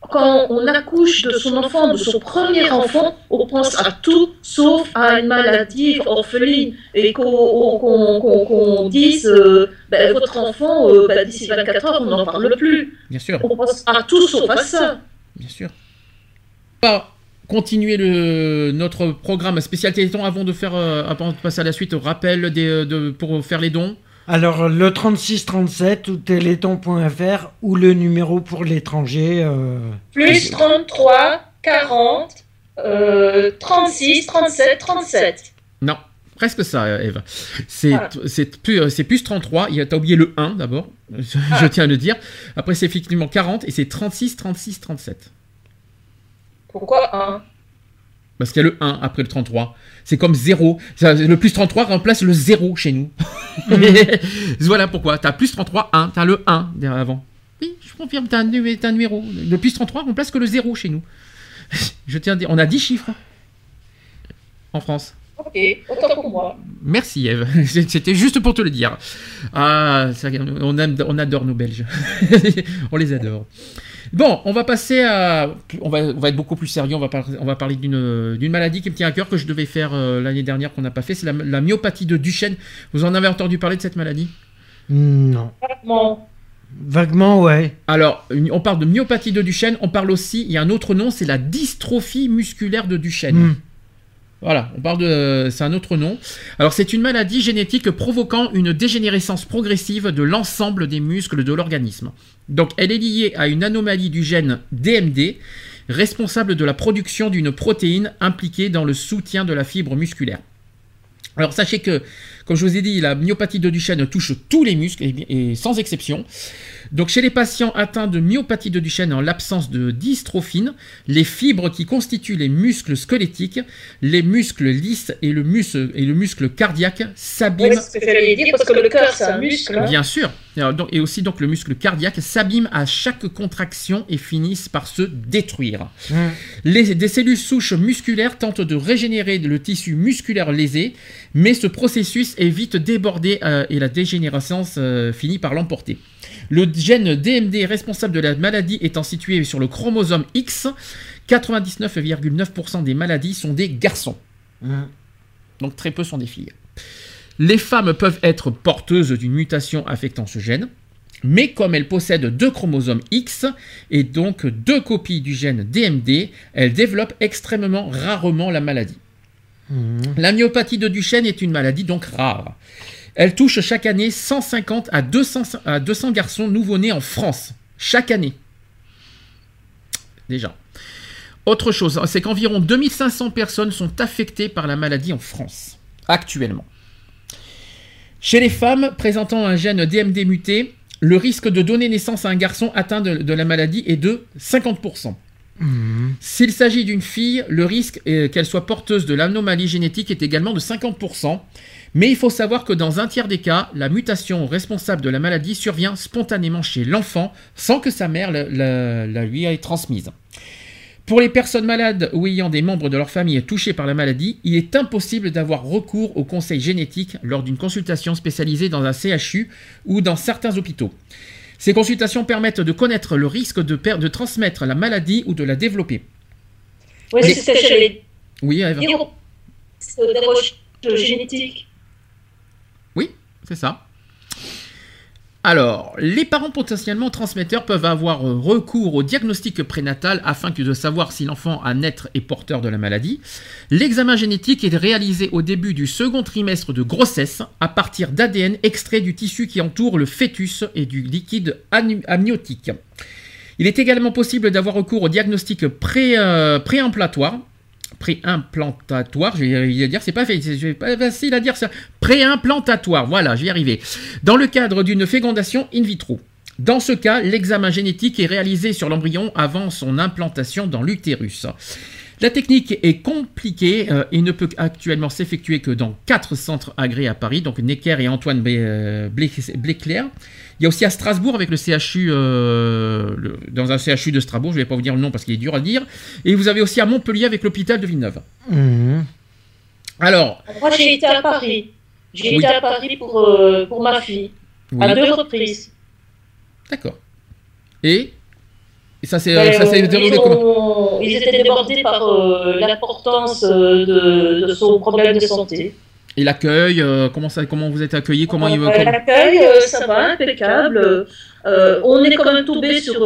quand on accouche de son enfant, de son premier enfant, on pense à tout sauf à une maladie orpheline et qu'on dise euh, ben, votre enfant, euh, ben, d'ici 24 heures, on n'en parle plus. Bien sûr. On pense à tout sauf à ça. Bien sûr. Pas continuer le, notre programme spécial Téléthon avant de faire, avant de passer à la suite, rappel des, de, pour faire les dons. Alors le 3637 ou téléthon.fr ou le numéro pour l'étranger. Euh, Plus 33 40 36 37 37. Non, presque ça, Eve. C'est plus, euh, plus 33. Tu as oublié le 1 d'abord, je tiens à le dire. Après, c'est effectivement 40 et c'est 36 36 37. Pourquoi 1 Parce qu'il y a le 1 après le 33. C'est comme 0. Ça, Le plus 33 remplace le 0 chez nous. voilà pourquoi. T'as plus 33, 1. T'as le 1 derrière avant. Oui, je confirme, t'as un, numéro. Le plus 33 remplace que le 0 chez nous. Je tiens à dire, on a 10 chiffres en France. Ok, autant pour moi. Merci Eve, c'était juste pour te le dire. Ah, ça, on, aime- on adore nos Belges, on les adore. Bon, on va passer à, on va, on va être beaucoup plus sérieux. On va parler, on va parler d'une d'une maladie qui me tient à cœur que je devais faire euh, l'année dernière qu'on n'a pas fait. C'est la, la myopathie de Duchenne. Vous en avez entendu parler de cette maladie? Non. Vraiment. Vaguement, ouais. Alors, on parle de myopathie de Duchenne. On parle aussi, il y a un autre nom, c'est la dystrophie musculaire de Duchenne. Hmm. Voilà, on parle de. C'est un autre nom. Alors, c'est une maladie génétique provoquant une dégénérescence progressive de l'ensemble des muscles de l'organisme. Donc, elle est liée à une anomalie du gène DMD, responsable de la production d'une protéine impliquée dans le soutien de la fibre musculaire. Alors, sachez que, comme je vous ai dit, la myopathie de Duchenne touche tous les muscles, et, et sans exception. Donc, chez les patients atteints de myopathie de Duchenne en l'absence de dystrophine, les fibres qui constituent les muscles squelettiques, les muscles lisses et le, muscle, et le muscle cardiaque s'abîment. C'est ce que j'allais dire, parce que le cœur, c'est un muscle. hein. Bien sûr. Alors, donc- et aussi donc le muscle cardiaque s'abîme à chaque contraction et finissent par se détruire. Hmm. Les, des cellules souches musculaires tentent de régénérer le tissu musculaire lésé, mais ce processus est vite débordé euh, et la dégénérescence euh, finit par l'emporter. Le gène DMD responsable de la maladie étant situé sur le chromosome X, 99,9% des maladies sont des garçons. Hmm. Donc très peu sont des filles. Les femmes peuvent être porteuses d'une mutation affectant ce gène, mais comme elles possèdent deux chromosomes X et donc deux copies du gène DMD, elles développent extrêmement rarement la maladie. Hmm. La myopathie de Duchenne est une maladie donc rare. Elle touche chaque année 150 à 200, à 200 garçons nouveau-nés en France. Chaque année. Déjà. Autre chose, c'est qu'environ 2500 personnes sont affectées par la maladie en France, actuellement. Chez les femmes présentant un gène DMD muté, le risque de donner naissance à un garçon atteint de, de la maladie est de 50%. Hmm. S'il s'agit d'une fille, le risque qu'elle soit porteuse de l'anomalie génétique est également de 50%. Mais il faut savoir que dans un tiers des cas, la mutation responsable de la maladie survient spontanément chez l'enfant sans que sa mère la lui ait transmise. Pour les personnes malades ou ayant des membres de leur famille touchés par la maladie, il est impossible d'avoir recours au conseil génétique lors d'une consultation spécialisée dans un CHU ou dans certains hôpitaux. Ces consultations permettent de connaître le risque de, de transmettre la maladie ou de la développer. Oui, c'est ce que j'allais Oui, des recherches génétiques. c'est ça. Alors, les parents potentiellement transmetteurs peuvent avoir recours au diagnostic prénatal afin de savoir si l'enfant à naître est porteur de la maladie. L'examen génétique est réalisé au début du second trimestre de grossesse à partir d'ADN extrait du tissu qui entoure le fœtus et du liquide amniotique. Il est également possible d'avoir recours au diagnostic pré, euh. Préimplantatoire, je vais dire, c'est pas, facile à dire ça. Préimplantatoire, voilà, je vais y arriver. Dans le cadre d'une fécondation in vitro. Dans ce cas, l'examen génétique est réalisé sur l'embryon avant son implantation dans l'utérus. La technique est compliquée euh, et ne peut actuellement s'effectuer que dans quatre centres agréés à Paris, donc Necker et Antoine euh, Blé- Bléclair. Il y a aussi à Strasbourg avec le CHU, euh, le- dans un CHU de Strasbourg, je ne vais pas vous dire le nom parce qu'il est dur à dire. Et vous avez aussi à Montpellier avec l'hôpital de Villeneuve. Hmm. Alors, Moi, j'ai été à Paris. J'ai Oui. été à Paris pour, euh, pour ma fille, oui, à deux reprises. d'accord. Et, et ça s'est Mais, ça s'est euh, déroulé ils, comment ont- ils étaient débordés par euh, l'importance euh, de, de son problème de santé. Et l'accueil, euh, comment, ça, comment vous êtes accueillis comment il, Euh, comment- L'accueil, euh, ça va, impeccable. On est quand même tombé sur,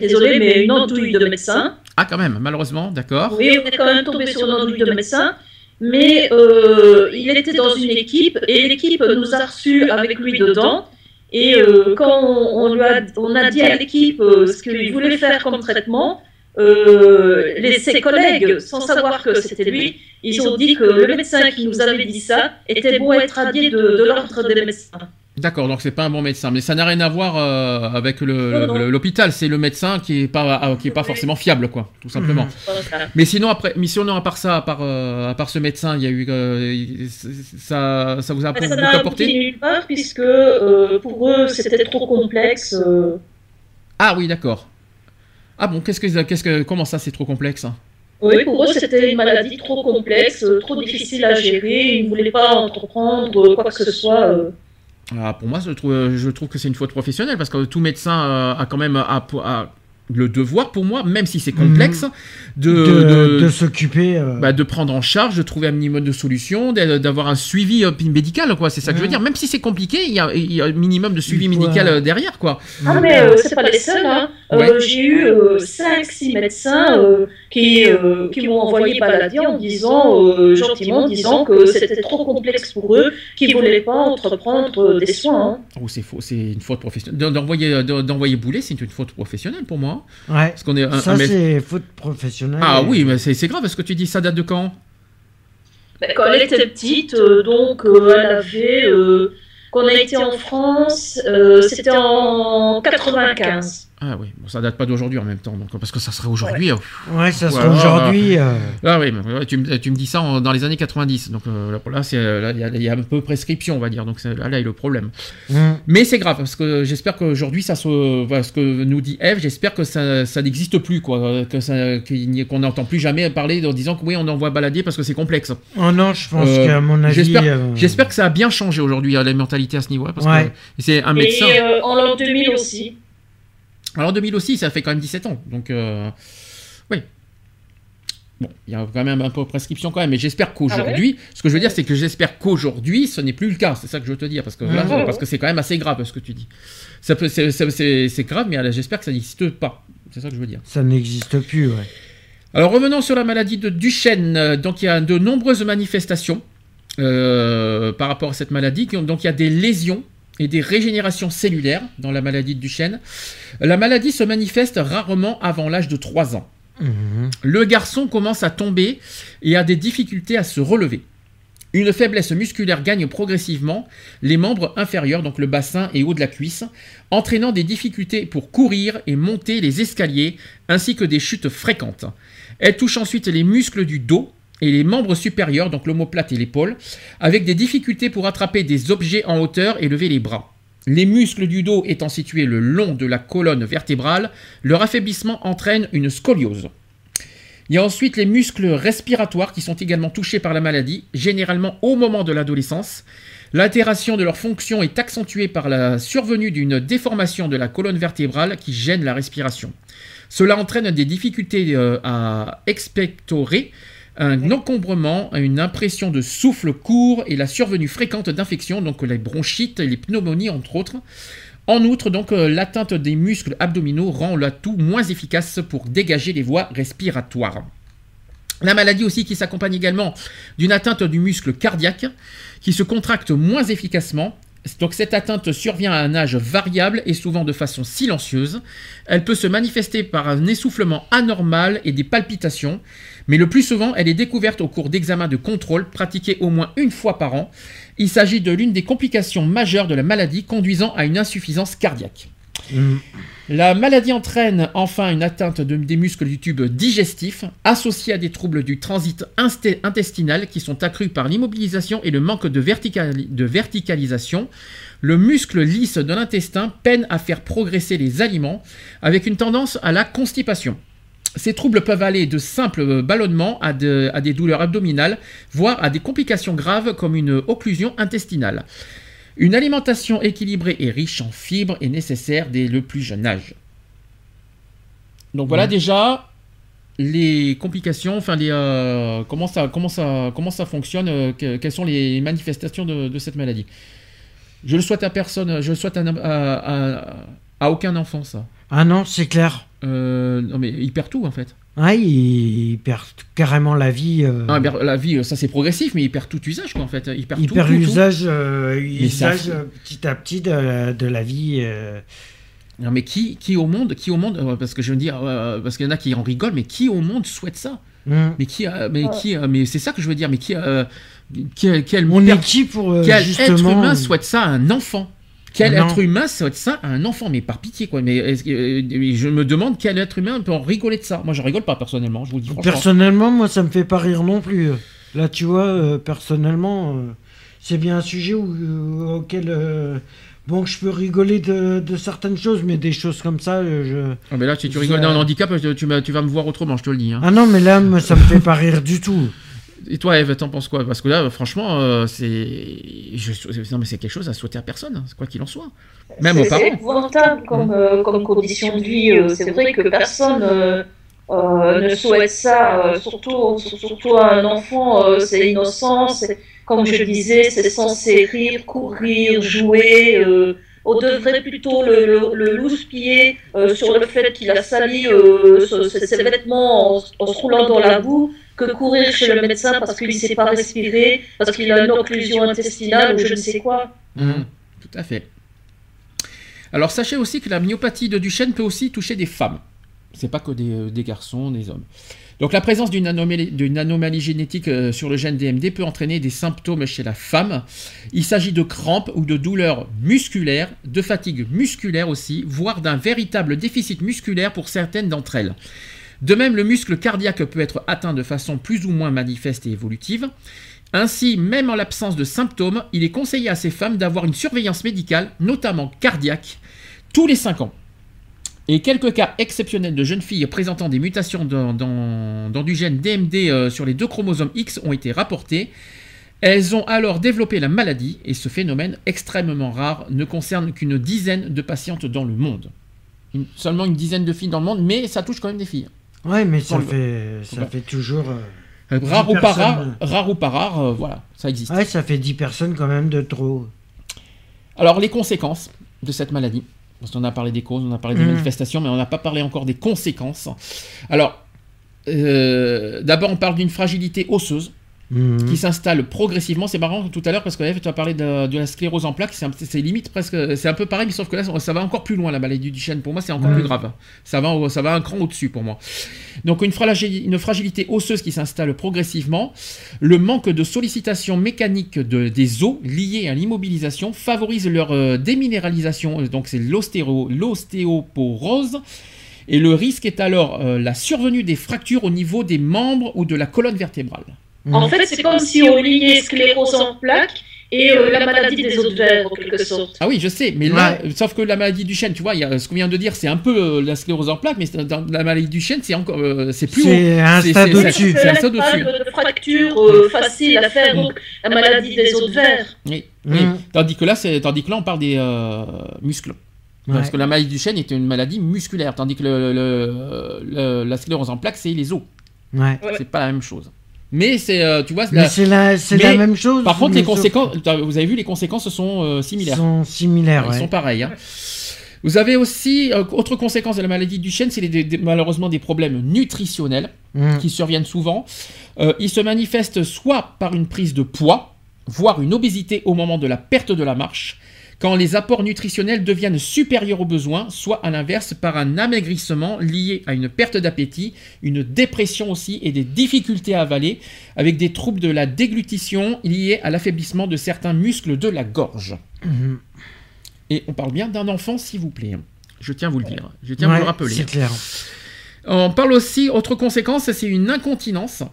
désolé, mais une andouille de médecin. Ah, quand même, malheureusement, d'accord. Oui, on est quand même tombé sur une andouille de médecin. Mais il était dans une équipe et l'équipe nous a reçus avec lui dedans. Et euh, quand on, on lui a, on a dit à l'équipe euh, ce qu'il voulait faire comme traitement, euh, les, ses collègues, sans savoir que c'était lui, ils ont dit que le médecin qui nous avait dit ça était beau être radié de, de l'ordre des médecins. D'accord, donc c'est pas un bon médecin, mais ça n'a rien à voir euh, avec l'hôpital. C'est le médecin qui est pas euh, qui est pas Oui. forcément fiable, quoi, tout simplement. Mhm. Mais sinon après, mais sinon à part ça, à part euh, à part ce médecin, il y a eu euh, ça ça vous a Mais beaucoup ça n'a apporté? nulle part puisque pour eux c'était trop complexe. Ah oui, d'accord. Ah bon, qu'est-ce que qu'est-ce que comment ça c'est trop complexe hein? Oui, pour eux c'était une maladie trop complexe, trop difficile à gérer. Ils ne voulaient pas entreprendre quoi que ce soit. Ah, pour moi, je trouve, que c'est une faute professionnelle parce que tout médecin euh, a quand même a le devoir, pour moi, même si c'est complexe, de, de, de- de s'occuper. euh, bah, de prendre en charge, de trouver un minimum de solutions, d'a- d'avoir un suivi euh, médical, quoi. C'est ça que je veux Mhm. dire. Même si c'est compliqué, il y, a, il y a un minimum de suivi médical euh, derrière, quoi. Ah, mais euh, c'est pas les seuls. Hein. Euh, Ouais. J'ai eu 5-6 médecins euh, qui, euh, qui m'ont envoyé baladier en disant, euh, gentiment, en disant que c'était trop complexe pour eux, qu'ils ne voulaient pas entreprendre euh, des soins. hein. Oh, c'est faux, c'est une faute professionnelle. D'en- D'envoyer, d'en- d'envoyer bouler, c'est une faute professionnelle pour moi. Ouais. Parce qu'on est un, Ça, un c'est faute professionnelle. Ah Et- oui, mais c'est c'est grave. Est-ce que tu dis ça date de quand? Ben, quand elle était petite, euh, donc euh, elle avait. euh, quand on a été en France, euh, c'était en 95. Ah oui, bon, ça date pas d'aujourd'hui en même temps, donc parce que ça serait aujourd'hui. euh, Ouais, ça Ouais, sera ouais, aujourd'hui. euh, Ah oui, mais ouais, tu, me- tu me dis ça en- dans les années 90, donc euh, là, euh, là, il y, a- il y a un peu prescription, on va dire, donc c'est- là, là est le problème. hum. Mais c'est grave, parce que j'espère qu'aujourd'hui, ça se, voilà, ce que nous dit Eve, j'espère que ça, ça n'existe plus, quoi, que ça, qu'il n'y ait- qu'on n'entend plus jamais parler en disant que oui, on envoie balader parce que c'est complexe. Oh non, je pense Euh, qu'à mon avis. J'espère, euh, que ça a bien changé aujourd'hui, la mentalité à ce niveau-là, parce Ouais. que c'est un Et médecin. euh, en l'an 2000 aussi. Alors en 2000 aussi, ça fait quand même 17 ans. Donc, euh, oui. Bon, il y a quand même un peu de prescription quand même, mais j'espère qu'aujourd'hui, ce que je veux dire, c'est que j'espère qu'aujourd'hui, ce n'est plus le cas. C'est ça que je veux te dire, parce que, là, parce que c'est quand même assez grave ce que tu dis. Ça peut, c'est, c'est- c'est- c'est grave, mais j'espère que ça n'existe pas. C'est ça que je veux dire. Ça n'existe plus, ouais. Alors revenons sur la maladie de Duchenne. Donc il y a de nombreuses manifestations euh, par rapport à cette maladie. qui ont- Donc il y a des lésions et des régénérations cellulaires dans la maladie de Duchenne. La maladie se manifeste rarement avant l'âge de 3 ans. Mhm. Le garçon commence à tomber et a des difficultés à se relever. Une faiblesse musculaire gagne progressivement les membres inférieurs, donc le bassin et haut de la cuisse, entraînant des difficultés pour courir et monter les escaliers, ainsi que des chutes fréquentes. Elle touche ensuite les muscles du dos et les membres supérieurs, donc l'omoplate et l'épaule, avec des difficultés pour attraper des objets en hauteur et lever les bras. Les muscles du dos étant situés le long de la colonne vertébrale, leur affaiblissement entraîne une scoliose. Il y a ensuite les muscles respiratoires qui sont également touchés par la maladie, généralement au moment de l'adolescence. L'altération de leur fonction est accentuée par la survenue d'une déformation de la colonne vertébrale qui gêne la respiration. Cela entraîne des difficultés euh, à expectorer, un encombrement, une impression de souffle court et la survenue fréquente d'infections, donc les bronchites et les pneumonies entre autres. En outre, donc, euh, l'atteinte des muscles abdominaux rend l'atout moins efficace pour dégager les voies respiratoires. La maladie aussi qui s'accompagne également d'une atteinte du muscle cardiaque qui se contracte moins efficacement. Donc cette atteinte survient à un âge variable et souvent de façon silencieuse. Elle peut se manifester par un essoufflement anormal et des palpitations, mais le plus souvent elle est découverte au cours d'examens de contrôle pratiqués au moins une fois par an. Il s'agit de l'une des complications majeures de la maladie conduisant à une insuffisance cardiaque. Mhm. La maladie entraîne enfin une atteinte de- des muscles du tube digestif, associée à des troubles du transit intestinal qui sont accrus par l'immobilisation et le manque de, verticali- de verticalisation. Le muscle lisse de l'intestin peine à faire progresser les aliments, avec une tendance à la constipation. Ces troubles peuvent aller de simples ballonnements à, de- à des douleurs abdominales, voire à des complications graves comme une occlusion intestinale. Une alimentation équilibrée et riche en fibres est nécessaire dès le plus jeune âge. Donc voilà Ouais. déjà les complications, enfin les, euh, comment, ça, comment, ça, comment ça fonctionne, euh, que- quelles sont les manifestations de, de cette maladie. Je le souhaite à personne, je le souhaite à, à- à- à aucun enfant ça. Ah non, c'est clair. Euh, non mais il perd tout en fait. Ah, il, il perd carrément la vie. euh, Ah, la vie, ça c'est progressif, mais il perd tout usage quoi en fait. Il perd il tout. perd tout, tout. l'usage euh, ça- usage, euh, petit à petit de, la- de la vie. euh, Non, mais qui, qui au monde, qui au monde, euh, parce que je veux dire, euh, parce qu'il y en a qui en rigolent, mais qui au monde souhaite ça? Hum. Mais qui, a- mais Ouais. qui, euh, mais c'est ça que je veux dire, mais qui, euh, quel, quel, On per- est qui pour euh, quel justement être humain souhaite ça à un enfant? Quel non. être humain ça ça à un enfant? Mais par pitié, quoi. Mais euh, je me demande quel être humain peut en rigoler de ça. Moi, je rigole pas personnellement, je vous le dis franchement. Personnellement, moi, ça me fait pas rire non plus. Là, tu vois, euh, personnellement, euh, c'est bien un sujet où- auquel. bon, je peux rigoler de, de certaines choses, mais des choses comme ça, je. Ah, mais là, si tu rigoles d'un handicap, tu, tu vas- me voir autrement, je te le dis. hein. Ah non, mais là, ça me fait pas rire du tout. Et toi, Eve, t'en penses quoi? Parce que là, franchement, euh, c'est. je- Non, mais c'est quelque chose à souhaiter à personne, hein, quoi qu'il en soit. Même aux C'est parents. épouvantable comme, euh, comme condition de vie. euh, C'est vrai que personne ne souhaite ça, surtout, surtout à un enfant. c'est innocent, c'est- comme je disais, c'est censé rire, courir, jouer. on devrait plutôt le, le, le sur le fait qu'il a sali ses vêtements en, en se roulant dans la boue que courir chez le médecin parce qu'il ne sait pas respirer, parce qu'il a une occlusion intestinale ou je ne sais quoi. Mhm, Tout à fait. Alors sachez aussi que la myopathie de Duchenne peut aussi toucher des femmes. C'est pas que des, euh, garçons, des hommes. Donc la présence d'une anomalie, anomalie génétique euh, sur le gène DMD peut entraîner des symptômes chez la femme. Il s'agit de crampes ou de douleurs musculaires, de fatigue musculaire aussi, voire d'un véritable déficit musculaire pour certaines d'entre elles. De même, le muscle cardiaque peut être atteint de façon plus ou moins manifeste et évolutive. Ainsi, même en l'absence de symptômes, il est conseillé à ces femmes d'avoir une surveillance médicale, notamment cardiaque, tous les 5 ans. Et quelques cas exceptionnels de jeunes filles présentant des mutations dans, du gène DMD euh, sur les deux chromosomes X ont été rapportés. Elles ont alors développé la maladie, et ce phénomène extrêmement rare ne concerne qu'une dizaine de patientes dans le monde. Seulement une dizaine de filles dans le monde, mais ça touche quand même des filles. Ouais, mais ça fait, ça Ouais. fait toujours. euh, Euh, Rare ou pas rare, rare ou pas rare, euh, voilà, ça existe. Ouais, ça fait 10 personnes quand même de trop. Alors, les conséquences de cette maladie. Parce qu'on a parlé des causes, on a parlé des Mhm. manifestations, mais on n'a pas parlé encore des conséquences. Alors, euh, d'abord, on parle d'une fragilité osseuse Mhm. qui s'installe progressivement. C'est marrant tout à l'heure parce que tu as parlé de, de la sclérose en plaques. C'est limite presque. C'est un peu pareil, mais sauf que là, ça va encore plus loin la maladie du Duchenne. Pour moi, c'est encore plus grave. Ça va, ça va un cran au-dessus pour moi. Donc, une, fragili- une fragilité osseuse qui s'installe progressivement. Le manque de sollicitation mécanique de- des os liés à l'immobilisation favorise leur euh, déminéralisation. Donc, c'est l'ostéo- l'ostéoporose. Et le risque est alors euh, la survenue des fractures au niveau des membres ou de la colonne vertébrale. En fait, c'est comme si on liait sclérose en plaques et euh, la maladie des os de verre, en quelque sorte. Ah oui, je sais, mais là, euh, sauf que la maladie du chêne, tu vois, il y a, ce qu'on vient de dire, c'est un peu euh, la sclérose en plaques, mais dans la maladie du chêne, c'est encore, euh, c'est plus C'est un C'est- stade au-dessus. C'est un stade au-dessus. pas de fracture euh, facile à faire, donc la maladie des os de verre. Oui, oui. Mhm. Tandis que là, c'est, tandis que là, on parle des euh, muscles. Parce Ouais. que la maladie du chêne est une maladie musculaire, tandis que le, le- le- la sclérose en plaques, c'est les os. Ouais. C'est pas la même chose. Mais c'est, euh, tu vois, c'est la- c'est la, la même chose. par contre, les sauf conséquences, vous avez vu, les conséquences sont euh, similaires. sont similaires. Ils ouais. sont pareils. hein. Vous avez aussi, euh, autre conséquence de la maladie du chêne, c'est les- des- des- malheureusement des problèmes nutritionnels Mhm. qui surviennent souvent. Euh, ils se manifestent soit par une prise de poids, voire une obésité au moment de la perte de la marche, quand les apports nutritionnels deviennent supérieurs aux besoins, soit à l'inverse par un amaigrissement lié à une perte d'appétit, une dépression aussi et des difficultés à avaler, avec des troubles de la déglutition liés à l'affaiblissement de certains muscles de la gorge. Mhm. Et on parle bien d'un enfant, s'il vous plaît. Je tiens à vous le dire. Je tiens à vous le rappeler. C'est clair. On parle aussi, autre conséquence, c'est une incontinence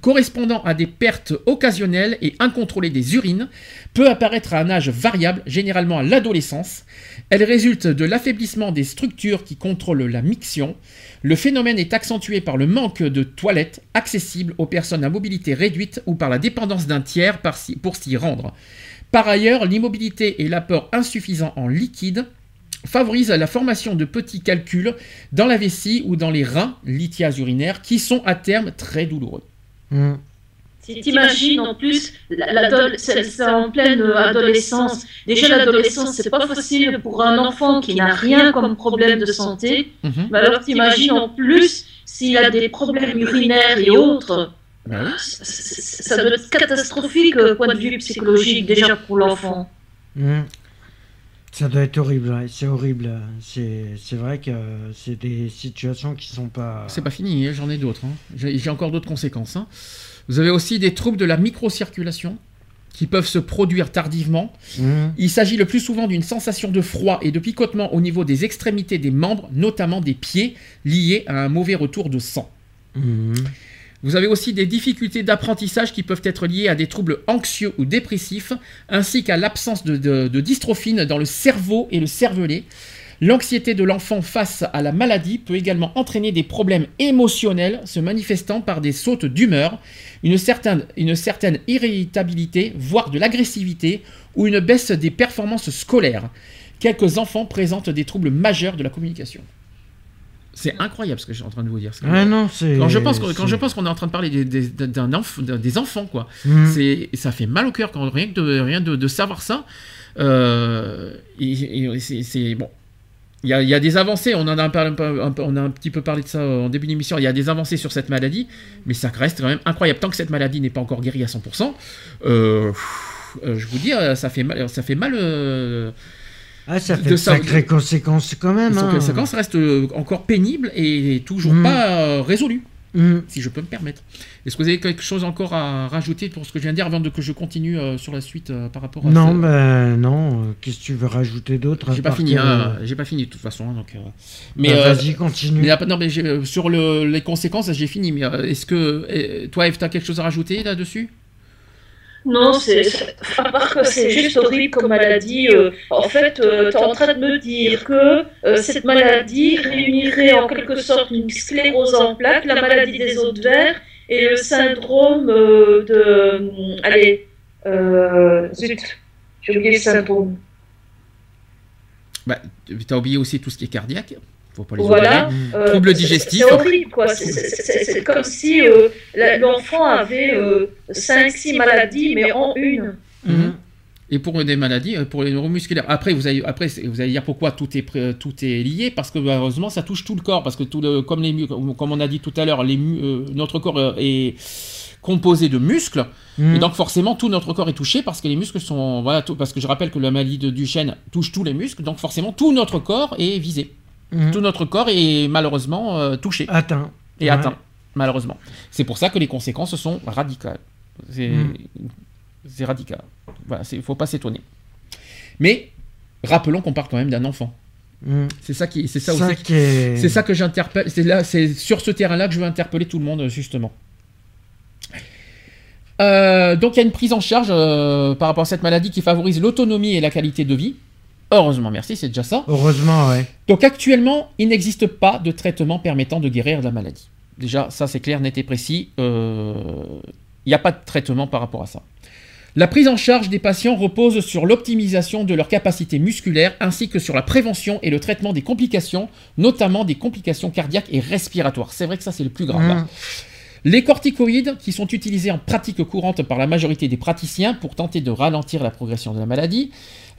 correspondant à des pertes occasionnelles et incontrôlées des urines, peut apparaître à un âge variable, généralement à l'adolescence. Elle résulte de l'affaiblissement des structures qui contrôlent la miction. Le phénomène est accentué par le manque de toilettes accessibles aux personnes à mobilité réduite ou par la dépendance d'un tiers pour s'y rendre. Par ailleurs, l'immobilité et l'apport insuffisant en liquide favorisent la formation de petits calculs dans la vessie ou dans les reins, lithias urinaires, qui sont à terme très douloureux. Mhm. Si t'imagines en plus, c'est en pleine adolescence. Déjà, l'adolescence, c'est pas facile pour un enfant qui n'a rien comme problème de santé. Mhm. Mais alors, t'imagines en plus s'il a des problèmes urinaires et autres. Oui. Ça, ça- ça doit être catastrophique, euh, point de vue psychologique, déjà pour l'enfant. Mhm. Ça doit être horrible, ouais, c'est horrible. C'est vrai que c'est des situations qui sont pas. C'est pas fini, hein, j'en ai d'autres. hein. J'ai encore d'autres conséquences. hein. Vous avez aussi des troubles de la microcirculation, qui peuvent se produire tardivement. Mhm. Il s'agit le plus souvent d'une sensation de froid et de picotement au niveau des extrémités des membres, notamment des pieds, liés à un mauvais retour de sang. Mhm. Vous avez aussi des difficultés d'apprentissage qui peuvent être liées à des troubles anxieux ou dépressifs, ainsi qu'à l'absence de, dystrophine dans le cerveau et le cervelet. L'anxiété de l'enfant face à la maladie peut également entraîner des problèmes émotionnels se manifestant par des sautes d'humeur, une certaine irritabilité, voire de l'agressivité, ou une baisse des performances scolaires. Quelques enfants présentent des troubles majeurs de la communication. C'est incroyable ce que je suis en train de vous dire. Ah non, quand je pense qu'on- quand je pense qu'on est en train de parler des, des- d'un enf- d'un- des enfants quoi, Mhm. c'est ça fait mal au cœur quand rien que de rien de, de savoir ça. Euh, et- et c'est c'est- bon. Il y, a, il y a des avancées, on en a un, peu- un peu- un peu- on a un petit peu parlé de ça en début d'émission. Il y a des avancées sur cette maladie, mais ça reste quand même incroyable. Tant que cette maladie n'est pas encore guérie à 100%, euh, euh, je vous dis, euh, ça fait mal. Ça fait mal euh, Ah, ça fait de sacrées conséquences quand même. sans hein. que ça commence reste euh, encore pénible et toujours Mhm. pas euh, résolu Mhm. si je peux me permettre. Est-ce que vous avez quelque chose encore à rajouter pour ce que je viens de dire avant de, que je continue euh, sur la suite euh, par rapport à Non, ce- ben non. euh, Qu'est-ce que tu veux rajouter d'autre J'ai pas fini, que- hein, j'ai pas fini de toute façon. hein, donc, euh, mais Bah, euh, vas-y, continue. mais, non, mais sur le- les conséquences, j'ai fini. Mais est-ce que toi, Eve, t'as quelque chose à rajouter là-dessus Non, c'est, c'est- juste horrible comme maladie. euh, en fait, tu es en train de me dire que euh, cette maladie réunirait en quelque sorte une sclérose en plaques, la maladie des os de verre et le syndrome euh, de. euh, allez, euh, zut, j'ai oublié le syndrome. Bah, t'as oublié aussi tout ce qui est cardiaque. Faut pas les Voilà. Euh, Troubles c'est- digestifs. C'est horrible, quoi. C'est- comme si euh, l'enfant avait 5-6 maladies, mais en une. Mhm. Et pour des maladies, euh, pour les neuromusculaires. Après, vous allez, après, vous allez dire pourquoi tout est, tout est lié, parce que malheureusement, ça touche tout le corps, parce que tout le, comme les, comme on a dit tout à l'heure, euh, notre corps euh, est composé de muscles, Mhm. et donc forcément tout notre corps est touché parce que les muscles sont, voilà, tout- parce que je rappelle que la maladie de Duchenne touche tous les muscles, donc forcément tout notre corps est visé, Mhm. tout notre corps est malheureusement euh, touché Atteint. et Ouais. atteint, malheureusement. C'est pour ça que les conséquences sont radicales. C'est c'est radical. Voilà, il faut pas s'étonner. Mais rappelons qu'on parle quand même d'un enfant. Mhm. C'est ça qui, c'est ça Ça aussi. est- C'est ça que j'interpelle. C'est là, c'est sur ce terrain-là que je veux interpeller tout le monde justement. Euh, donc il y a une prise en charge euh, par rapport à cette maladie qui favorise l'autonomie et la qualité de vie. Heureusement, merci, c'est déjà ça. Heureusement, ouais. Donc actuellement, il n'existe pas de traitement permettant de guérir de la maladie. Déjà, ça c'est clair, net et précis. Euh, Il n'y a pas de traitement par rapport à ça. La prise en charge des patients repose sur l'optimisation de leurs capacités musculaires ainsi que sur la prévention et le traitement des complications, notamment des complications cardiaques et respiratoires. C'est vrai que ça c'est le plus grave. Mhm. Les corticoïdes, qui sont utilisés en pratique courante par la majorité des praticiens pour tenter de ralentir la progression de la maladie,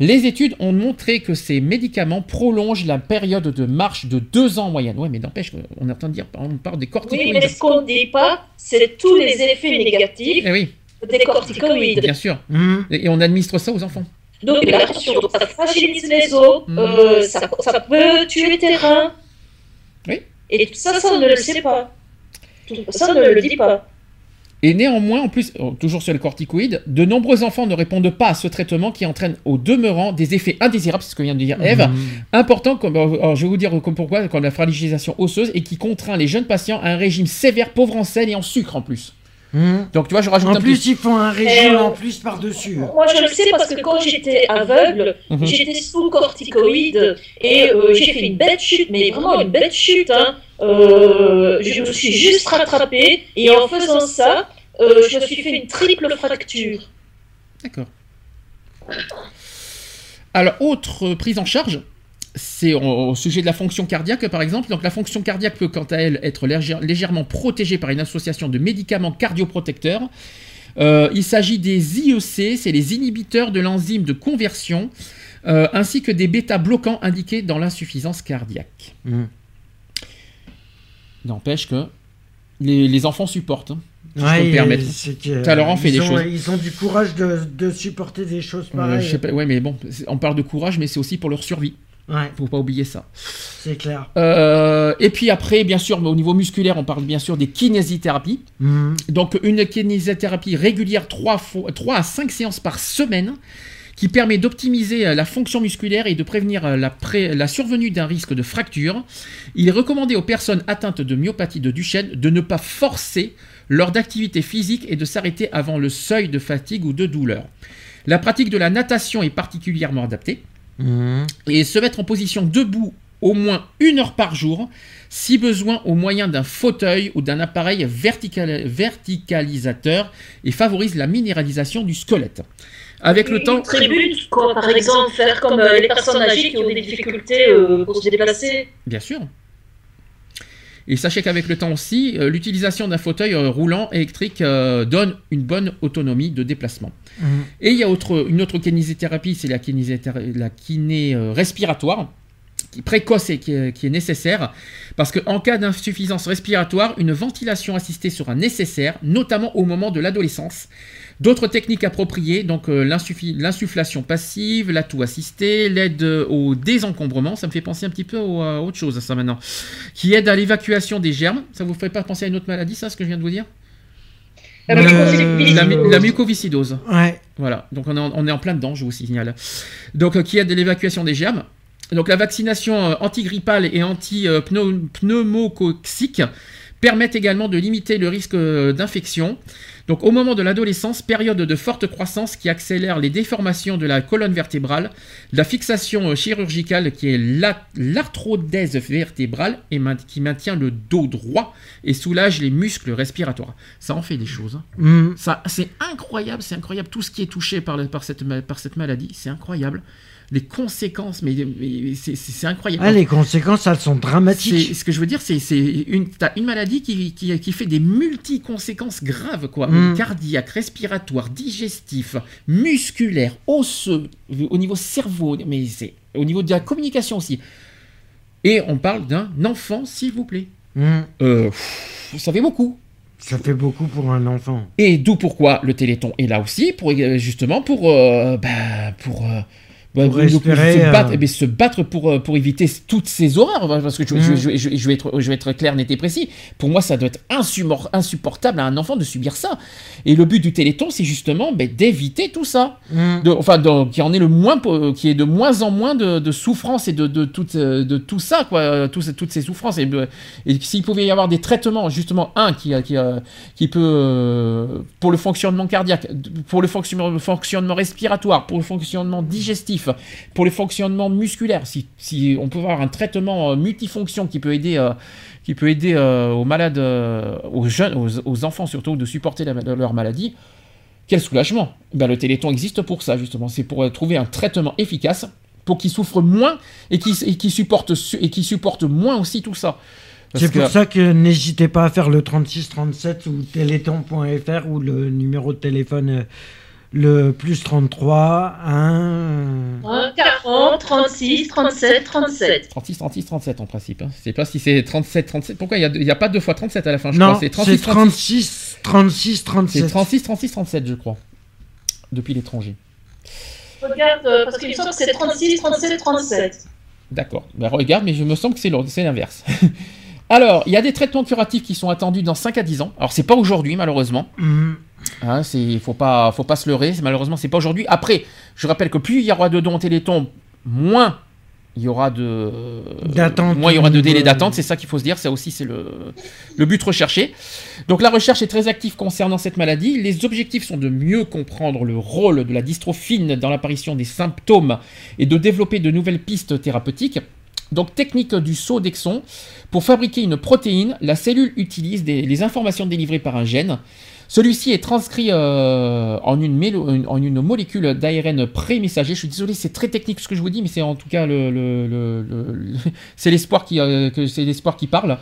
les études ont montré que ces médicaments prolongent la période de marche de deux ans en moyenne. Ouais, mais n'empêche, on est en train de dire, on parle des Oui, corticoïdes. mais ce qu'on ne dit pas, c'est tous les effets négatifs Eh oui, des corticoïdes. bien sûr. Mhm. Et on administre ça aux enfants. Donc attention, donc ça fragilise les os, Mhm. euh, ça, ça peut tuer tes reins. Oui. Et tout ça, ça on ne le sait pas. Tout ça on ne le dit pas. Et néanmoins, en plus, oh, toujours sur les corticoïdes, de nombreux enfants ne répondent pas à ce traitement qui entraîne au demeurant des effets indésirables, c'est ce que vient de dire Eve, Mhm. important, comme, alors je vais vous dire comme pourquoi, comme la fragilisation osseuse, et qui contraint les jeunes patients à un régime sévère, pauvre en sel et en sucre en plus. Mhm. Donc tu vois, je rajoute En un plus, plus. ils font un régime Euh, en plus par-dessus. Moi je le sais parce que quand j'étais aveugle, Mhm. j'étais sous corticoïdes et euh, j'ai fait une bête chute, mais vraiment une bête chute. Hein. Euh, je me suis juste rattrapée et en faisant ça, euh, je me suis fait une triple fracture. D'accord. Alors, autre prise en charge, c'est au, sujet de la fonction cardiaque, par exemple. Donc, la fonction cardiaque peut, quant à elle, être légère- légèrement protégée par une association de médicaments cardioprotecteurs. Euh, il s'agit des IEC, c'est les inhibiteurs de l'enzyme de conversion, euh, ainsi que des bêta-bloquants indiqués dans l'insuffisance cardiaque. Mhm. N'empêche que les, les enfants supportent. hein. je peux Ouais, me permettre. c'est que- Ça leur en fait ils des ont- choses. Ils ont du courage de, de supporter des choses Euh, pareilles. je sais pas, ouais, mais bon, on parle de courage, mais c'est aussi pour leur survie. Ouais, Faut pas oublier ça. c'est clair. Euh, et puis après, bien sûr, au niveau musculaire, on parle bien sûr des kinésithérapies. Mhm. Donc une kinésithérapie régulière 3, fois, 3 à 5 séances par semaine qui permet d'optimiser euh, la fonction musculaire et de prévenir euh, la, pré- la survenue d'un risque de fracture. Il est recommandé aux personnes atteintes de myopathie de Duchenne de ne pas forcer lors d'activité physique et de s'arrêter avant le seuil de fatigue ou de douleur. La pratique de la natation est particulièrement adaptée Mhm. et se mettre en position debout au moins une heure par jour, si besoin au moyen d'un fauteuil ou d'un appareil vertical- verticalisateur et favorise la minéralisation du squelette. Avec le temps, quoi, par exemple, faire comme euh, les personnes âgées qui ont des difficultés euh, pour se déplacer. bien sûr. Et sachez qu'avec le temps aussi, euh, l'utilisation d'un fauteuil euh, roulant électrique euh, donne une bonne autonomie de déplacement. Mhm. Et il y a autre, une autre kinésithérapie, c'est la, la kiné respiratoire, qui précoce et qui est, qui est nécessaire, parce qu'en cas d'insuffisance respiratoire, une ventilation assistée sera nécessaire, notamment au moment de l'adolescence. D'autres techniques appropriées, donc euh, l'insufflation passive, l'atout assisté, l'aide euh, au désencombrement, ça me fait penser un petit peu au- à autre chose ça maintenant, qui aide à l'évacuation des germes. Ça vous fait pas penser à une autre maladie, ça, ce que je viens de vous dire? La Euh, mucoviscidose. la, la mucoviscidose. Ouais. Voilà, donc on est, en, on est en plein dedans, je vous signale. Donc euh, qui aide à l'évacuation des germes. Donc la vaccination euh, antigrippale et anti-pneumococcique permettent également de limiter le risque euh, d'infection. Donc au moment de l'adolescence, période de forte croissance qui accélère les déformations de la colonne vertébrale, la fixation euh, chirurgicale qui est la- l'arthrodèse vertébrale et qui maintient le dos droit et soulage les muscles respiratoires. Ça en fait des choses. hein. Ça, c'est incroyable, c'est incroyable tout ce qui est touché par, le- par, cette, ma- par cette maladie, c'est incroyable. Les conséquences, mais, mais c'est- incroyable. Ah, les conséquences, elles sont dramatiques. ce que je veux dire, c'est une, une maladie qui, qui, qui fait des multi-conséquences graves, quoi. Mm. Cardiaque, respiratoire, digestif, musculaire, osseux, au niveau cerveau, mais c'est au niveau de la communication aussi. Et on parle d'un enfant, s'il vous plaît. Mhm. Euh, ça fait beaucoup. Ça fait beaucoup pour un enfant. Et d'où pourquoi le Téléthon est là aussi, pour, euh, justement pour, euh, bah, pour, euh, bah, Pour se, battre, euh, eh bien, se battre pour, euh, pour éviter toutes ces horreurs. Parce que je, Mm. je- je- je- je vais être, je vais être clair, net et précis. Pour moi, ça doit être insupportable à un enfant de subir ça. Et le but du Téléthon, c'est justement ben, d'éviter tout ça. Mhm. De- enfin, qu'il y en ait le moins, qu'il y ait de moins en moins de, de souffrance et de, de, tout, euh, de tout ça, quoi, euh, tout toutes ces souffrances. Et, et s'il pouvait y avoir des traitements, justement, un qui, qui, euh, qui peut, euh, pour le fonctionnement cardiaque, pour le fonctionnement respiratoire, pour le fonctionnement digestif, pour le fonctionnement musculaire, si, si on peut avoir un traitement euh, multifonction qui peut aider, euh, qui peut aider euh, aux malades, euh, aux jeunes, aux, aux enfants surtout, de supporter la- leur maladie, quel soulagement? Ben, Le Téléthon existe pour ça, justement. C'est pour trouver un traitement efficace pour qu'ils souffrent moins et qu'ils supportent, su- et qu'ils supportent moins aussi tout ça. C'est pour que- ça que n'hésitez pas à faire le 3637 ou téléthon.fr ou le numéro de téléphone le plus 33 1 1, 40, 36, 37, 37. 36, 36, 37 en principe. Hein. Je sais pas si c'est 37, 37. Pourquoi il n'y a, pas deux fois 37 à la fin je Non, crois? C'est c'est 36, 36. 36 36 C'est 37. 36, 36, 37, je crois. Depuis l'étranger. Regarde, euh, parce qu'il me semble que c'est 36, 37, 37. D'accord. Ben, regarde, mais je me sens que c'est l'inverse. Alors, il y a des traitements curatifs qui sont attendus dans 5 à 10 ans. Alors, c'est pas aujourd'hui, malheureusement. Mhm. Hein, c'est, faut pas, faut pas se leurrer. c'est- Malheureusement, c'est pas aujourd'hui. Après, je rappelle que plus il y aura de dons au Téléthon, moins il y aura de D'attente moins il y aura au de délais d'attente. C'est ça qu'il faut se dire. Ça aussi, c'est le, le but recherché. Donc, la recherche est très active concernant cette maladie. Les objectifs sont de mieux comprendre le rôle de la dystrophine dans l'apparition des symptômes et de développer de nouvelles pistes thérapeutiques. Donc, technique du saut d'exon. Pour fabriquer une protéine, la cellule utilise les informations délivrées par un gène. Celui-ci est transcrit euh, en, une molécule d'ARN pré-messager. Je suis désolé, c'est très technique ce que je vous dis, mais c'est en tout cas l'espoir qui, parle.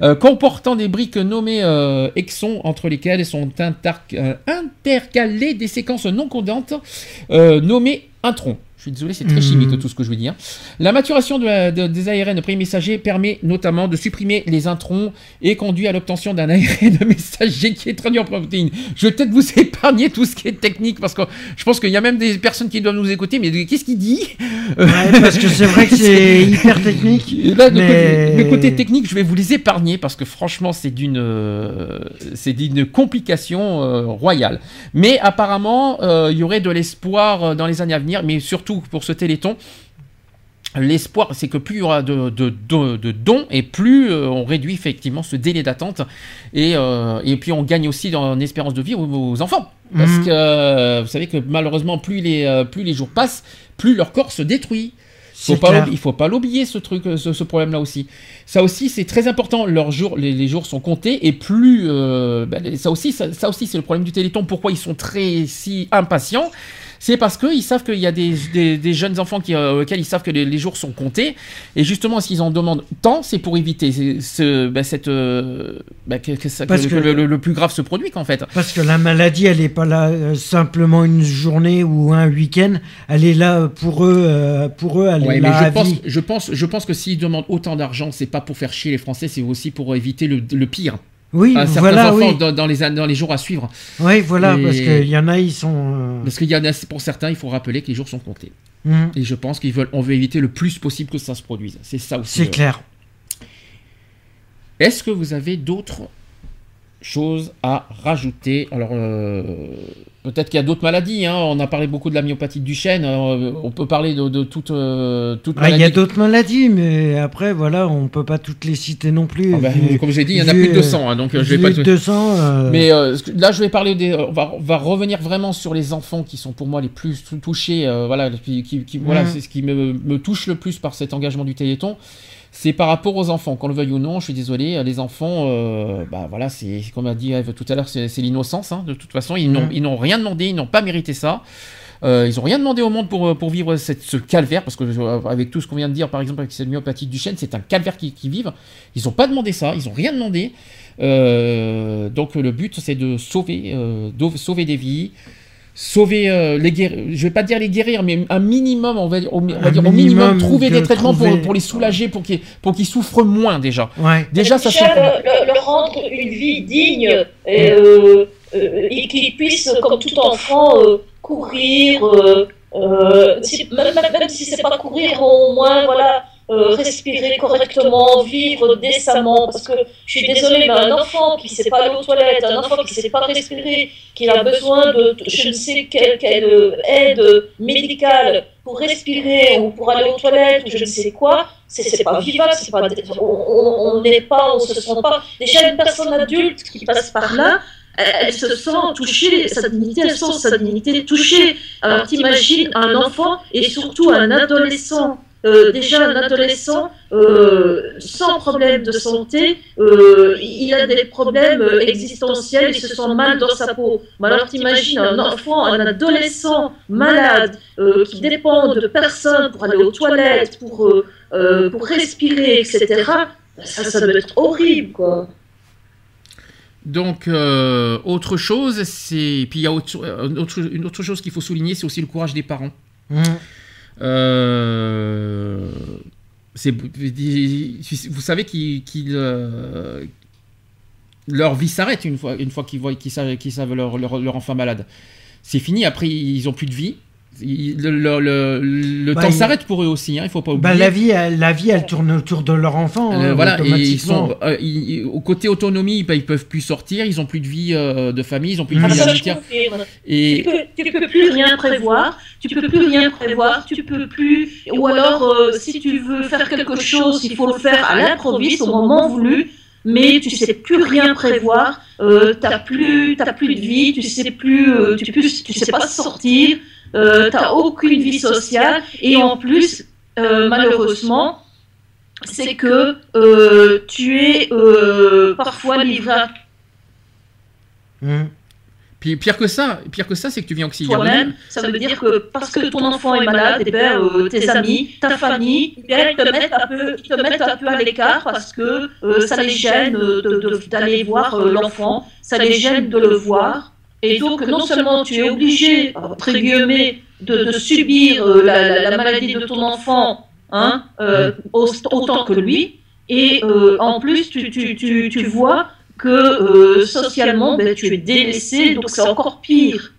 Euh, comportant des briques nommées euh, exons, entre lesquelles sont intercalées des séquences non codantes nommées introns. Suis désolé, c'est très chimique tout ce que je veux dire. La maturation de la- de- des ARN premier messager permet notamment de supprimer les introns et conduit à l'obtention d'un ARN messager qui est traduit en protéines. Je vais peut-être vous épargner tout ce qui est technique parce que je pense qu'il y a même des personnes qui doivent nous écouter, mais qu'est-ce qu'il dit? Ouais, parce que c'est vrai que c'est hyper technique. Là, le, mais- côté, le côté technique, je vais vous les épargner parce que franchement, c'est d'une, euh, c'est d'une complication euh, royale. Mais apparemment, euh, il y aurait de l'espoir dans les années à venir, mais surtout pour ce Téléthon. L'espoir, c'est que plus il y aura de, de, de- de dons et plus euh, on réduit effectivement ce délai d'attente et, euh, et puis on gagne aussi dans l'espérance de vie aux, aux enfants. Parce Mhm. que euh, vous savez que malheureusement, plus les, plus les jours passent, plus leur corps se détruit. Faut pas il faut pas l'oublier ce truc, ce, ce problème-là aussi. Ça aussi, c'est très important. Leurs jours, les, les jours sont comptés et plus, euh, ben, ça aussi, ça, ça aussi, c'est le problème du Téléthon. Pourquoi ils sont très si impatients? C'est parce qu'ils savent qu'il y a des, des- des jeunes enfants qui, euh, auxquels ils savent que les, les jours sont comptés. Et justement, s'ils en demandent tant, c'est pour éviter ce, ce- cette, euh, que, que ça- que- Parce que que- le, le- le plus grave se produit qu'en fait. Parce que la maladie, elle n'est pas là euh, simplement une journée ou un week-end. Elle est là pour eux. euh, pour eux, elle Ouais, est mais là je à pense, vie. je pense, je pense que s'ils demandent autant d'argent, c'est pas pour faire chier les Français, c'est aussi pour éviter le, le pire. Oui, à certains voilà, enfants oui. dans, dans les, an- dans les jours à suivre. Oui, voilà, Et- parce qu'il y en a, ils sont. euh, Parce qu'il y en a, pour certains, il faut rappeler que les jours sont comptés. hum, Et je pense qu'ils veulent, on veut éviter le plus possible que ça se produise. C'est ça aussi. c'est le- clair. Est-ce que vous avez d'autres choses à rajouter Alors, euh, peut-être qu'il y a d'autres maladies. hein. On a parlé beaucoup de la myopathie de Duchenne. euh, on peut parler de, de toute, euh, toute Ah, Il y a d'autres maladies, mais après, voilà, on peut pas toutes les citer non plus. Ah bah, vu- comme j'ai dit, il y en a plus de euh, 200. hein, donc, euh, je vais pas le te- 200. euh, Mais euh, là, je vais parler des. On va, on va revenir vraiment sur les enfants qui sont pour moi les plus tou- touchés. euh, voilà, qui, qui- qui- voilà, Mhm. c'est ce qui me, me touche le plus par cet engagement du Téléthon. C'est par rapport aux enfants, qu'on le veuille ou non. Je suis désolé, les enfants, euh, bah voilà, c'est comme a dit Eve tout à l'heure, c'est l'innocence. hein, de toute façon, ils n'ont Mhm. ils n'ont rien demandé, ils n'ont pas mérité ça. Euh, ils n'ont rien demandé au monde pour, pour vivre cette, ce calvaire, parce que euh, avec tout ce qu'on vient de dire, par exemple avec cette myopathie du chêne, c'est un calvaire qu'ils qui vivent. Ils n'ont pas demandé ça, ils n'ont rien demandé. Euh, donc le but, c'est de sauver, sauver des vies, sauver euh, les guérir. Je vais pas dire les guérir, mais un minimum, on va, dire- au, mi- on va dire au minimum, trouver de des traitements pour, trouver- pour les soulager, pour qu'ils pour qu'ils souffrent moins déjà. Ouais. Déjà, ça Déjà, le, le- rendre une vie digne et, euh, euh, et qu'il puisse, comme tout enfant, euh, courir, euh, euh, si- même, même, même si c'est pas courir, au moins voilà, euh, respirer correctement, vivre décemment. Parce que je suis désolée, mais un enfant qui ne sait pas aller aux toilettes, un enfant qui ne sait pas respirer, qui a besoin de, je ne sais quelle, euh, aide médicale pour respirer ou pour aller aux toilettes ou je ne sais quoi, c'est pas vivable, c'est pas, on- n'est pas, on se sent pas. Déjà une personne adulte qui passe par là, elle se sent touchée, sa dignité, elle sent sa dignité touchée. Alors t'imagines un enfant et surtout un adolescent. Euh, déjà un adolescent euh, sans problème de santé, euh, il a des problèmes euh, existentiels, il se sent mal dans sa peau. Mais alors t'imagines un enfant, un adolescent malade euh, qui dépend de personne pour aller aux toilettes, pour, pour respirer, etc. Ça, ça doit être horrible, quoi. Donc, euh, autre chose, c'est. Puis il y a autre, autre- une autre chose qu'il faut souligner, c'est aussi le courage des parents. Hum. Euh, vous savez qu'ils, euh, leur vie s'arrête une fois, une fois qu'ils voient qu'ils savent, qu'ils savent leur, leur, leur enfant malade. C'est fini. Après, ils ont plus de vie. Il- le le- le- le Bah, temps il- s'arrête pour eux aussi. Hein, il faut pas oublier. Bah, la, vie, elle, la vie, elle tourne autour de leur enfant. Euh, hein, voilà, et ils sont euh, ils- ils- au côté autonomie, bah, ils peuvent plus sortir, ils ont plus de vie euh, de famille, ils ont plus de Ah, vie confirme. Et Tu peux, tu peux plus rien prévoir, tu peux plus rien prévoir, tu peux plus. Ou alors, euh, si tu veux faire quelque chose, il faut le faire à l'improviste, au moment voulu, mais tu sais plus rien prévoir, euh, t'as plus, t'as plus de vie, tu sais plus, euh, tu, tu sais pas sortir, euh, t'as aucune vie sociale, et en plus, euh, malheureusement, c'est que euh, tu es euh, parfois livré à Hum. puis pire que ça, pire que ça, c'est que tu viens oxygéner. toi-même, ça veut dire que parce que ton enfant est malade, eh ben, euh, tes amis, ta famille, eh bien, ils te mettent un peu, ils te mettent un peu à l'écart parce que euh, ça les gêne de- de- d'aller voir euh, l'enfant, ça les gêne de le voir. Et donc, non seulement tu es obligé, entre guillemets, de, de subir euh, la, la- la maladie de ton enfant hein, euh, au- autant que lui, et euh, en plus, tu, tu, tu, tu vois que euh, socialement, ben, tu es délaissé, donc c'est encore pire.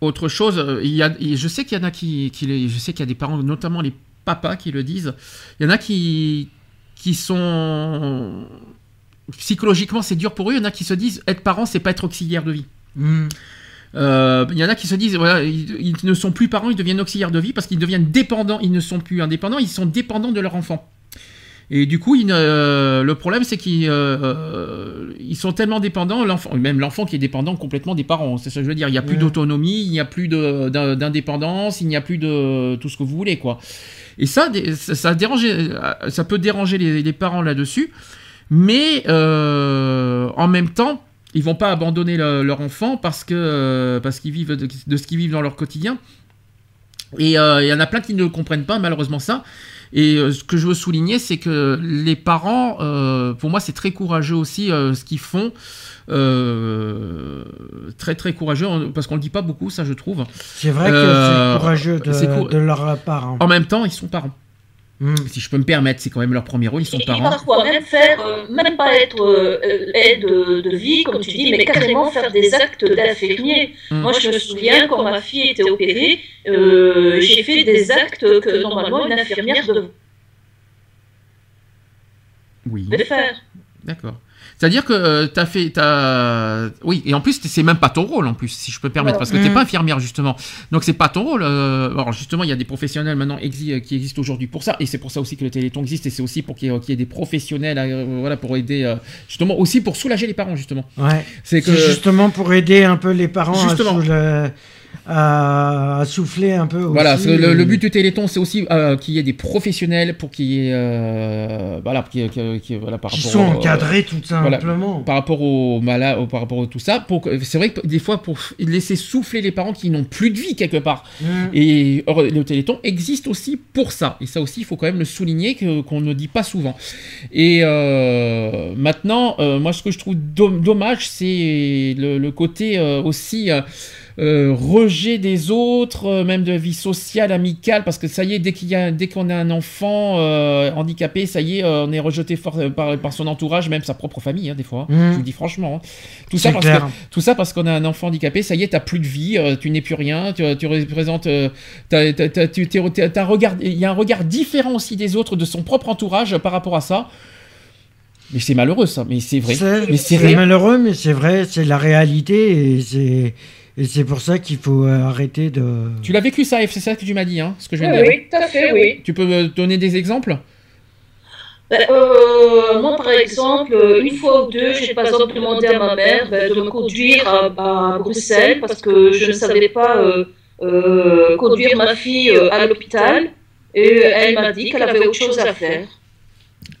Autre chose, euh, il y a, je sais qu'il y en a qui, qui les- je sais qu'il y a des parents, notamment les papas, qui le disent. Il y en a qui, qui sont psychologiquement, c'est dur pour eux. Il y en a qui se disent être parent, c'est pas être auxiliaire de vie. Hmm. Euh, il y en a qui se disent voilà, ils, ils ne sont plus parents, ils deviennent auxiliaires de vie parce qu'ils deviennent dépendants. Ils ne sont plus indépendants, ils sont dépendants de leur enfant. Et du coup, ils euh, le problème, c'est qu'ils euh, ils sont tellement dépendants, l'enfant, même l'enfant qui est dépendant complètement des parents. C'est ça que je veux dire. Il n'y a plus Ouais. d'autonomie, il n'y a plus d'indépendance, il n'y a plus de tout ce que vous voulez, quoi. Et ça, ça, ça dérange- ça peut déranger les, les parents là-dessus, mais euh, en même temps, ils vont pas abandonner le- leur enfant parce que euh, parce qu'ils vivent de, de ce qu'ils vivent dans leur quotidien. Et euh, il y en a plein qui ne comprennent pas malheureusement ça. Et euh, ce que je veux souligner, c'est que les parents, euh, pour moi, c'est très courageux aussi ce qu'ils font. Très très courageux parce qu'on le dit pas beaucoup, ça je trouve. C'est vrai que c'est courageux de, cour- de leur part. hein. En même temps, ils sont parents. Hmm. Si je peux me permettre, c'est quand même leur premier rôle, ils sont Et, et parents. parfois même faire, euh, même pas être euh, aide de, vie, comme tu dis, mais carrément faire des actes d'infirmier. Mm. Moi, je me souviens, quand ma fille était opérée, euh, j'ai fait des actes que normalement une infirmière Oui. devait faire. D'accord. C'est-à-dire que tu as fait. T'as... Oui, et en plus, c'est même pas ton rôle, en plus, si je peux me permettre, parce que t'es Mhm. pas infirmière, justement. Donc, c'est pas ton rôle. euh, Alors, justement, il y a des professionnels maintenant exi- qui existent aujourd'hui pour ça, et c'est pour ça aussi que le Téléthon existe, et c'est aussi pour qu'il y ait, qu'il y ait des professionnels, euh, voilà, pour aider, euh, justement, aussi pour soulager les parents, justement. Ouais. C'est que. C'est justement pour aider un peu les parents à, Justement. À- à souffler un peu. Voilà, aussi, le, but du Téléthon, c'est aussi euh, qu'il y ait des professionnels pour qu'il y ait, euh, voilà, qu'il y ait- voilà, par qui rapport sont au- encadrés tout voilà. simplement. par rapport au malade, par rapport à tout ça. C'est vrai que des fois, pour laisser souffler les parents qui n'ont plus de vie quelque part. Hmm. Et or, le Téléthon existe aussi pour ça. Et ça aussi, il faut quand même le souligner qu'on ne dit pas souvent. Et euh, maintenant, moi, ce que je trouve dom- dommage, c'est le, le côté aussi. Euh, rejet des autres, euh, même de vie sociale, amicale, parce que ça y est, dès qu'il y a, dès qu'on a un enfant euh, handicapé, ça y est, on est rejeté par, par son entourage, même sa propre famille, hein, des fois. hein. Mhm. Je vous le dis franchement. hein. Tout ça parce que tout ça parce qu'on a un enfant handicapé, ça y est, t'as plus de vie, tu n'es plus rien, tu, tu représentes, t'as- tu- regard, il y a un regard différent aussi des autres, de son propre entourage par rapport à ça. Mais c'est malheureux ça, mais c'est vrai. C'est Mais c'est malheureux, mais c'est vrai, c'est la réalité et c'est et c'est pour ça qu'il faut euh, arrêter de. Tu l'as vécu ça, c'est ça que tu m'as dit, hein, ce que je Oui, viens de dire. oui, tout à fait, oui. Tu peux me donner des exemples? Ben, euh, moi, par exemple, euh, une fois ou deux, j'ai par exemple demandé à ma mère ben, de me conduire à, à Bruxelles parce que je ne savais pas euh, euh, conduire ma fille à l'hôpital. Et elle m'a dit qu'elle avait autre chose à faire.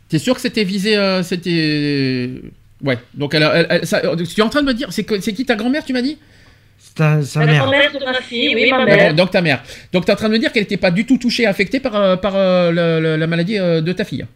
T'es sûr que c'était visé, euh, c'était... Ouais, donc elle, a- elle- elle- ça- tu es en train de me dire, c'est qui ta grand-mère, tu m'as dit? Ta- sa La mère. grand-mère de ma fille, oui, ma D'accord, mère. Donc ta mère. Donc tu es en train de me dire qu'elle n'était pas du tout touchée, affectée par, euh, par euh, le- le- la maladie euh, de ta fille.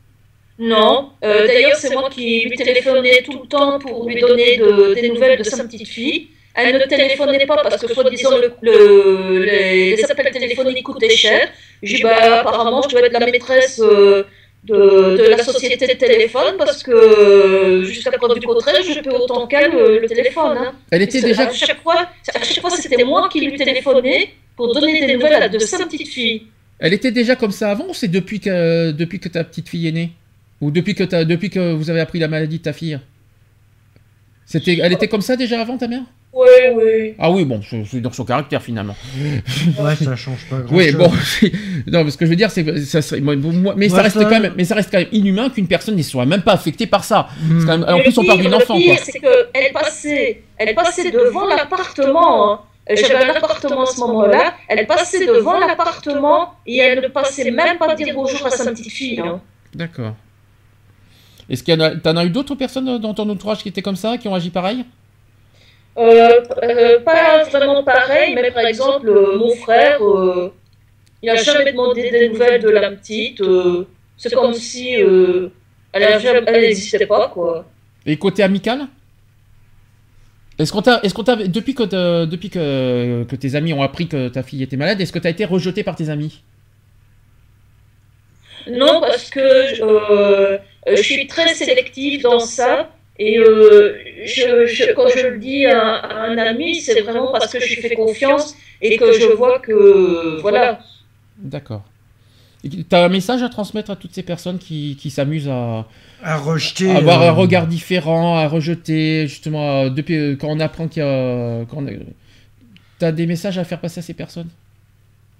Non. Euh, D'ailleurs, c'est moi qui lui téléphonais tout le temps pour lui donner de- des nouvelles de sa petite fille. Elle ne téléphonait pas parce que, soi-disant, le, le- les, les appels téléphoniques coûtaient cher. J'ai dit, bah, apparemment, je dois être la maîtresse euh, de, de la société de téléphone parce que, jusqu'à preuve du contraire, je peux autant qu'elle euh, le téléphone. hein. Elle était déjà... À chaque fois, à chaque fois c'était moi qui lui téléphonais pour donner des nouvelles à- de sa petite fille. Elle était déjà comme ça avant ou c'est depuis que, depuis que ta petite fille est née? Ou depuis que, depuis que vous avez appris la maladie de ta fille? C'était, Elle était comme ça déjà avant ta mère? Oui, oui. Ah oui, bon, c'est dans son caractère finalement. Ouais, ça change pas grand Oui, chose. bon, non, ce que je veux dire, c'est ça serait, moi, moi, mais ça reste ça- quand même, mais ça reste quand même inhumain qu'une personne ne soit même pas affectée par ça. Quand même- en Le plus, on parle d'une enfant, Le c'est qu'elle passait, elle passait devant l'appartement. hein. J'avais un appartement à ce moment-là. Elle passait devant l'appartement et elle ne passait même pas dire bonjour à sa petite fille. hein. D'accord. Est-ce qu'il y en a, t'en as eu d'autres personnes dans ton entourage qui étaient comme ça, qui ont agi pareil? Euh, euh, pas vraiment pareil, mais par exemple, euh, mon frère, euh, il n'a jamais demandé des nouvelles de la petite. euh, c'est comme si euh, elle n'existait pas, quoi. Et côté amical? Est-ce qu'on t'a, est-ce qu'on t'a, depuis que, depuis que, que tes amis ont appris que ta fille était malade, est-ce que tu as été rejeté par tes amis? Non, parce que euh, je suis très sélective dans ça. Et euh, je, je- quand je le dis à, à un ami, c'est vraiment parce que je lui fais confiance et que je vois que, voilà, D'accord. Tu as un message à transmettre à toutes ces personnes qui, qui s'amusent à, À rejeter. à avoir euh, un regard différent, à rejeter, justement, à- depuis euh, quand on apprend qu'il y a. Tu as des messages à faire passer à ces personnes?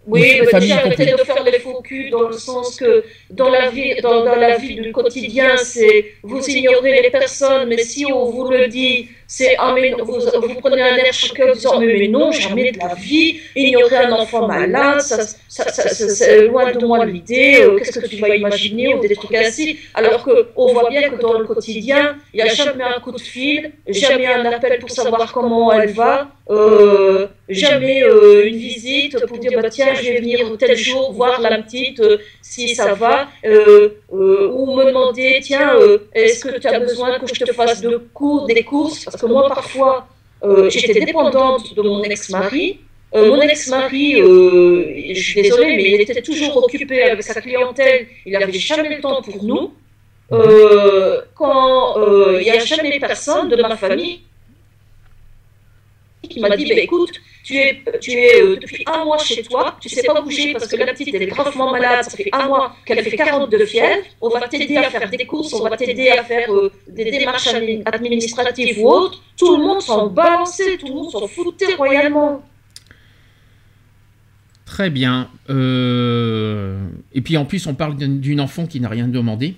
Oui, Ou mais déjà arrêtez de faire les faux culs dans le sens que dans la vie, dans, dans la vie du quotidien, c'est vous ignorez les personnes, mais si on vous le dit, c'est vous, prenez un air choqué en disant mais, non, jamais de la vie, ignorer un enfant malade, ça, c'est loin de moi l'idée, euh, qu'est-ce que tu vas imaginer ou des trucs ainsi, alors que on voit bien que dans le quotidien, il n'y a jamais un coup de fil, jamais un appel pour savoir comment elle va, euh, jamais euh, une visite pour dire bah tiens je vais venir tel jour voir la petite si ça va ou me demander tiens est-ce que tu as besoin que je te fasse de cours des courses que moi parfois euh, j'étais dépendante de mon ex-mari Euh, mon ex-mari, euh, je suis désolée, mais il était toujours occupé avec sa clientèle. Il n'avait jamais le temps pour nous. Quand il n'y a jamais personne de ma famille qui m'a dit, bah, écoute, tu es, tu es euh, depuis un mois chez toi, tu sais pas bouger parce que la petite elle est gravement malade, ça fait un mois qu'elle fait 40 de fièvre, on va t'aider à faire des courses, on va t'aider à faire euh, des démarches admi- administratives ou autres. Tout le monde s'en balançait, tout le monde s'en foutait royalement. Très bien. Euh, Et puis en plus, on parle d'une enfant qui n'a rien demandé.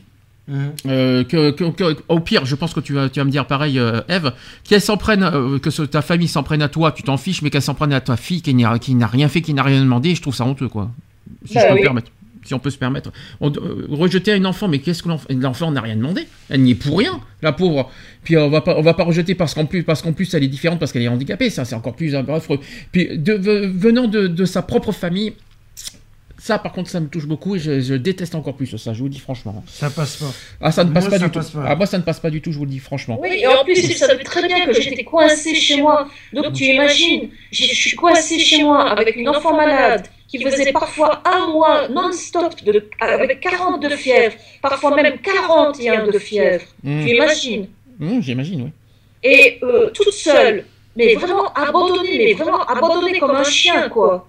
Hein. Euh, que, que- que- au pire, je pense que tu vas, tu vas me dire pareil, euh, Eve, qu'elle s'en prenne, euh, que ce- ta famille s'en prenne à toi, tu t'en fiches, mais qu'elle s'en prenne à ta fille qui n'a qui n'a rien fait, qui n'a rien demandé, je trouve ça honteux, quoi. Si Bah je peux oui. me permettre. Si on peut se permettre. On- euh, rejeter un enfant, mais qu'est-ce que l'enfant l'enfant n'a rien demandé Elle n'y est pour rien, la pauvre. Puis on va pas, on va pas rejeter parce qu'en plus, parce qu'en plus, elle est différente parce qu'elle est handicapée. Ça, c'est encore plus affreux. Puis de- venant de, de sa propre famille, ça, par contre, ça me touche beaucoup et je, je déteste encore plus ça. Je vous le dis franchement. Ça passe pas. Ah, ça ne passe Moi, pas du passe tout. pas. Ah, moi, ça ne passe pas du tout, je vous le dis franchement. Oui, et en plus, il savait très bien que j'étais coincée chez moi. Donc tu imagines, je suis coincée chez moi avec une enfant malade qui faisait parfois un mois non-stop avec 40 de fièvre, parfois même 41 de fièvre. Mmh. Tu imagines Mmh, J'imagine, oui. Et euh, toute seule, mais vraiment abandonnée, mais vraiment abandonnée comme un chien, quoi.